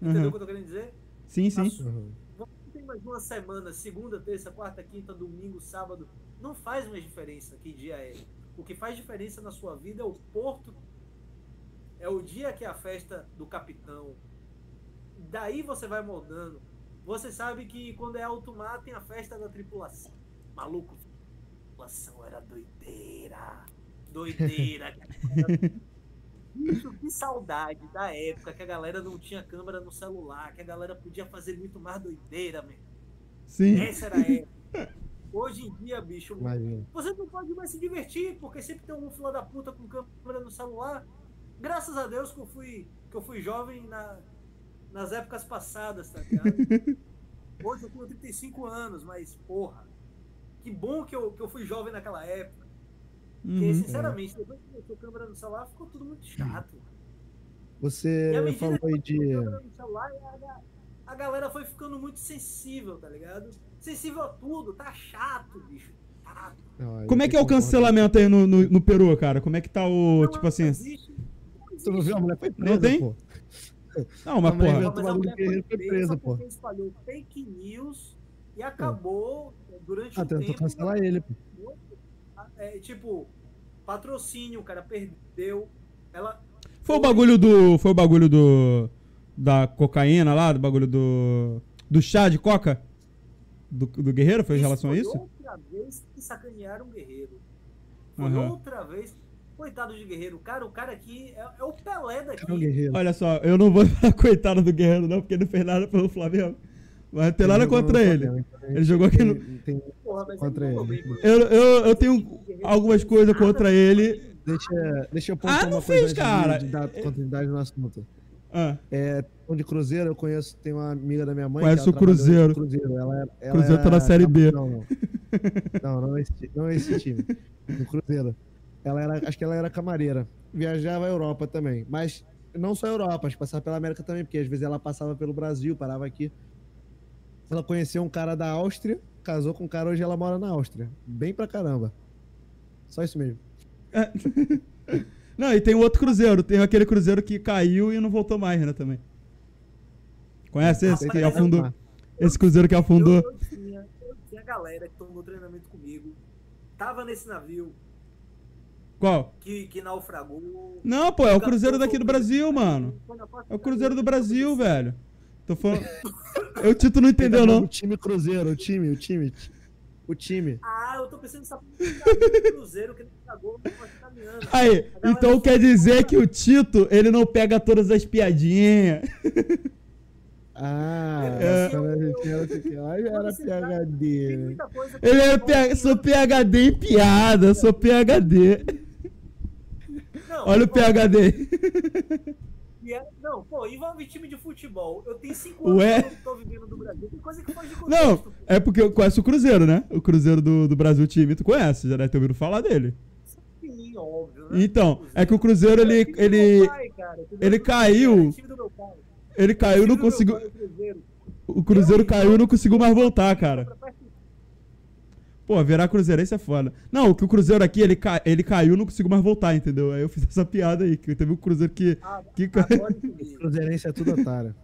Entendeu uhum. o que eu tô querendo dizer? Sim, sim. Uhum. Tem mais uma semana, segunda, terça, quarta, quinta, domingo, sábado. Não faz mais diferença que dia é. O que faz diferença na sua vida é o porto. É o dia que é a festa do capitão. Daí você vai moldando. Você sabe que quando é alto mar tem a festa da tripulação. Maluco, a tripulação era doideira doideira. *laughs* Bicho, que saudade da época que a galera não tinha câmera no celular, que a galera podia fazer muito mais doideira, mesmo. Sim. Essa era a época. Hoje em dia, bicho, Imagina. você não pode mais se divertir, porque sempre tem algum filho da puta com câmera no celular. Graças a Deus que eu fui, que eu fui jovem na, nas épocas passadas, tá ligado? *laughs* Hoje eu tenho 35 anos, mas, porra, que bom que eu, que eu fui jovem naquela época. Porque, uhum. sinceramente, depois que começou a câmera no celular, ficou tudo muito chato. Você falou aí de. Celular, a, a galera foi ficando muito sensível, tá ligado? Sensível a tudo, tá chato, bicho. Chato. Não, Como é eu que é o cancelamento aí no, no, no Peru, cara? Como é que tá o. Não, tipo não assim. existe, não Tu não viu? A mulher foi presa, tem? pô. Não, mas A porra. inventou Mas a bagulho mulher foi presa presa, pô. porque espalhou fake news e acabou durante Ah, um tentou tempo. cancelar ele, pô. É, tipo, patrocínio, o cara perdeu. Ela. Foi o bagulho do. Foi o bagulho do. Da cocaína lá, do bagulho do. Do chá de coca? Do, do guerreiro? Foi em relação a isso? outra vez que sacanearam o Guerreiro. Foi Aham. outra vez. Coitado de Guerreiro. Cara, o cara aqui é, é o Pelé daqui. Guerreiro. Olha só, eu não vou *laughs* falar coitado do guerreiro, não, porque ele não fez nada pelo Flamengo. Mas não tem nada no contra ele. Flamengo, então Ele jogou aqui no- tem- Porra, Contra ele. Eu, eu, eu tenho algumas coisas contra ele. Deixa, deixa eu pontuar Ah, não uma fez, coisa antes de- cara. de dar continuidade no assunto. Ah, É, de Cruzeiro, eu conheço, tem uma amiga da minha mãe. Conhece o Cruzeiro. Cruzeiro. Ela, era- ela Cruzeiro tá na era- Série B. Não, não. Não, não é esse, não é esse time. *laughs* No Cruzeiro. Ela era, acho que ela era camareira. Viajava a Europa também. Mas não só a Europa, acho que passava pela América também, porque às vezes ela passava pelo Brasil, parava aqui. Ela conheceu um cara da Áustria, casou com um cara, hoje ela mora na Áustria. Bem pra caramba. Só isso mesmo. *laughs* Não, e tem outro cruzeiro. Tem aquele cruzeiro que caiu e não voltou mais, né, também. Conhece esse que Rapaz, afundou? Esse cruzeiro que Eu, afundou. eu, tinha, eu tinha galera que tomou treinamento comigo. Tava nesse navio Qual? que, que naufragou. Não, pô, é o cruzeiro daqui do Brasil, mano. É o Cruzeiro do Brasil, velho. Tô falando. *laughs* Eu, Tito, não entendeu, O não. time Cruzeiro, o time, o time. O time. Ah, eu tô pensando nessa Cruzeiro que Norte Italiano. Aí, então quer dizer que o Tito, ele não pega todas as piadinhas. Ah, É. gente era pequeno, aí era PHD. Ele é não- PH... Sou PHD em piada, sou PHD. Não, Olha o pô, PHD. é- Não, pô, envolve time de futebol. Eu tenho cinco anos Ué? que eu tô vivendo do Brasil. Tem coisa que foge de Não, contexto. pô. é porque eu conheço o Cruzeiro, né? O Cruzeiro do, do Brasil time, tu conhece, já deve ter ouvido falar dele. Sim, óbvio, né? Então, é que o Cruzeiro, ele, É ele, pai, ele caiu. É ele caiu, não conseguiu. o Cruzeiro. O Cruzeiro caiu e não conseguiu mais voltar, cara. Pô, virar cruzeirense é foda. Não, que o Cruzeiro aqui, ele, ca... ele caiu e não conseguiu mais voltar, entendeu? Aí eu fiz essa piada aí, que teve um Cruzeiro que... Ah, que... *laughs* Cruzeirense é tudo otário.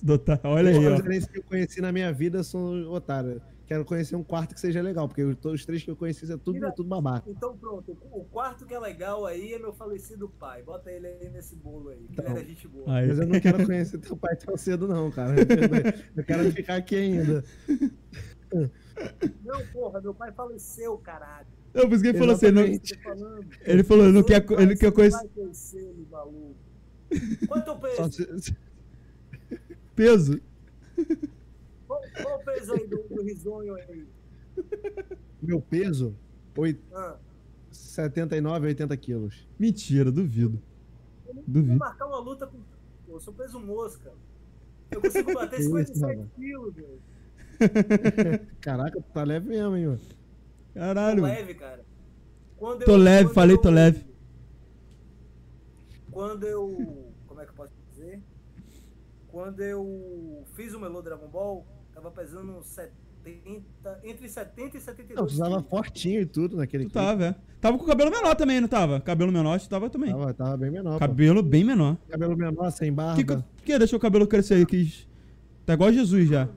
Dota- Olha aí, Os cruzeirenses que eu conheci na minha vida são otários. Quero conhecer um quarto que seja legal, porque os- todos os três que eu conheci é tudo, é tudo babaca. Então pronto, o quarto que é legal aí é meu falecido pai. Bota ele aí nesse bolo aí, que ele Então. era gente boa. Aí. Mas eu não quero conhecer teu pai tão cedo, não, cara. *laughs* Eu quero ficar aqui ainda. *laughs* Não, porra, meu pai faleceu, caralho. Não, por isso que ele falou assim, não- ele falou, não quer, ele quer Vai maluco. Quanto é peso? se- peso. Qual, qual o peso aí do, do risonho aí? Meu peso, oit- Ah, 79, 80 quilos. Mentira, duvido. eu não Duvido. vou marcar uma luta com. Eu sou peso mosca. Eu consigo bater Que isso, 57 mano? quilos, velho. *laughs* Caraca, tu tá leve mesmo, hein, mano. Caralho. Tô leve, cara. Quando Tô leve, falei, tô leve. Quando eu. Como é que eu posso dizer? Quando eu fiz o Melô Dragon Ball, tava pesando uns 70. Entre 70 e 72. Não, tu tava fortinho e tudo naquele Tu tava, é. Tava com cabelo menor também, não tava? Cabelo menor, tu tava também. Tava, tava bem menor. pô. Cabelo bem menor. Cabelo menor, sem barba. Que, que, por que deixou o cabelo crescer aí? Quis... Tá igual Jesus já.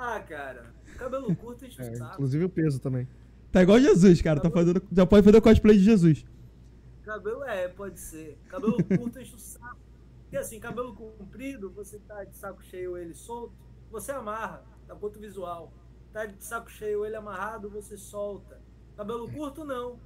Ah, cara. Cabelo curto enche É, o saco. inclusive o peso também. Tá igual Jesus, cara. Tá fazendo, já pode fazer o cosplay de Jesus. Cabelo é, pode ser. Cabelo curto enche o saco. Porque assim, cabelo comprido, você tá de saco cheio ele solto, você amarra, tá ponto visual. Tá de saco cheio ele amarrado, você solta. Cabelo curto não.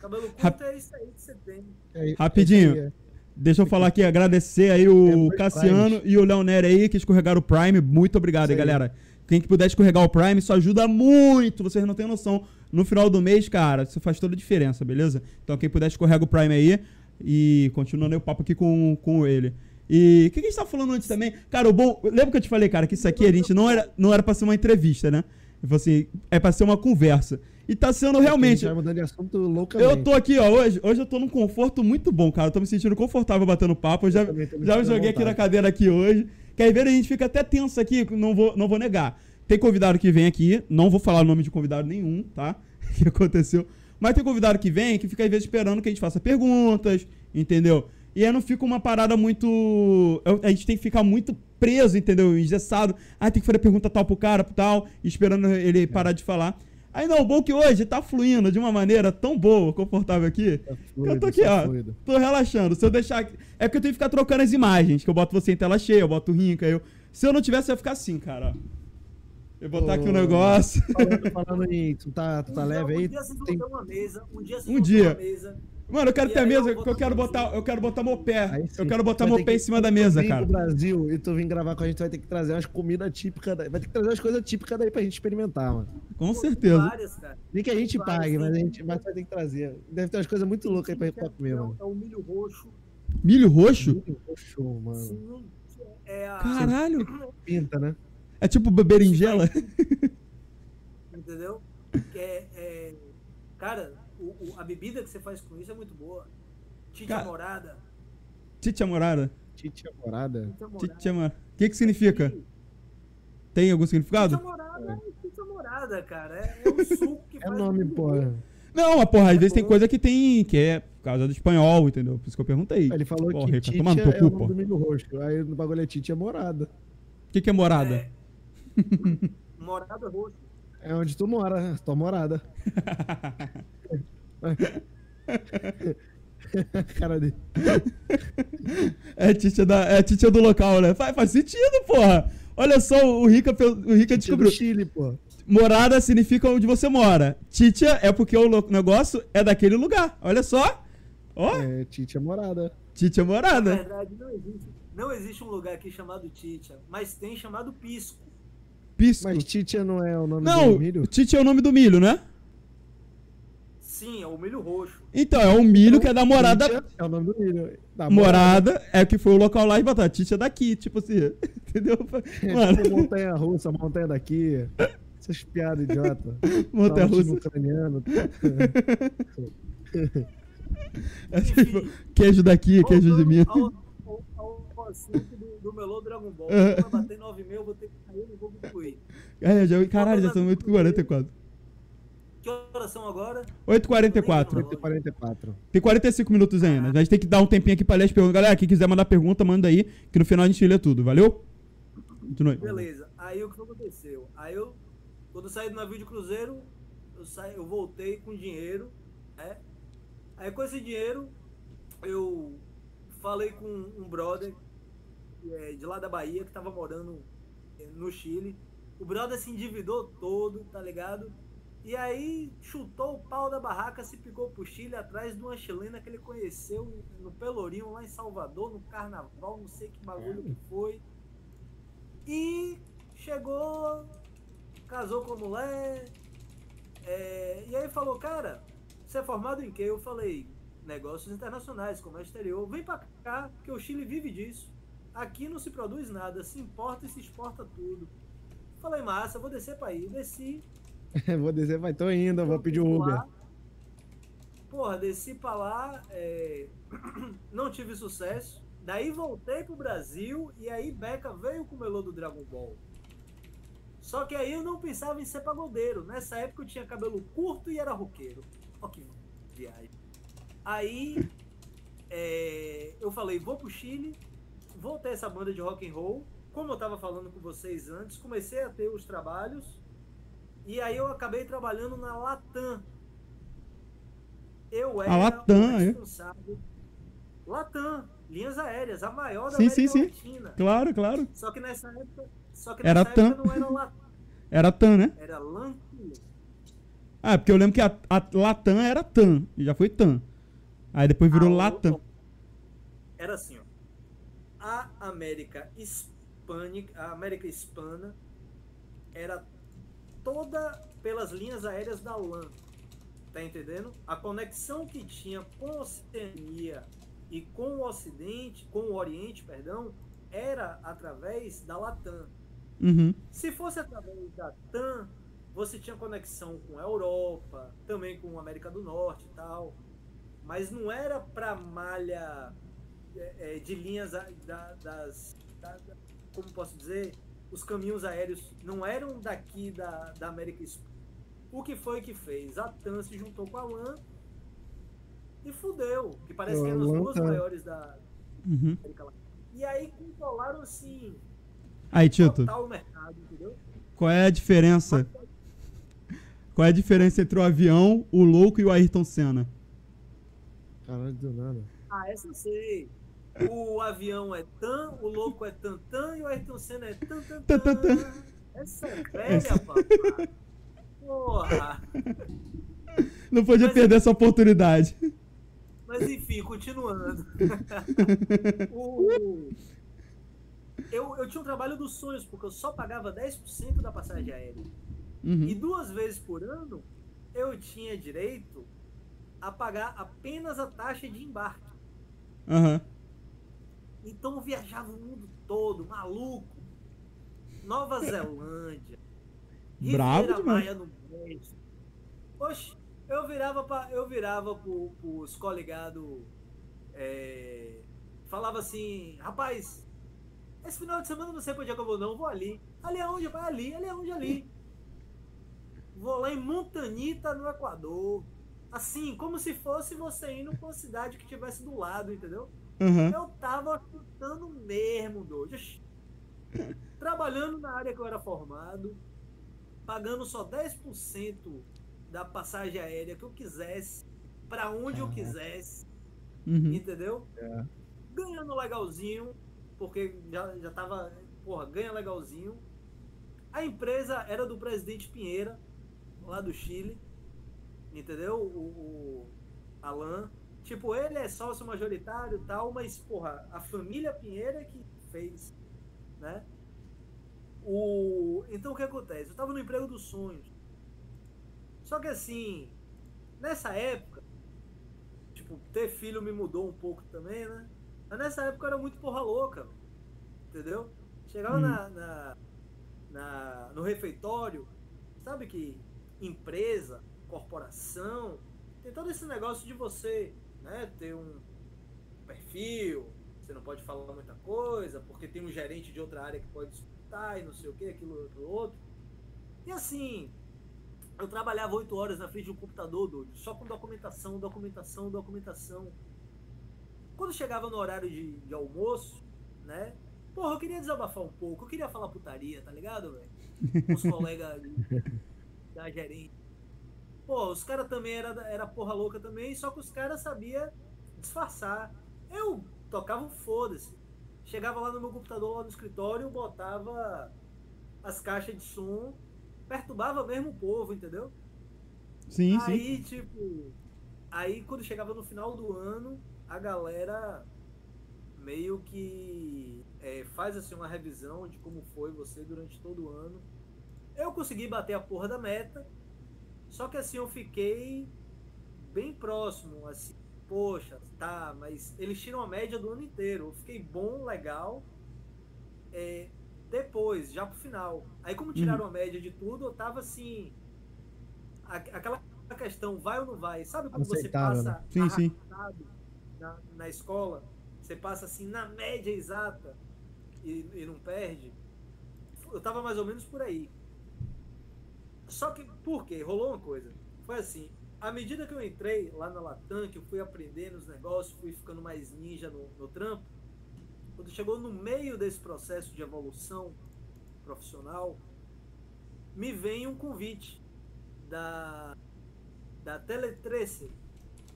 Cabelo curto é isso aí que você tem. É, Rapidinho. esse aí é. Deixa eu falar aqui, agradecer aí o Cassiano e o Léo Nery aí que escorregaram o Prime. Muito obrigado aí, galera. Quem que puder escorregar o Prime, isso ajuda muito. Vocês não têm noção. No final do mês, cara, isso faz toda a diferença, beleza? Então, quem puder escorrega o Prime aí. E continuando aí o papo aqui com, com ele. E o que, que a gente tava falando antes também? Cara, o bom. Lembra que eu te falei, cara, que isso aqui a gente não era, não era pra ser uma entrevista, né? Eu falei assim, é pra ser uma conversa. E tá sendo realmente. vai mudando de assunto loucamente. Eu tô aqui, ó, hoje, hoje eu tô num conforto muito bom, cara. Eu tô me sentindo confortável batendo papo. Eu já, também me já me joguei aqui na cadeira aqui hoje. Que às vezes a gente fica até tenso aqui, não vou, não vou negar. Tem convidado que vem aqui, não vou falar o nome de convidado nenhum, tá? *laughs* que aconteceu. Mas tem convidado que vem que fica às vezes esperando que a gente faça perguntas, entendeu? E aí não fica uma parada muito. A gente tem que ficar muito preso, entendeu? Engessado. Ah, tem que fazer pergunta tal pro cara, pro tal, esperando ele é. parar de falar. Aí não, o bom que hoje tá fluindo de uma maneira tão boa, confortável aqui. Tá fluido, que eu tô aqui, tá ó. Fluido. Tô relaxando. Se eu deixar. É porque eu tenho que ficar trocando as imagens. Que eu boto você em tela cheia, eu boto rinca. Eu... Se eu não tivesse, eu ia ficar assim, cara. Eu botar aqui um negócio. Falando, falando em. Tu tá, tu tá um leve aí? Um dia você tem... uma mesa. Um dia Um dia. Mesa, Mano, eu quero ter a mesa, eu, eu quero botar, eu quero botar meu pé. eu quero botar meu pé em cima da mesa, cara. no Brasil e tu vir gravar com a gente, vai ter que trazer umas comidas típicas, daí. vai ter que trazer umas coisas típicas daí pra gente experimentar, mano. Com certeza. Várias, Nem que a gente várias, pague, mas a gente mas vai ter que trazer. Deve ter umas coisas muito loucas aí pra, pra comer, mano. É o milho roxo. Milho roxo? Milho roxo, mano. Sim, é a... Caralho. *coughs* Pinta, né? É tipo berinjela? Entendeu? É, é... Cara, a bebida que você faz com isso é muito boa. Titia morada. Titia morada? Titia morada? Titia morada. O que que significa? Tem algum significado? Titia morada é titia morada, cara. É, é o suco que *laughs* é faz. É nome, porra. Não, mas porra, às é vezes tem coisa que tem, que é por causa do espanhol, entendeu? Por isso que eu perguntei. Ele falou porra, que titia tomando é o nome do milho roxo. Aí no bagulho é titia morada. O que que é morada? É... *laughs* morada roxo. É onde tu mora, tua morada. *laughs* *laughs* Cara dele. *laughs* É a titia, da, é a titia do local, né? Faz, faz sentido, porra. Olha só, o Rica, o Rica descobriu. Chile, porra. Morada significa onde você mora. Titia é porque o negócio é daquele lugar. Olha só. Ó. É, Titia morada. Titia morada. Na verdade, não existe, não existe um lugar aqui chamado Titia, mas tem chamado Pisco. Pisco. Mas Titia não é o nome não, do milho? Não, Titia é o nome do milho, né? Sim, é o milho roxo. Então, é o milho que é da morada. Titia é o nome do milho. Da morada. morada é que foi o local lá e botar. Titia daqui, tipo assim. *laughs* Entendeu? É, Mano. Tipo montanha russa, montanha daqui. Essas piadas idiota. Montanha russa. ucraniano. *laughs* é, tipo, queijo daqui, queijo de mim. Ao, ao, ao assunto do, do Melô Dragon Ball. Uh. Vai bater 9 mil, eu vou ter que sair e vou concluir. É, já, caralho, já são 8h44. Que horas são agora? 8h44. 8h44. Tem 45 minutos ainda. A gente tem que dar um tempinho aqui pra ler as perguntas. Galera, quem quiser mandar pergunta, manda aí, que no final a gente lê tudo. Valeu? Continue. Beleza. Aí o que aconteceu? Aí eu, quando eu saí do navio de cruzeiro, eu, saí, eu voltei com dinheiro, né? Aí com esse dinheiro, eu falei com um brother é, de lá da Bahia, que tava morando é, no Chile. O brother se endividou todo, tá ligado? E aí chutou o pau da barraca, se picou pro Chile atrás de uma chilena que ele conheceu no Pelourinho, lá em Salvador, no carnaval, não sei que bagulho que foi. E chegou, casou com a mulher. É, e aí falou, cara, você é formado em quê? Eu falei, negócios internacionais, comércio exterior. Vem pra cá, que o Chile vive disso. Aqui não se produz nada, se importa e se exporta tudo. Falei, massa, vou descer pra aí. Desci, *laughs* vou descer, vai, tô indo, vou pedir o Uber. Lá. Porra, desci pra lá, é... *clears throat* não tive sucesso. Daí voltei pro Brasil e aí Beca veio com o melô do Dragon Ball. Só que aí eu não pensava em ser pagodeiro. Nessa época eu tinha cabelo curto e era roqueiro. Ó que viagem. Aí é... eu falei, vou pro Chile, vou ter essa banda de rock and roll. Como eu tava falando com vocês antes, comecei a ter os trabalhos e aí eu acabei trabalhando na Latam. Eu era a Latam, é? responsável. É? Latam, linhas aéreas, a maior da sim, América sim, sim. Latina. Claro, claro. Só que nessa época, só que era nessa época não era Latam. Era TAM, né? Era LAN. Ah, porque eu lembro que a, a Latam era TAM, e já foi TAM. Aí depois virou ah, Latam. Era assim, ó. A América Hispânica, a América Hispana era toda pelas linhas aéreas da LAN. Tá entendendo? A conexão que tinha com a Oceania e com o Ocidente, com o Oriente, perdão, era através da Latam. Uhum. Se fosse através da TAM, você tinha conexão com a Europa, também com a América do Norte e tal. Mas não era para malha é, é, de linhas da, das, da, como posso dizer, os caminhos aéreos não eram daqui da, da América. O que foi que fez? A TAM se juntou com a LAN e fudeu. Que parece que eram as duas maiores da Uhum. América Latina. E aí controlaram assim Aí, Tito, o mercado, entendeu? qual é a diferença? Qual é a diferença entre o avião, o louco e o Ayrton Senna? Caralho, do nada. Ah, essa eu sei. O avião é tan, o louco é tan tan e o Ayrton Senna é tan tan Tan, tan, tan. tan. Essa é velha, papai. Porra. Não podia Mas- perder essa oportunidade. Mas enfim, continuando. *laughs* O- Eu, eu tinha um trabalho dos sonhos, porque eu só pagava 10% da passagem aérea. E Uhum. duas vezes por ano eu tinha direito a pagar apenas a taxa de embarque. Aham. Então eu viajava o mundo todo, maluco. Nova Zelândia. *laughs* Demais. Maia no México. Oxe, eu virava, pra, eu virava pro, pros coligados. é, falava assim, rapaz, esse final de semana eu não sei pra onde é que eu vou não, vou ali. Ali é onde? Vai ali, ali é onde ali. *laughs* Vou lá em Montanita, no Equador. Assim, como se fosse você indo pra uma cidade que tivesse do lado, entendeu? Aham. Eu tava chutando mesmo, doido. *laughs* Trabalhando na área que eu era formado, pagando só 10% da passagem aérea que eu quisesse, pra onde eu quisesse, Uhum. entendeu? É. Ganhando legalzinho, porque já, já tava, porra, ganha legalzinho. A empresa era do presidente Pinheira, lá do Chile, entendeu? O, o Alan. Tipo, ele é sócio majoritário e tal, mas, porra, a família Pinheira é que fez, né? O... Então o que acontece? Eu tava no emprego dos sonhos. Só que assim, nessa época, tipo, ter filho me mudou um pouco também, né? Mas nessa época eu era muito porra louca, entendeu? Chegava Hum. na, na, na- no refeitório, sabe que empresa, corporação, tem todo esse negócio de você, né, ter um perfil, você não pode falar muita coisa, porque tem um gerente de outra área que pode escutar e não sei o que, aquilo, aquilo outro. E assim, eu trabalhava oito horas na frente de um computador, doido, só com documentação, documentação, documentação. Quando chegava no horário de, de almoço, né? Porra, eu queria desabafar um pouco, eu queria falar putaria, tá ligado, velho? Os *laughs* colegas da gerente. Pô, os caras também era, era porra louca também, só que os caras sabiam disfarçar. Eu tocava um foda-se. Chegava lá no meu computador, lá no escritório, botava as caixas de som, perturbava mesmo o povo, entendeu? Sim, sim. Aí, tipo, aí quando chegava no final do ano, a galera meio que é, faz assim uma revisão de como foi você durante todo o ano. Eu consegui bater a porra da meta, só que assim eu fiquei bem próximo, assim, poxa, tá, mas eles tiram a média do ano inteiro. Eu fiquei bom, legal. É, depois, já pro final. Aí como tiraram a média de tudo, eu tava assim. a- aquela questão, vai ou não vai? Sabe quando você passa Sim, sim. arrastado Na, na escola? Você passa assim na média exata e, e não perde? Eu tava mais ou menos por aí. Só que, por quê? Rolou uma coisa. Foi assim, à medida que eu entrei lá na Latam, que eu fui aprendendo os negócios, fui ficando mais ninja no, no trampo, quando chegou no meio desse processo de evolução profissional, me vem um convite da, da Teletrece,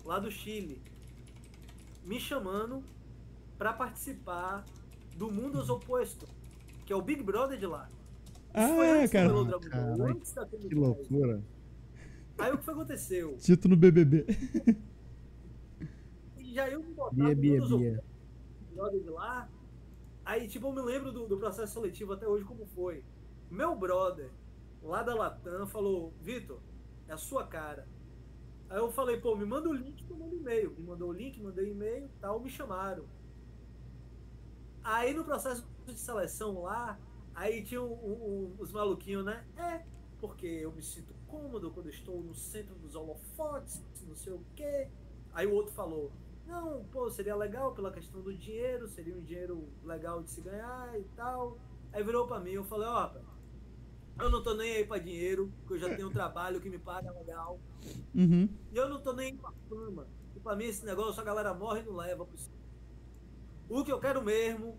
lá do Chile, me chamando para participar do Mundo Opostos, que é o Big Brother de lá. Ah, do cara. Da Que loucura. Aí o que foi que aconteceu? Tito no BBB. E já eu me botava Bia, bia, de lá. Aí, tipo, eu me lembro do, do processo seletivo até hoje como foi. Meu brother, lá da Latam, falou, Vitor, é a sua cara. Aí eu falei, pô, me manda o link eu mando e-mail. Me mandou o link, mandei e-mail tal, me chamaram. Aí no processo de seleção lá, aí tinha um- um- um- os maluquinhos, né? É, porque eu me sinto cômodo quando estou no centro dos holofotes, não sei o quê. Aí o outro falou, Não, pô, seria legal pela questão do dinheiro, seria um dinheiro legal de se ganhar e tal. Aí virou pra mim, eu falei, ó, rapaz, eu não tô nem aí pra dinheiro, porque eu já tenho um trabalho que me paga legal. Uhum. E eu não tô nem aí pra fama. E pra mim esse negócio a galera morre e não leva pro. O que eu quero mesmo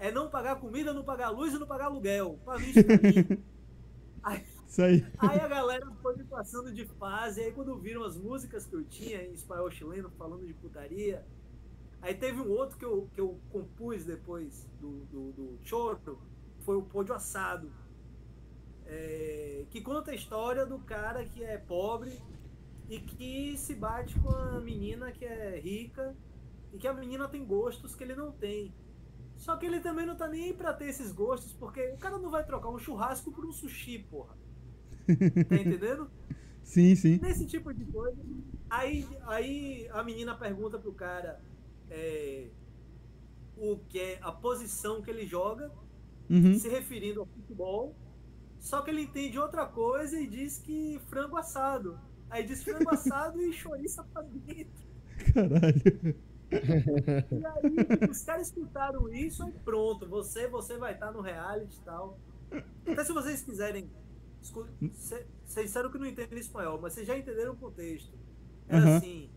é não pagar comida, não pagar luz e não pagar aluguel. Pra mim, isso pra mim. *laughs* Aí, Isso aí. aí a galera foi me passando de fase. Aí quando viram as músicas que eu tinha em espanhol chileno falando de putaria. Aí teve um outro que eu, que eu compus depois do, do, do Choro, foi o Pódio Assado. É, que conta a história do cara que é pobre e que se bate com a menina que é rica e que a menina tem gostos que ele não tem. Só que ele também não tá nem pra ter esses gostos, porque o cara não vai trocar um churrasco por um sushi, porra. Tá *laughs* entendendo? Sim, sim. Nesse tipo de coisa. Aí, aí a menina pergunta pro cara é, o que é a posição que ele joga, Uhum. se referindo ao futebol. Só que ele entende outra coisa e diz que frango assado. Aí diz frango assado e chouriça pra dentro. *laughs* Caralho. E aí os caras escutaram isso e pronto, você, você vai estar no reality e tal. Até se vocês quiserem. Vocês disseram que não entendem espanhol, mas vocês já entenderam o contexto. Era Aham. assim.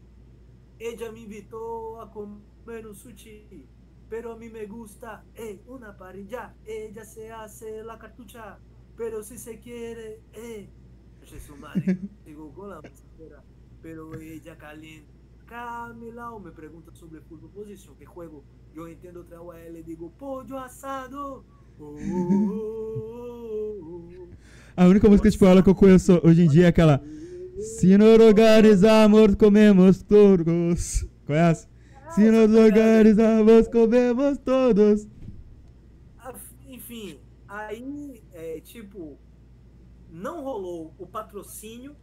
Ella me invitou a comer un sushi, pero a mí me gusta eh, una parrilla. Ella se hace la cartucha, pero si se quiere, eh. Achei su madre, digo con la pero ella calienta. Camilao me pregunta sobre fútbol posición, que juego. Yo entiendo traigo a él y digo, pollo asado. Oh, oh, oh, A única música espanhola que eu conheço hoje em dia é aquela. Se nos lugares amor comemos todos. Conhece? Se nos lugares amor comemos todos. Ah, Enfim, aí, é, tipo, não rolou o patrocínio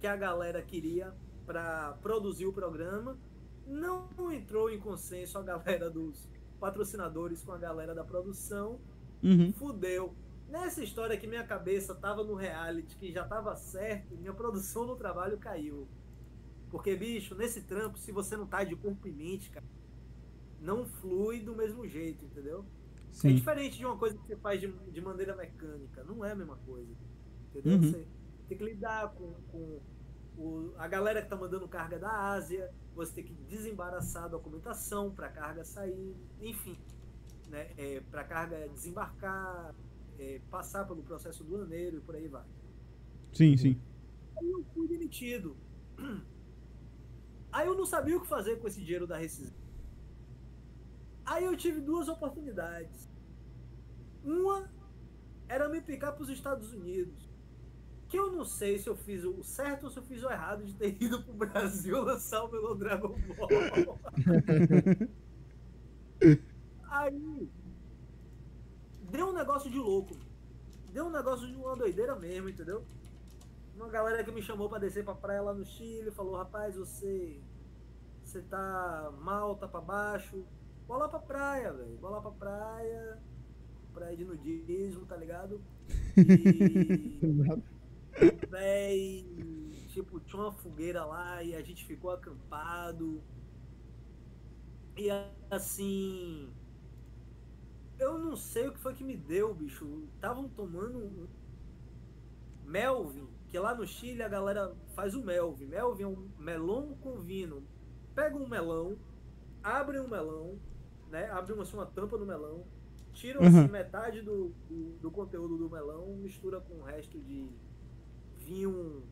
que a galera queria para produzir o programa. Não entrou em consenso a galera dos patrocinadores com a galera da produção. Uhum. Fudeu. Nessa história que minha cabeça tava no reality, que já tava certo, minha produção no trabalho caiu. Porque, bicho, nesse trampo, se você não tá de corpo e mente, cara, não flui do mesmo jeito, entendeu? É Sim. diferente de uma coisa que você faz de, de maneira mecânica. Não é a mesma coisa. Entendeu? Uhum. Você tem que lidar com, com o- a galera que tá mandando carga da Ásia. Você tem que desembaraçar a documentação para a carga sair. Enfim, né? É, para a carga desembarcar, é, passar pelo processo doaneiro e por aí vai. Sim, sim. Aí eu fui demitido. Aí eu não sabia o que fazer com esse dinheiro da rescisão. Aí eu tive duas oportunidades. Uma era me picar para os Estados Unidos. Que eu não sei se eu fiz o certo ou se eu fiz o errado de ter *laughs* ido pro Brasil lançar o meu Dragon Ball. Aí deu um negócio de louco. Deu um negócio de uma doideira mesmo, entendeu? Uma galera que me chamou pra descer pra praia lá no Chile, falou, rapaz, você. Você tá mal, tá pra baixo. Bola lá pra praia, velho. Bola lá pra praia. Praia de nudismo, tá ligado? *laughs* E. Véi, tipo, tinha uma fogueira lá e a gente ficou acampado. E assim. Eu não sei o que foi que me deu, bicho. Estavam tomando um Melvin, que lá no Chile a galera faz o Melvin. Melvin é um melão com vinho. Pega um melão, abre um melão, né? Abre uma, assim, uma tampa no melão, tira assim, Uhum. metade do, do, do conteúdo do melão, mistura com o resto de vinho,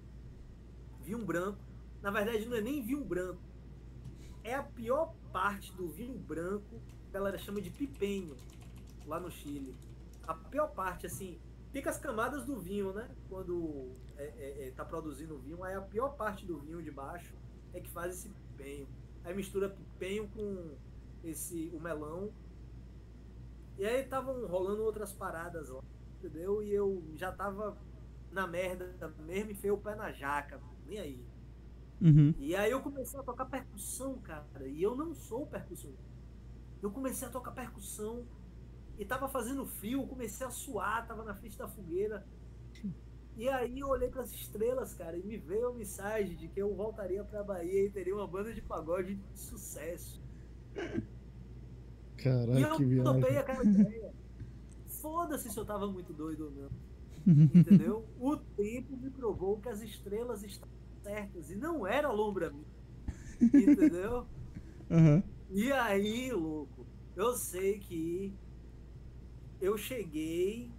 vinho branco. Na verdade, não é nem vinho branco. É a pior parte do vinho branco, que a galera chama de pipenho, lá no Chile. A pior parte, assim, fica as camadas do vinho, né? Quando é, é, é, tá produzindo vinho, aí a pior parte do vinho de baixo é que faz esse pipenho. Aí mistura pipenho com esse o melão. E aí estavam rolando outras paradas lá, entendeu? E eu já tava na merda mesmo, enfiei o pé na jaca, nem aí. Uhum. E aí eu comecei a tocar percussão, cara. E eu não sou percussionista. Eu comecei a tocar percussão e tava fazendo frio, comecei a suar, tava na frente da fogueira. E aí eu olhei para as estrelas, cara, e me veio a mensagem de que eu voltaria pra Bahia e teria uma banda de pagode de sucesso. Caraca, e eu que viagem. topei aquela ideia. Foda-se se eu tava muito doido ou não. Entendeu? O tempo me provou que as estrelas estavam certas e não era lombra minha. Entendeu? *laughs* Aham. E aí, louco, eu sei que eu cheguei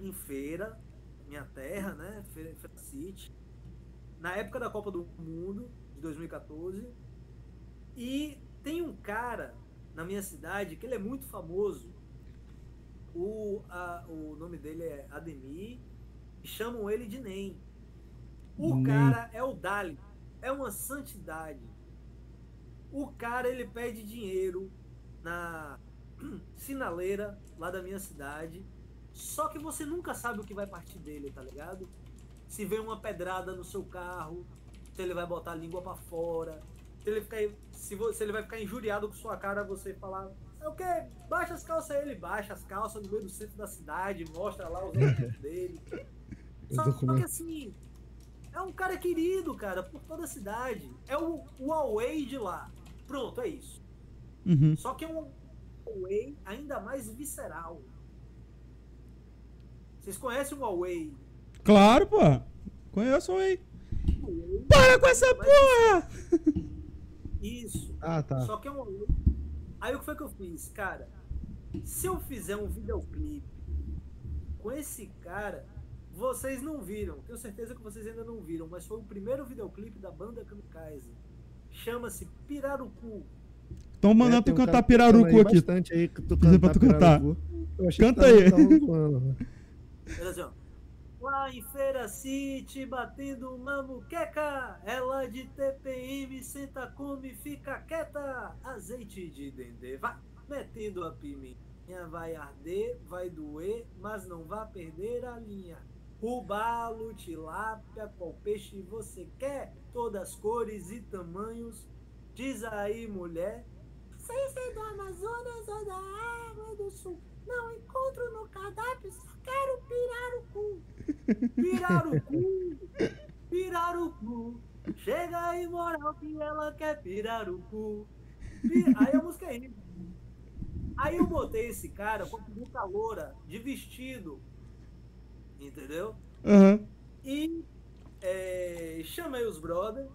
em feira, minha terra, né? Feira, feira City, na época da Copa do Mundo, de 2014. E tem um cara na minha cidade que ele é muito famoso. O, a- o nome dele é Ademir. E chamam ele de Nem. O Nem. cara é o Dali. É uma santidade. O cara ele pede dinheiro na *clears throat* sinaleira lá da minha cidade. Só que você nunca sabe o que vai partir dele, tá ligado? Se vem uma pedrada no seu carro, se ele vai botar a língua pra fora, se ele, ficar, se, vo- se ele vai ficar injuriado com sua cara, você falar. É o quê? Baixa as calças aí, ele baixa as calças no meio do centro da cidade, mostra lá os elementos dele. *laughs* Só, só que assim, é um cara querido, cara, por toda a cidade. É o, o Huawei de lá. Pronto, é isso. Uhum. Só que é um Huawei ainda mais visceral. Vocês conhecem o Huawei? Claro, pô. Conheço aí. Para com essa porra! Isso. Ah, tá. Só que é um Huawei. Aí o que foi que eu fiz? Cara, se eu fizer um videoclipe com esse cara, vocês não viram. Tenho certeza que vocês ainda não viram, mas foi o primeiro videoclipe da banda Kamikaze. Chama-se Pirarucu. Estão É, mandando tem tu um cantar cara pirarucu aí aqui. Bastante aí, que tu Dizer pra cantar tu cantar. Canta aí. Era assim, ó. Lá em Feira City, batendo uma muqueca. Ela de TPM, senta, come, fica quieta. Azeite de dendê, vai metendo a pimentinha. Vai arder, vai doer, mas não vai perder a linha. Rubalo, tilápia, qual peixe você quer? Todas as cores e tamanhos. Diz aí, mulher. Sem ser do Amazonas ou da Água do Sul. Não encontro no cardápio, só quero pirarucu. Pirarucu, pirarucu. Chega aí, moral, que ela quer pirarucu. Pi- Aí a música é isso. Aí eu botei esse cara com a peruca loura, de vestido. Entendeu? Aham. E é, chamei os brothers.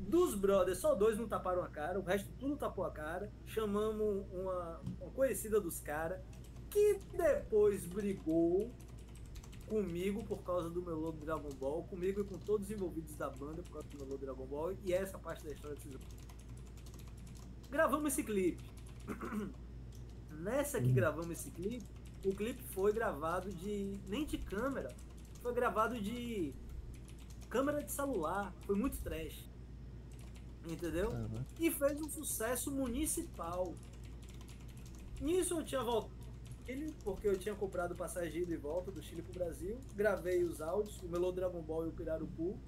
Dos brothers, só dois não taparam a cara, o resto tudo tapou a cara. Chamamos uma, uma conhecida dos caras, que depois brigou comigo por causa do meu logo Dragon Ball, comigo e com todos os envolvidos da banda por causa do meu logo Dragon Ball, e essa parte da história vocês Gravamos esse clipe. *clears throat* Nessa que gravamos esse clipe, o clipe foi gravado de. nem de câmera, foi gravado de câmera de celular. Foi muito trash. Entendeu? Aham. E fez um sucesso municipal. Nisso eu tinha voltado, Chile, porque eu tinha comprado passagem de volta do Chile pro Brasil. Gravei os áudios, o Melô Dragon Ball e o Pirarucu.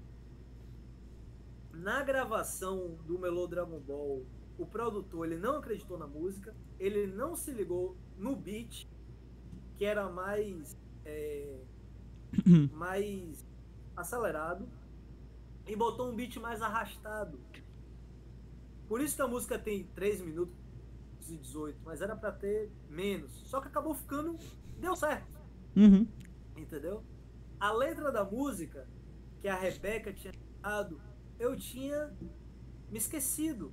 Na gravação do Melô Dragon Ball, o produtor ele não acreditou na música, ele não se ligou no beat, que era mais é, *coughs* mais acelerado, e botou um beat mais arrastado. Por isso que a música tem 3 minutos e 18, mas era pra ter menos. Só que acabou ficando. Deu certo, Uhum. entendeu? A letra da música, que a Rebeca tinha dado, eu tinha me esquecido.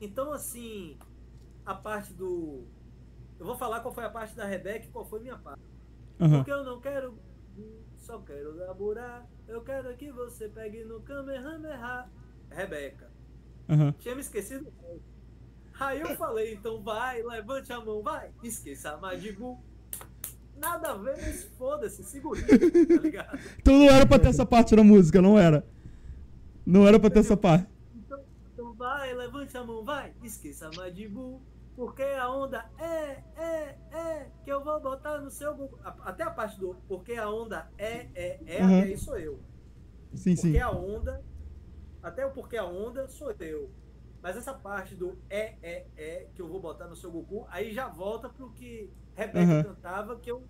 Então, assim, a parte do. Eu vou falar qual foi a parte da Rebeca e qual foi a minha parte. Aham. Porque eu não quero, só quero namorar. Eu quero que você pegue no Kamehameha. Rebeca. Aham. Tinha me esquecido. Aí eu falei, então vai, levante a mão, vai. Esqueça a Madibu. Nada a ver, mas foda-se, segurinho, tá ligado? *laughs* Então não era pra ter essa parte da música, não era. Não era pra ter essa parte. Então, então vai, levante a mão, vai. Esqueça a Madibu. Porque a onda é, é, é, que eu vou botar no seu. Até a parte do porque a onda é, é, é, Uhum. até aí sou eu. Sim, sim. Porque a onda, até o porque a onda sou eu. Mas essa parte do é, é, é, que eu vou botar no seu Goku, aí já volta pro que Rebeca Aham. cantava, que eu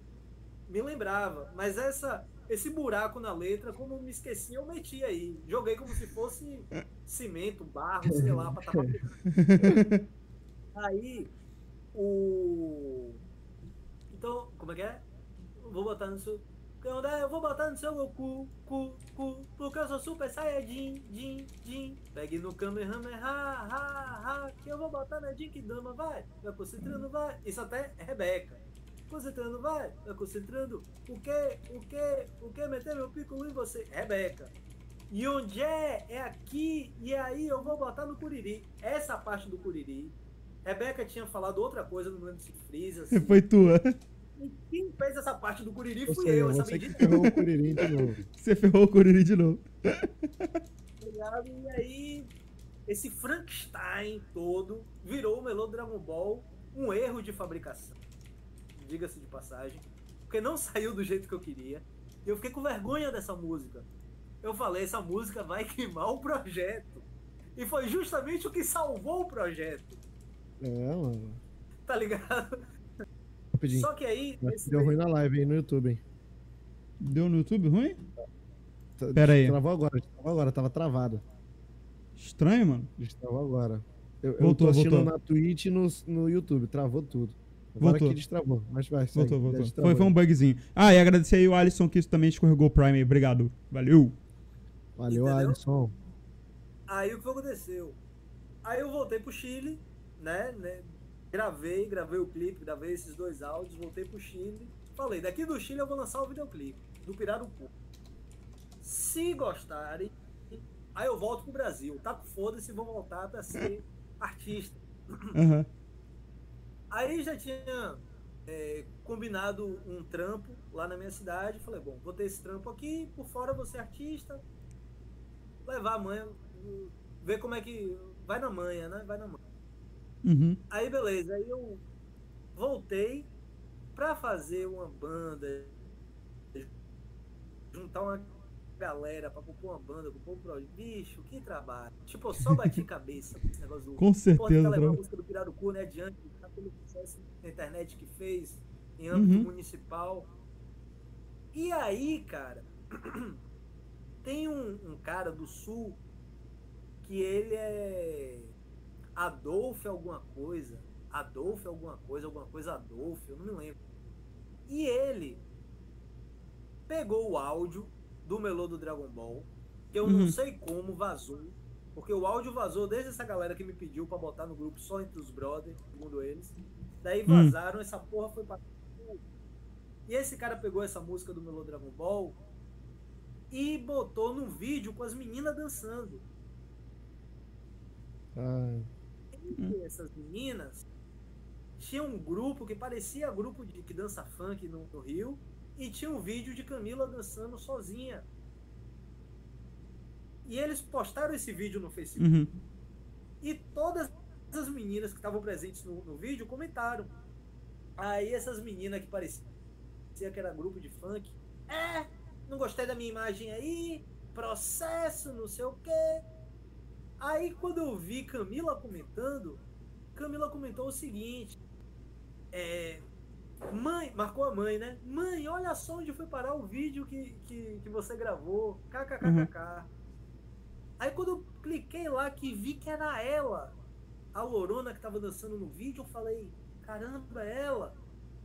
me lembrava. Mas essa esse buraco na letra, como eu me esqueci, eu meti aí. Joguei como se fosse cimento, barro, sei lá, pra tapar. *laughs* aí, o. Então, como é que é? Vou botar no seu. Eu vou botar no seu cu, cu, cu, porque eu sou super saiyajin, din, din. Pegue no Kamehameha, ha, ha, que eu vou botar na Jinkidama, vai. Vai concentrando, vai. Isso até é Rebeca. Concentrando, vai. Vai concentrando. O que, o que, o que meter meu pico em você? Rebeca. E onde é? É aqui. E aí eu vou botar no Curiri. Essa parte do Curiri. Rebeca tinha falado outra coisa no lembro se Freeza. *laughs* Assim. Foi tua. E quem fez essa parte do Curiri fui eu, essa você ferrou o Curirim de novo. *laughs* Você ferrou o Curiri de novo. ligado? E aí, esse Frankenstein todo virou o Melô Dragon Ball um erro de fabricação. Diga-se de passagem. Porque não *laughs* saiu do jeito que eu queria. E eu fiquei com vergonha dessa música. Eu falei, essa música vai *laughs* queimar o projeto. E foi justamente o que salvou o projeto. É, mano. Tá ligado? Rapidinho. Só que aí. Deu ruim na live aí no YouTube, hein? Deu no YouTube ruim? Tá- Pera aí. Travou agora, travou agora, tava travado. Estranho, mano. Destravou agora. Eu, eu Voltou, tô assistindo voltou. na Twitch e no, no YouTube, travou tudo. Agora Voltou. que destravou, mas vai, segue. Voltou, voltou. destravou. Foi, foi um bugzinho. Ah, e agradecer aí o Alisson que isso também escorregou o Prime aí. Obrigado. Valeu. Valeu, Entendeu? Alisson. Aí o que aconteceu? Aí eu voltei pro Chile, né? Gravei, gravei o clipe, gravei esses dois áudios, voltei pro Chile. Falei, daqui do Chile eu vou lançar o videoclipe do Pirarucu. Se gostarem, aí eu volto pro Brasil. Tá com foda-se vou voltar pra ser artista. Aham. Aí já tinha é, combinado um trampo lá na minha cidade. Falei, bom, vou ter esse trampo aqui, por fora ser artista. Levar a manha, ver como é que. Vai na manha, né? Vai na manha. Uhum. Aí beleza, aí eu voltei pra fazer uma banda, juntar uma galera pra compor uma banda, compor um projeto. Bicho, que trabalho. Tipo, eu só bati *laughs* cabeça com esse negócio do. Com Pô, certeza, levar a música do Pirarucu, né, adiante, tá pelo sucesso na internet que fez, em âmbito Uhum. municipal. E aí, cara, *clears throat* tem um, um cara do sul que ele é Adolfo alguma coisa, Adolfo alguma coisa, alguma coisa Adolfo, eu não me lembro. E ele pegou o áudio do Melô do Dragon Ball, que eu Uhum. não sei como vazou, porque o áudio vazou desde essa galera que me pediu pra botar no grupo só entre os brothers, segundo eles. Daí Hum. vazaram, essa porra foi pra. E esse cara pegou essa música do Melô Dragon Ball e botou num vídeo com as meninas dançando. Ah, Entre essas meninas, tinha um grupo que parecia grupo de que dança funk no, no Rio e tinha um vídeo de Camila dançando sozinha. E eles postaram esse vídeo no Facebook. Uhum. E todas as meninas que estavam presentes no, no vídeo comentaram. Aí essas meninas que pareciam que era grupo de funk. É, não gostei da minha imagem aí, processo, não sei o quê. Aí quando eu vi Camila comentando, Camila comentou o seguinte. É, mãe, marcou a mãe, né? Mãe, olha só onde foi parar o vídeo que, que, que você gravou. KKKKK. Aí quando eu cliquei lá que vi que era ela, a Lorona que tava dançando no vídeo, eu falei, caramba, é ela.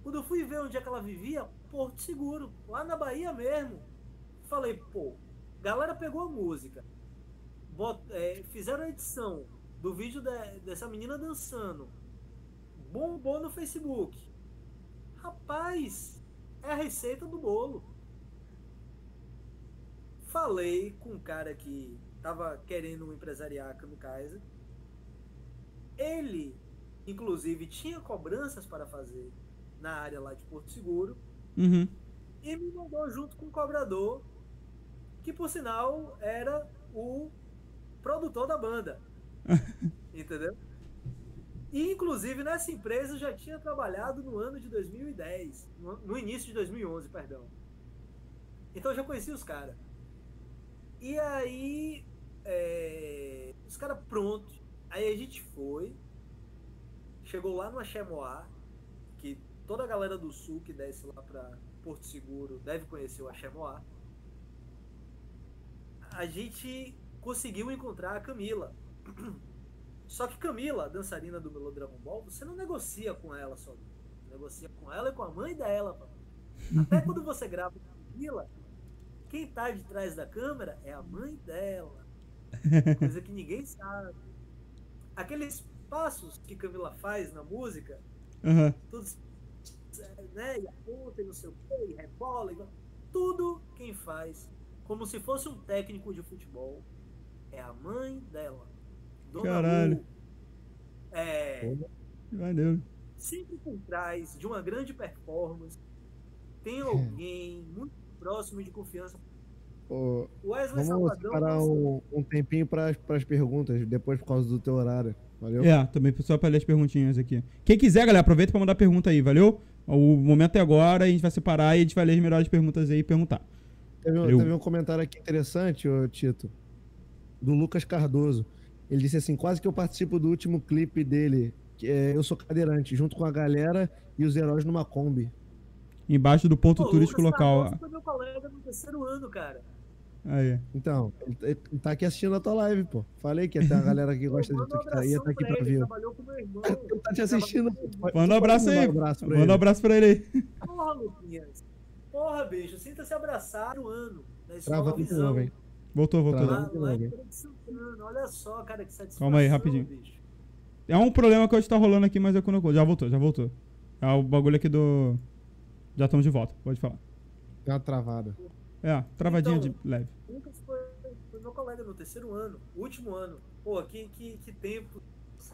Quando eu fui ver onde é que ela vivia, Porto Seguro, lá na Bahia mesmo. Falei, pô, galera pegou a música, bot- é, fizeram a edição do vídeo de- dessa menina dançando, bombou no Facebook. Rapaz, é a receita do bolo. Falei com um cara que tava querendo empresariar a Kamikaze. Ele, inclusive, tinha cobranças para fazer na área lá de Porto Seguro Uhum. e me mandou junto com o cobrador, que por sinal era o produtor da banda. *laughs* Entendeu? E inclusive nessa empresa eu já tinha trabalhado no ano de 2010, no, início de 2011, perdão. Então eu já conhecia os caras. E aí, é, os caras prontos. Aí a gente foi, chegou lá no Axemoá, que toda a galera do sul que desce lá pra Porto Seguro deve conhecer o Axé Moá. A gente conseguiu encontrar a Camila. *clears throat* Só que Camila, a dançarina do Melô Dragon Ball, você não negocia com ela só. Você negocia com ela e com a mãe dela. Até *laughs* quando você grava com Camila, quem tá de trás da câmera é a mãe dela. Coisa que ninguém sabe. Aqueles passos que Camila faz na música, Aham. todos, né, e aponta e não sei o que, e rebola, e... tudo quem faz, como se fosse um técnico de futebol, é a mãe dela. Dona Caralho. Lu. É, Maneiro. sempre por trás de uma grande performance, tem alguém muito próximo de confiança. Ô, O Wesley vamos Safadão separar um, um tempinho para as perguntas, depois por causa do teu horário. Valeu? É, também só pra ler as perguntinhas aqui. Quem quiser, galera, aproveita pra mandar pergunta aí, valeu? O momento é agora, a gente vai separar e a gente vai ler as melhores perguntas aí e perguntar. Teve, um- Valeu. teve um comentário aqui interessante, ô, Tito, do Lucas Cardoso. Ele disse assim: quase que eu participo do último clipe dele. Que é, eu sou cadeirante, junto com a galera e os heróis numa Kombi. Embaixo do ponto Pô, turístico Lucas local. Cardoso foi meu colega no terceiro ano, cara. Aí. Então, ele, ele tá aqui assistindo a tua live, pô. Falei que tem uma galera que gosta de tu um que tá, abração tá aqui pra pra ele, ver. trabalhou com meu irmão. *laughs* Ele tá te assistindo. Manda um abraço aí. Um abraço Manda um ele. abraço pra ele aí. Porra, Luquinhas. Porra, bicho, sinta-se abraçado o ano da escola Trava Visão. novo, hein? Voltou, voltou. Trava. Lá, de lá em Santana. Olha só, cara, que satisfação. Calma aí, rapidinho. bicho. É um problema que hoje tá rolando aqui, mas é quando eu... Já voltou, já voltou. É o bagulho aqui do... Já estamos de volta, pode falar. Deu uma travada. É, travadinha Então- de leve. Lucas foi, foi meu colega no terceiro ano, último ano. Pô, que, que, que tempo,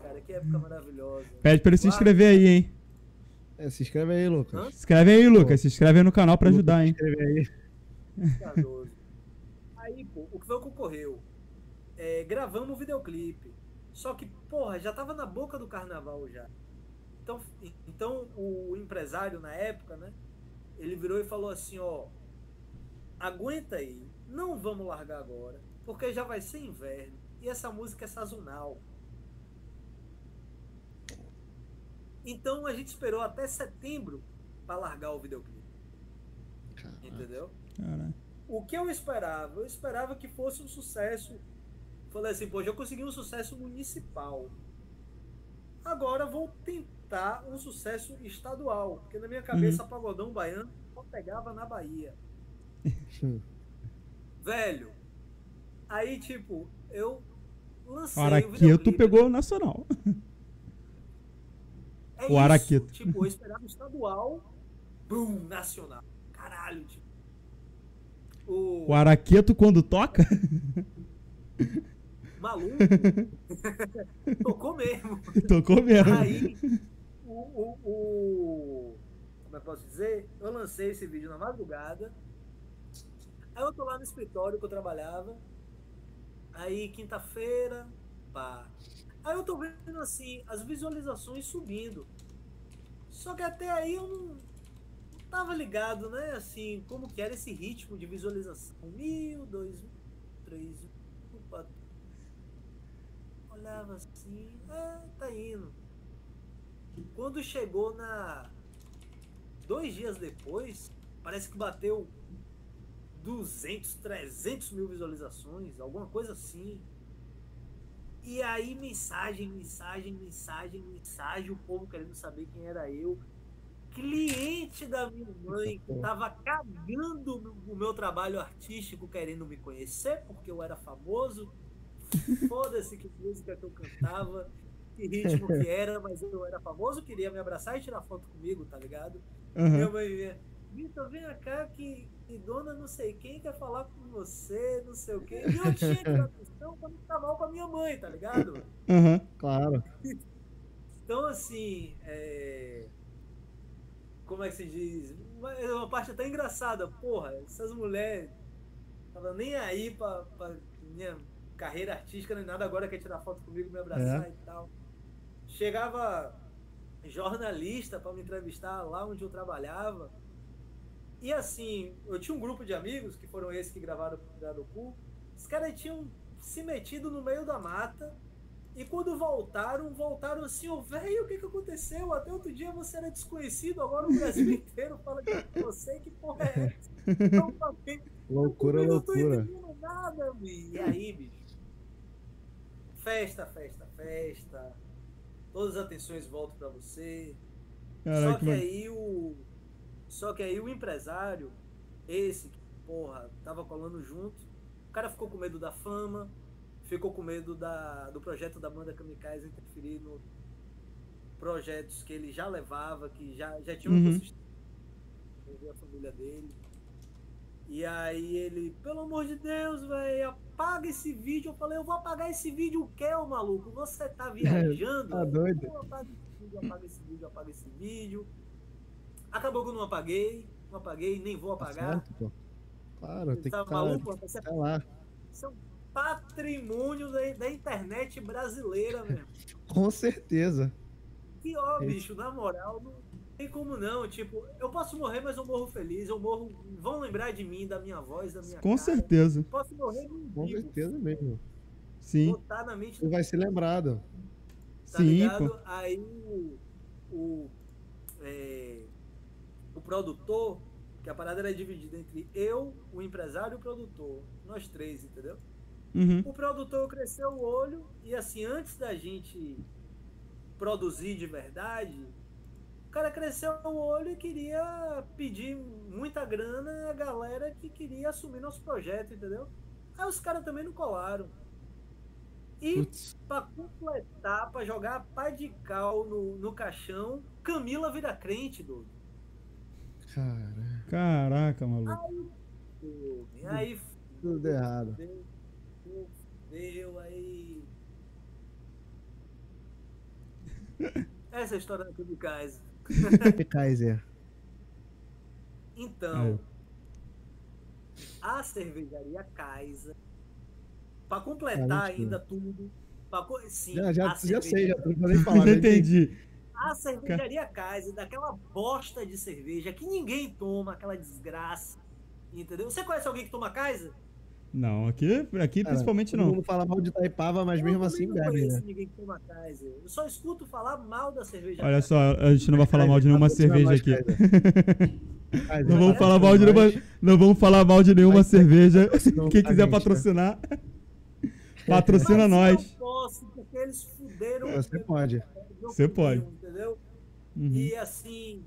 cara, que época maravilhosa. Pede pra ele se inscrever aí, hein? É, se inscreve aí, Lucas. Hã? Se inscreve aí, Lucas. Se inscreve aí no canal pra ajudar, Se hein? inscreve aí. Aí, pô, o que foi que ocorreu? É, gravamos o videoclipe. Só que, porra, já tava na boca do carnaval já. Então, então o empresário na época, né? Ele virou e falou assim, ó. Aguenta aí, não vamos largar agora, porque já vai ser inverno. E essa música é sazonal. Então a gente esperou até setembro para largar o videoclipe. Entendeu? Caralho. O que eu esperava? Eu esperava que fosse um sucesso. Falei assim, pô, já consegui um sucesso municipal. Agora vou tentar um sucesso estadual. Porque na minha cabeça, Pagodão Baiano só pegava na Bahia. Velho, aí tipo, eu lancei o Araqueto pegou o nacional. É o isso. Araqueto. Tipo, eu esperava estadual, bum, nacional. Caralho, tipo. O, O Araqueto, quando toca, *laughs* maluco *laughs* tocou mesmo. tocou mesmo. Aí, o, o, o- Como eu posso dizer? Eu lancei esse vídeo na madrugada. Aí eu tô lá no escritório que eu trabalhava. Aí, quinta-feira, pá. Aí eu tô vendo assim, as visualizações subindo. Só que até aí eu não, não tava ligado, né? Assim, como que era esse ritmo de visualização. Mil, dois mil, três mil, quatro. Olhava assim, é, tá indo. Quando chegou na. Dois dias depois, parece que bateu 200, 300 mil visualizações, alguma coisa assim. E aí, mensagem, mensagem, mensagem, mensagem, o povo querendo saber quem era eu. Cliente da minha mãe que tava cagando o meu trabalho artístico, querendo me conhecer, porque eu era famoso. Foda-se que música que eu cantava, que ritmo que era, mas eu era famoso, queria me abraçar e tirar foto comigo, tá ligado? Minha Aham. mãe vinha, Vitor, vem cá que, que dona não sei quem quer falar com você, não sei o quê. E eu tinha que dar atenção pra não ficar mal com a minha mãe, tá ligado? Aham. Claro. Então, assim, é... como é que se diz? Uma, é uma parte até engraçada. Porra, essas mulheres estavam nem aí pra, pra minha carreira artística nem nada, agora quer tirar foto comigo, me abraçar É. e tal. Chegava jornalista pra me entrevistar lá onde eu trabalhava. E assim, eu tinha um grupo de amigos, que foram esses que gravaram o Cu. Os caras tinham se metido no meio da mata E quando voltaram, voltaram assim, ô velho, o que, que aconteceu? Até outro dia você era desconhecido, agora o Brasil *laughs* inteiro fala que você, que porra é essa? *laughs* Não, tá bem. Loucura, Eu não tô loucura. entendendo nada, bicho. E aí, bicho? Festa, festa, festa. Todas as atenções voltam pra você. Só Caraca, que mano. aí o. Só que aí o empresário, esse que, porra, tava colando junto, o cara ficou com medo da fama, ficou com medo da, do projeto da banda Kamikaze interferir no projetos que ele já levava, que já, já tinham Uhum. consistência envolver a família dele. E aí ele, pelo amor de Deus, velho, apaga esse vídeo. Eu falei, eu vou apagar esse vídeo o quê, ô maluco? Você tá *laughs* viajando? Tá doido? Eu apago esse vídeo, apaga esse vídeo, apaga esse vídeo. Acabou que eu não apaguei, não apaguei, nem vou Tá apagar. certo, pô. Claro, tem que tá estar maluco? é, tá lá. é um patrimônio da, da internet brasileira, mesmo. Com certeza. Que ó, É. bicho, na moral, não tem como não. Tipo, eu posso morrer, mas eu morro feliz. Eu morro. Vão lembrar de mim, da minha voz, da minha Com cara. certeza. Posso morrer num Com vivo. certeza mesmo. Sim. Botar na mente E vai ser lembrado. tá Sim, ligado? pô. Aí o, o, é, o produtor, que a parada era dividida entre eu, o empresário e o produtor. Nós três, entendeu? Uhum. O produtor cresceu o olho e assim, antes da gente produzir de verdade, o cara cresceu o olho e queria pedir muita grana a galera que queria assumir nosso projeto, entendeu? Aí os caras também não colaram. E Putz, Pra completar, pra jogar a pá de cal no, no caixão, Camila vira crente, doido. cara, Caraca, maluco. Aí tudo errado. Fudeu, aí. *laughs* Essa é a história da Kamikaze. Kaiser. Então, Aí. a cervejaria Kaiser, pra completar Ah, ainda tudo, pra sim, Já, já, a já sei, já tô. Já *laughs* né? entendi. A cervejaria Kaiser, daquela bosta de cerveja que ninguém toma, aquela desgraça. Entendeu? Você conhece alguém que toma Kaiser? Não, aqui, aqui Cara, principalmente Todo não. mundo fala mal de Taipava, mas Eu mesmo assim não bebe, conheço né? ninguém que toma Kaiser. Eu só escuto falar mal da cerveja Olha Kaiser. só, a gente não vai falar mal de nenhuma cerveja aqui. Kaiser. *laughs* Não vamos falar mal de nenhuma, *laughs* não vamos falar mal de nenhuma cerveja. Quem quiser gente, né? patrocinar, *laughs* patrocina Mas nós. Eu posso, porque eles fuderam. Você pode. Você pode. Entendeu? Uhum. E assim,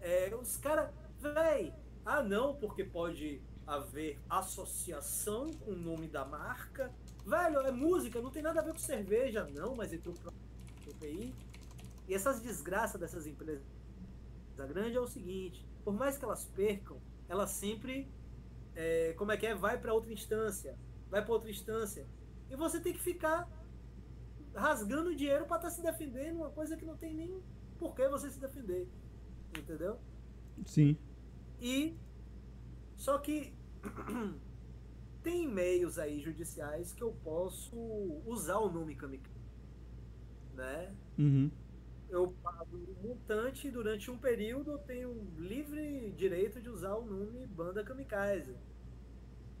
é, os caras, véi, ah não, porque pode haver associação com o nome da marca. Velho, é música, não tem nada a ver com cerveja, não, mas entrou pro PI. E essas desgraças dessas empresas grandes é o seguinte, por mais que elas percam, elas sempre, é, como é que é, vai para outra instância, vai para outra instância. E você tem que ficar rasgando dinheiro para estar se defendendo, uma coisa que não tem nem por que você se defender. Entendeu? Sim. E só que *clears throat* tem meios aí judiciais que eu posso usar o nome Kamikaze. Né? Uhum. Eu pago um montante e durante um período eu tenho livre direito de usar o nome Banda Kamikaze.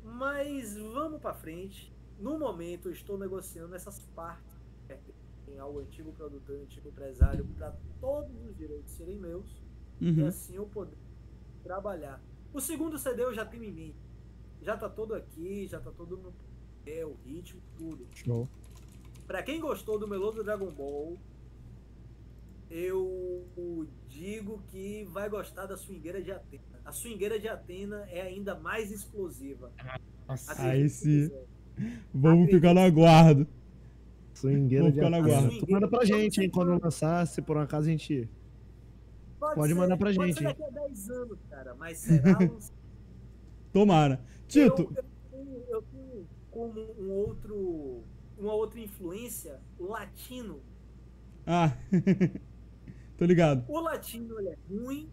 Mas vamos para frente. No momento eu estou negociando essas partes pertencem ao antigo produtor, antigo empresário, para todos os direitos serem meus e Uhum. assim eu poder trabalhar. O segundo CD eu já tenho em mim. Já tá todo aqui, já tá todo no é, o ritmo, tudo. Show. Pra quem gostou do Melô do Dragon Ball, eu digo que vai gostar da swingueira de Atena. A swingueira de Atena é ainda mais explosiva. Nossa, Acredite Aí sim. Vamos ficar no aguardo. swingueira de ficar na Atena. guarda. Tu manda pra gente, hein, quando lançar, se por um acaso a gente... Pode mandar pra pode gente, ser hein? daqui a 10 anos, cara, mas será *laughs* um Tomara. Tito, Eu, eu tenho, como um outro, uma outra influência, o latino. ah, *laughs* tô ligado. O latino ele é ruim,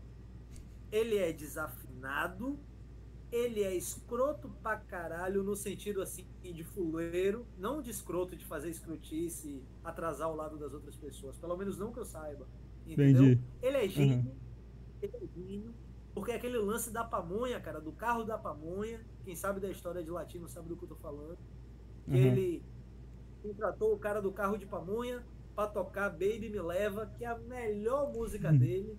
ele é desafinado, ele é escroto pra caralho no sentido assim de fuleiro, não de escroto de fazer escrotice, atrasar o lado das outras pessoas, pelo menos não que eu saiba. Entendeu? Entendi. Ele é gênio, ele é gênio, porque é aquele lance da pamonha, cara, do carro da pamonha, quem sabe da história de latino sabe do que eu tô falando. Uhum. ele, contratou o cara do carro de pamonha pra tocar Baby Me Leva, que é a melhor música dele.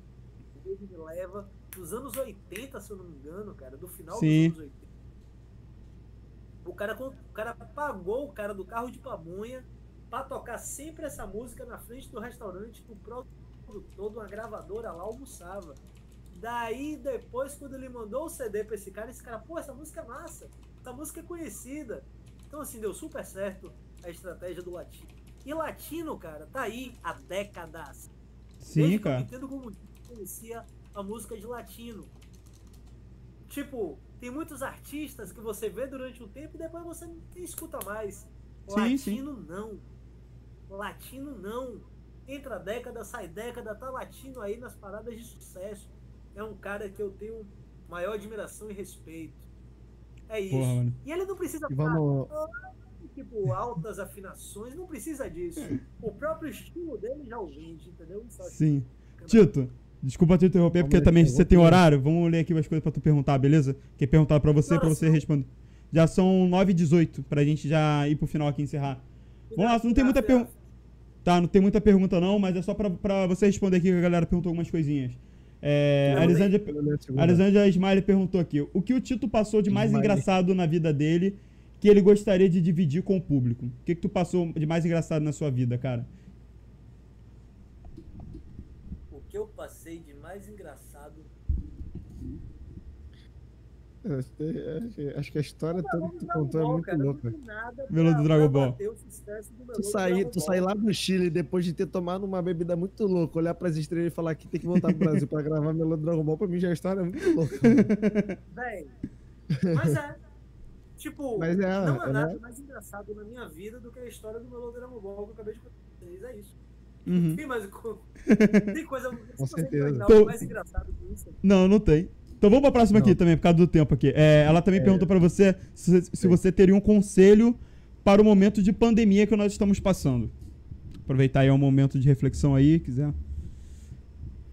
Baby Me Leva, dos anos 80, se eu não me engano, cara, do final Sim. dos anos 80. O cara, o cara pagou o cara do carro de pamonha pra tocar sempre essa música na frente do restaurante que o produtor de uma gravadora lá almoçava. Daí, depois, quando ele mandou o CD pra esse cara, esse cara, pô, essa música é massa, essa música é conhecida. Então, assim, deu super certo a estratégia do latino. E latino, cara, tá aí há décadas. Sim, Desde cara. entendo como conhecia a música de latino. Tipo, tem muitos artistas que você vê durante um tempo e depois você não escuta mais. Sim, sim. latino não. Latino não. Entra década, sai década, tá latino aí nas paradas de sucesso. É um cara que eu tenho maior admiração e respeito. É isso. Porra. E ele não precisa ficar vamos. tipo altas afinações, não precisa disso. O próprio estilo dele já o vende, entendeu? Sim. bacana. Tito, desculpa te interromper, Vamos porque também você tem horário. Vamos ler aqui umas coisas pra tu perguntar, beleza? Que perguntar pra você, Que pra você responder. Já são 9 e 18 pra gente já ir pro final aqui e encerrar. Vamos lá, não tem muita pergunta. Tá, não tem muita pergunta não, mas é só pra, pra você responder aqui que a galera perguntou algumas coisinhas. É, a Vamos Elisângela, Vou ler a segunda. a Elisângela Smiley perguntou aqui: o que o Tito passou de mais Smiley. engraçado na vida dele que ele gostaria de dividir com o público? O que, que tu passou de mais engraçado na sua vida, cara? O que eu passei de mais engraçado. É, Acho que a história toda que tu contou é muito cara, não louca. Melô pra- do Dragon Ball. Tu sair, tu sair lá do Chile depois de ter tomado uma bebida muito louca, olhar pras estrelas e falar que tem que voltar pro Brasil pra gravar Melô do Dragon Ball, pra mim já a história é muito louca. *laughs* Véi. Mas é. Tipo, Mas é, não há é, nada né? mais engraçado na minha vida do que a história do Melô do Dragon Ball que eu acabei de contar pra vocês. É isso. Uhum. Tem mais *laughs* Tem coisa Com certeza. Tô- mais engraçado que isso. Não, não tem. Então vamos pra próxima aqui Não. também, por causa do tempo aqui. É, ela também perguntou pra você se, se você teria um conselho para o momento de pandemia que nós estamos passando. Aproveitar aí um momento de reflexão aí, quiser.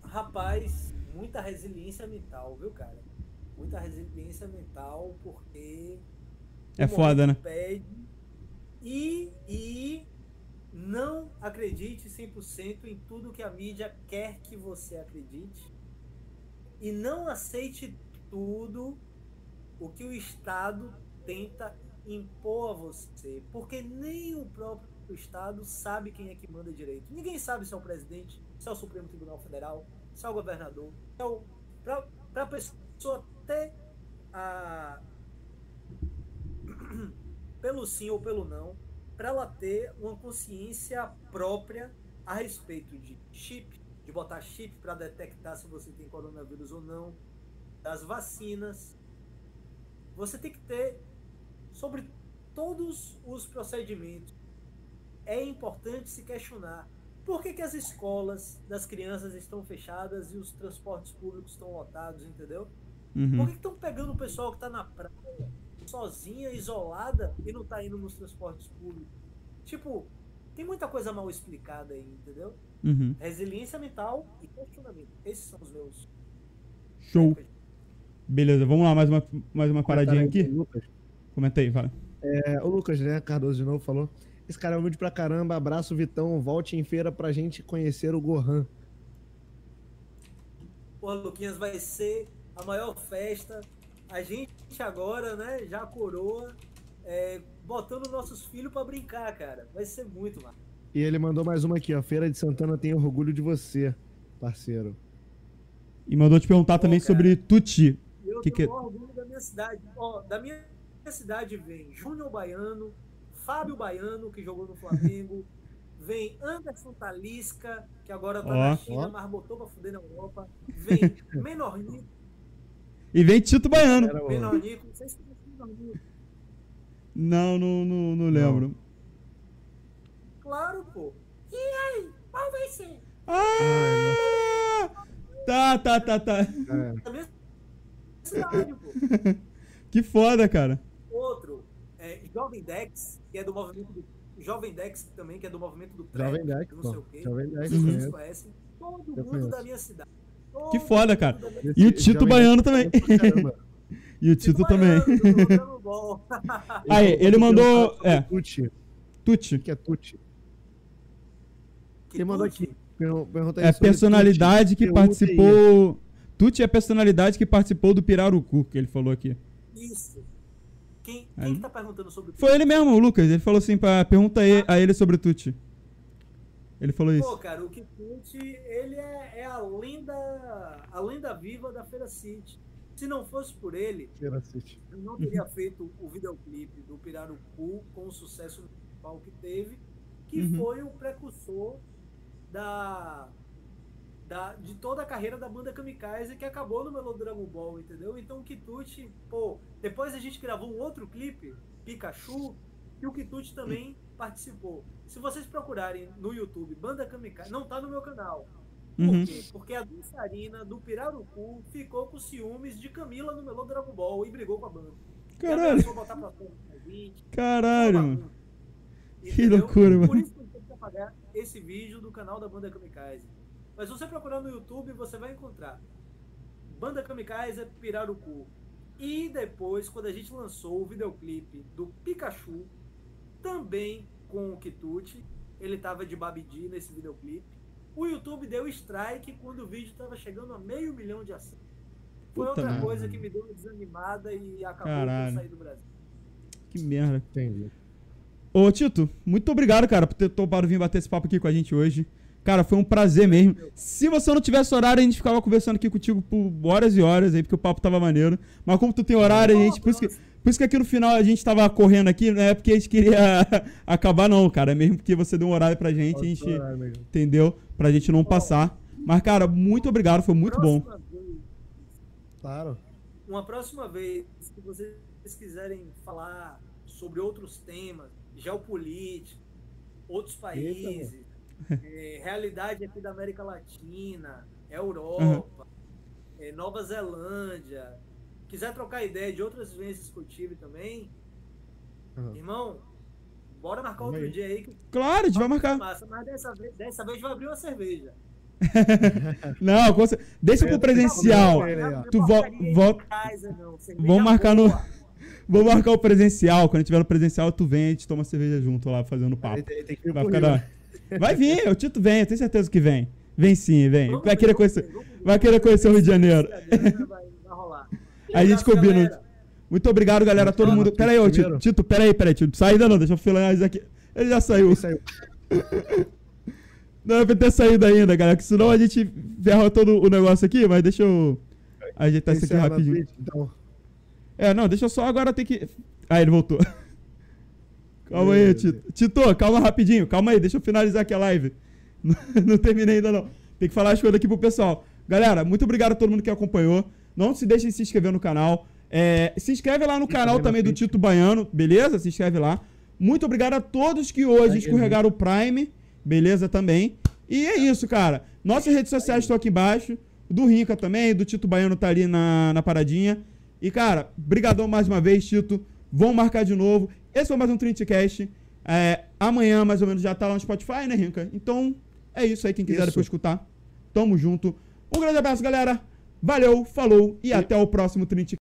Rapaz, muita resiliência mental, viu, cara? Muita resiliência mental, porque. É foda, momento Pede. E, e não acredite 100% em tudo que a mídia quer que você acredite. E não aceite tudo o que o Estado tenta impor a você. Porque nem o próprio Estado sabe quem é que manda direito. Ninguém sabe se é o presidente, se é o Supremo Tribunal Federal, se é o governador. É o, pra, pra pessoa ter a. *clears throat* pelo sim ou pelo não, para ela ter uma consciência própria a respeito de chip, de botar chip para detectar se você tem coronavírus ou não, das vacinas. Você tem que ter sobre todos os procedimentos. É importante se questionar por que, que as escolas das crianças estão fechadas e os transportes públicos estão lotados, entendeu? Por Uhum. que estão pegando o pessoal que tá na praia, sozinha, isolada, e não tá indo nos transportes públicos? Tipo, tem muita coisa mal explicada aí, entendeu? Uhum. Resiliência mental e questionamento. Esses são os meus. Show. Beleza, vamos lá, mais uma, mais uma paradinha aqui. Lucas. Comenta aí, fala. É, o Lucas, né, Cardoso de novo falou. Esse cara é humilde pra caramba, abraço Vitão, volte em feira pra gente conhecer o Gohan. Porra, Luquinhas, vai ser a maior festa. A gente agora, né, já coroa, é, botando nossos filhos pra brincar, cara. Vai ser muito, mano. E ele mandou mais uma aqui, ó. Feira de Santana tem orgulho de você, parceiro. E mandou te perguntar também cara. sobre Tuti. Eu Que tenho que- o orgulho da minha cidade. Ó, da minha cidade vem Júnior Baiano, Fábio Baiano, que jogou no Flamengo, *laughs* vem Anderson Talisca, que agora tá Ó. na China, Ó. mas botou pra fuder na Europa. Vem *laughs* Menornico, E vem Tito Baiano. Menornico, não sei se conhece Menornico. Não, não, não, não lembro. Claro, pô. E aí, qual vai ser? Ah! Tá, tá, tá, tá. É. Que foda, cara. Outro, é, Jovem Dex, que é do movimento do. Jovem Dex também, que é do movimento do trap, Jovem Dex, não pô. sei o quê. Jovem Dex, vocês conhecem. Todo Eu mundo conheço. da minha cidade. Que Todo foda, mundo cara. E o Tito Jovem Baiano Dex também. E o Tito também. *laughs* Aí, ele mandou. É, Tuti. Tuti. O que é Tuti? Que Ele mandou Tucci, aqui. Per- Pergunta aí É personalidade que participou. Tuti é personalidade que participou do Pirarucu, que ele falou aqui. Isso. Quem, quem que tá perguntando sobre o Foi ele mesmo, o Lucas. Ele falou assim: pra, pergunta a a ele sobre o Tuti. Ele falou Pô, isso. cara, o Kikuchi, ele é, é a lenda a lenda viva da Feira City. Se não fosse por ele, eu não teria feito o videoclipe do Pirarucu com o sucesso principal que teve, que Uhum. foi o precursor da, da, de toda a carreira da banda Kamikaze que acabou no Melodrama Ball, entendeu? Então o Kituchi, pô, depois a gente gravou um outro clipe, Pikachu, e o Kituchi também participou. Se vocês procurarem no YouTube Banda Kamikaze, não tá no meu canal. Por Uhum. quê? Porque a dançarina do Pirarucu ficou com ciúmes de Camila no Melô Dragon Ball e brigou com a banda. Caralho. botar pra Caralho, mano. Que loucura, mano. Por isso que eu tenho que apagar esse vídeo do canal da Banda Kamikaze. Mas se você procurar no YouTube, você vai encontrar Banda Kamikaze Pirarucu. E depois, quando a gente lançou o videoclipe do Pikachu, também com o Kituchi, ele tava de Babidi nesse videoclipe. O YouTube deu strike quando o vídeo tava chegando a meio milhão de acessos. Foi Puta outra merda. coisa que me deu uma desanimada e acabou Caralho. de eu sair do Brasil. Que merda. Entendi. Ô, Tito, muito obrigado, cara, por ter topado vir bater esse papo aqui com a gente hoje. Cara, foi um prazer mesmo. Se você não tivesse horário, a gente ficava conversando aqui contigo por horas e horas aí, porque o papo tava maneiro. Mas como tu tem horário, a gente. Por isso que, por isso que aqui no final a gente tava correndo aqui, não é porque a gente queria *laughs* acabar, não, cara. É mesmo porque você deu um horário pra gente, a gente. Entendeu? Pra gente não passar. Mas, cara, muito obrigado, foi muito bom. Próxima vez, Claro. uma próxima vez que vocês quiserem falar sobre outros temas, geopolítica, outros países, eh, realidade aqui da América Latina, Europa, eh, Nova Zelândia, quiser trocar ideia de outras vivências que eu tive também, Aham. irmão, bora marcar outro dia aí que Claro, a gente vai marcar. massa, mas dessa vez, dessa vez vai abrir uma cerveja. *laughs* Não, com deixa pro presencial. Tu volta- Vamos marcar no. *laughs* Vamos marcar o presencial. Quando tiver no presencial, tu vem e a gente toma cerveja junto lá, fazendo papo. Tem, tem que vir Vai ficar da... Vai vir, o Tito vem, eu tenho certeza que vem. Vem sim, vem. Vamos Vai querer conhecer, vamos vai querer conhecer o Rio de Janeiro. Vai, vai rolar. *laughs* A gente combina. galera. Muito obrigado, galera, todo mundo. Pera aí, ô, Tito. Tito, pera aí, pera aí, Tito. Sai ainda não, deixa eu finalizar aqui. Ele já saiu. *laughs* Não pra ter saído ainda, galera, que senão a gente ferra todo o negócio aqui, mas deixa eu ajeitar isso aqui rapidinho. Então, É, não, deixa eu só agora ter que. Aí ele voltou. Calma aí, Tito. Tito, calma rapidinho, calma aí, deixa eu finalizar aqui a live. *laughs* Não, não terminei ainda não. Tem que falar as coisas aqui pro pessoal. Galera, muito obrigado a todo mundo que acompanhou. Não se deixem de se inscrever no canal. É, se inscreve lá no canal também do. Tito Baiano, beleza? Se inscreve lá. Muito obrigado a todos que hoje escorregaram o Prime, beleza também. E é isso, cara. Nossas redes sociais estão aqui embaixo. Do Rinca também, do Tito Baiano tá ali na, na paradinha. E, cara, brigadão mais uma vez, Tito. Vamos marcar de novo. Esse foi mais um Trintcast. É, amanhã, mais ou menos, já tá lá no Spotify, né, Rinca? Então, é isso aí. Quem quiser Isso. depois escutar, tamo junto. Um grande abraço, galera. Valeu, falou e, até o próximo Trintcast.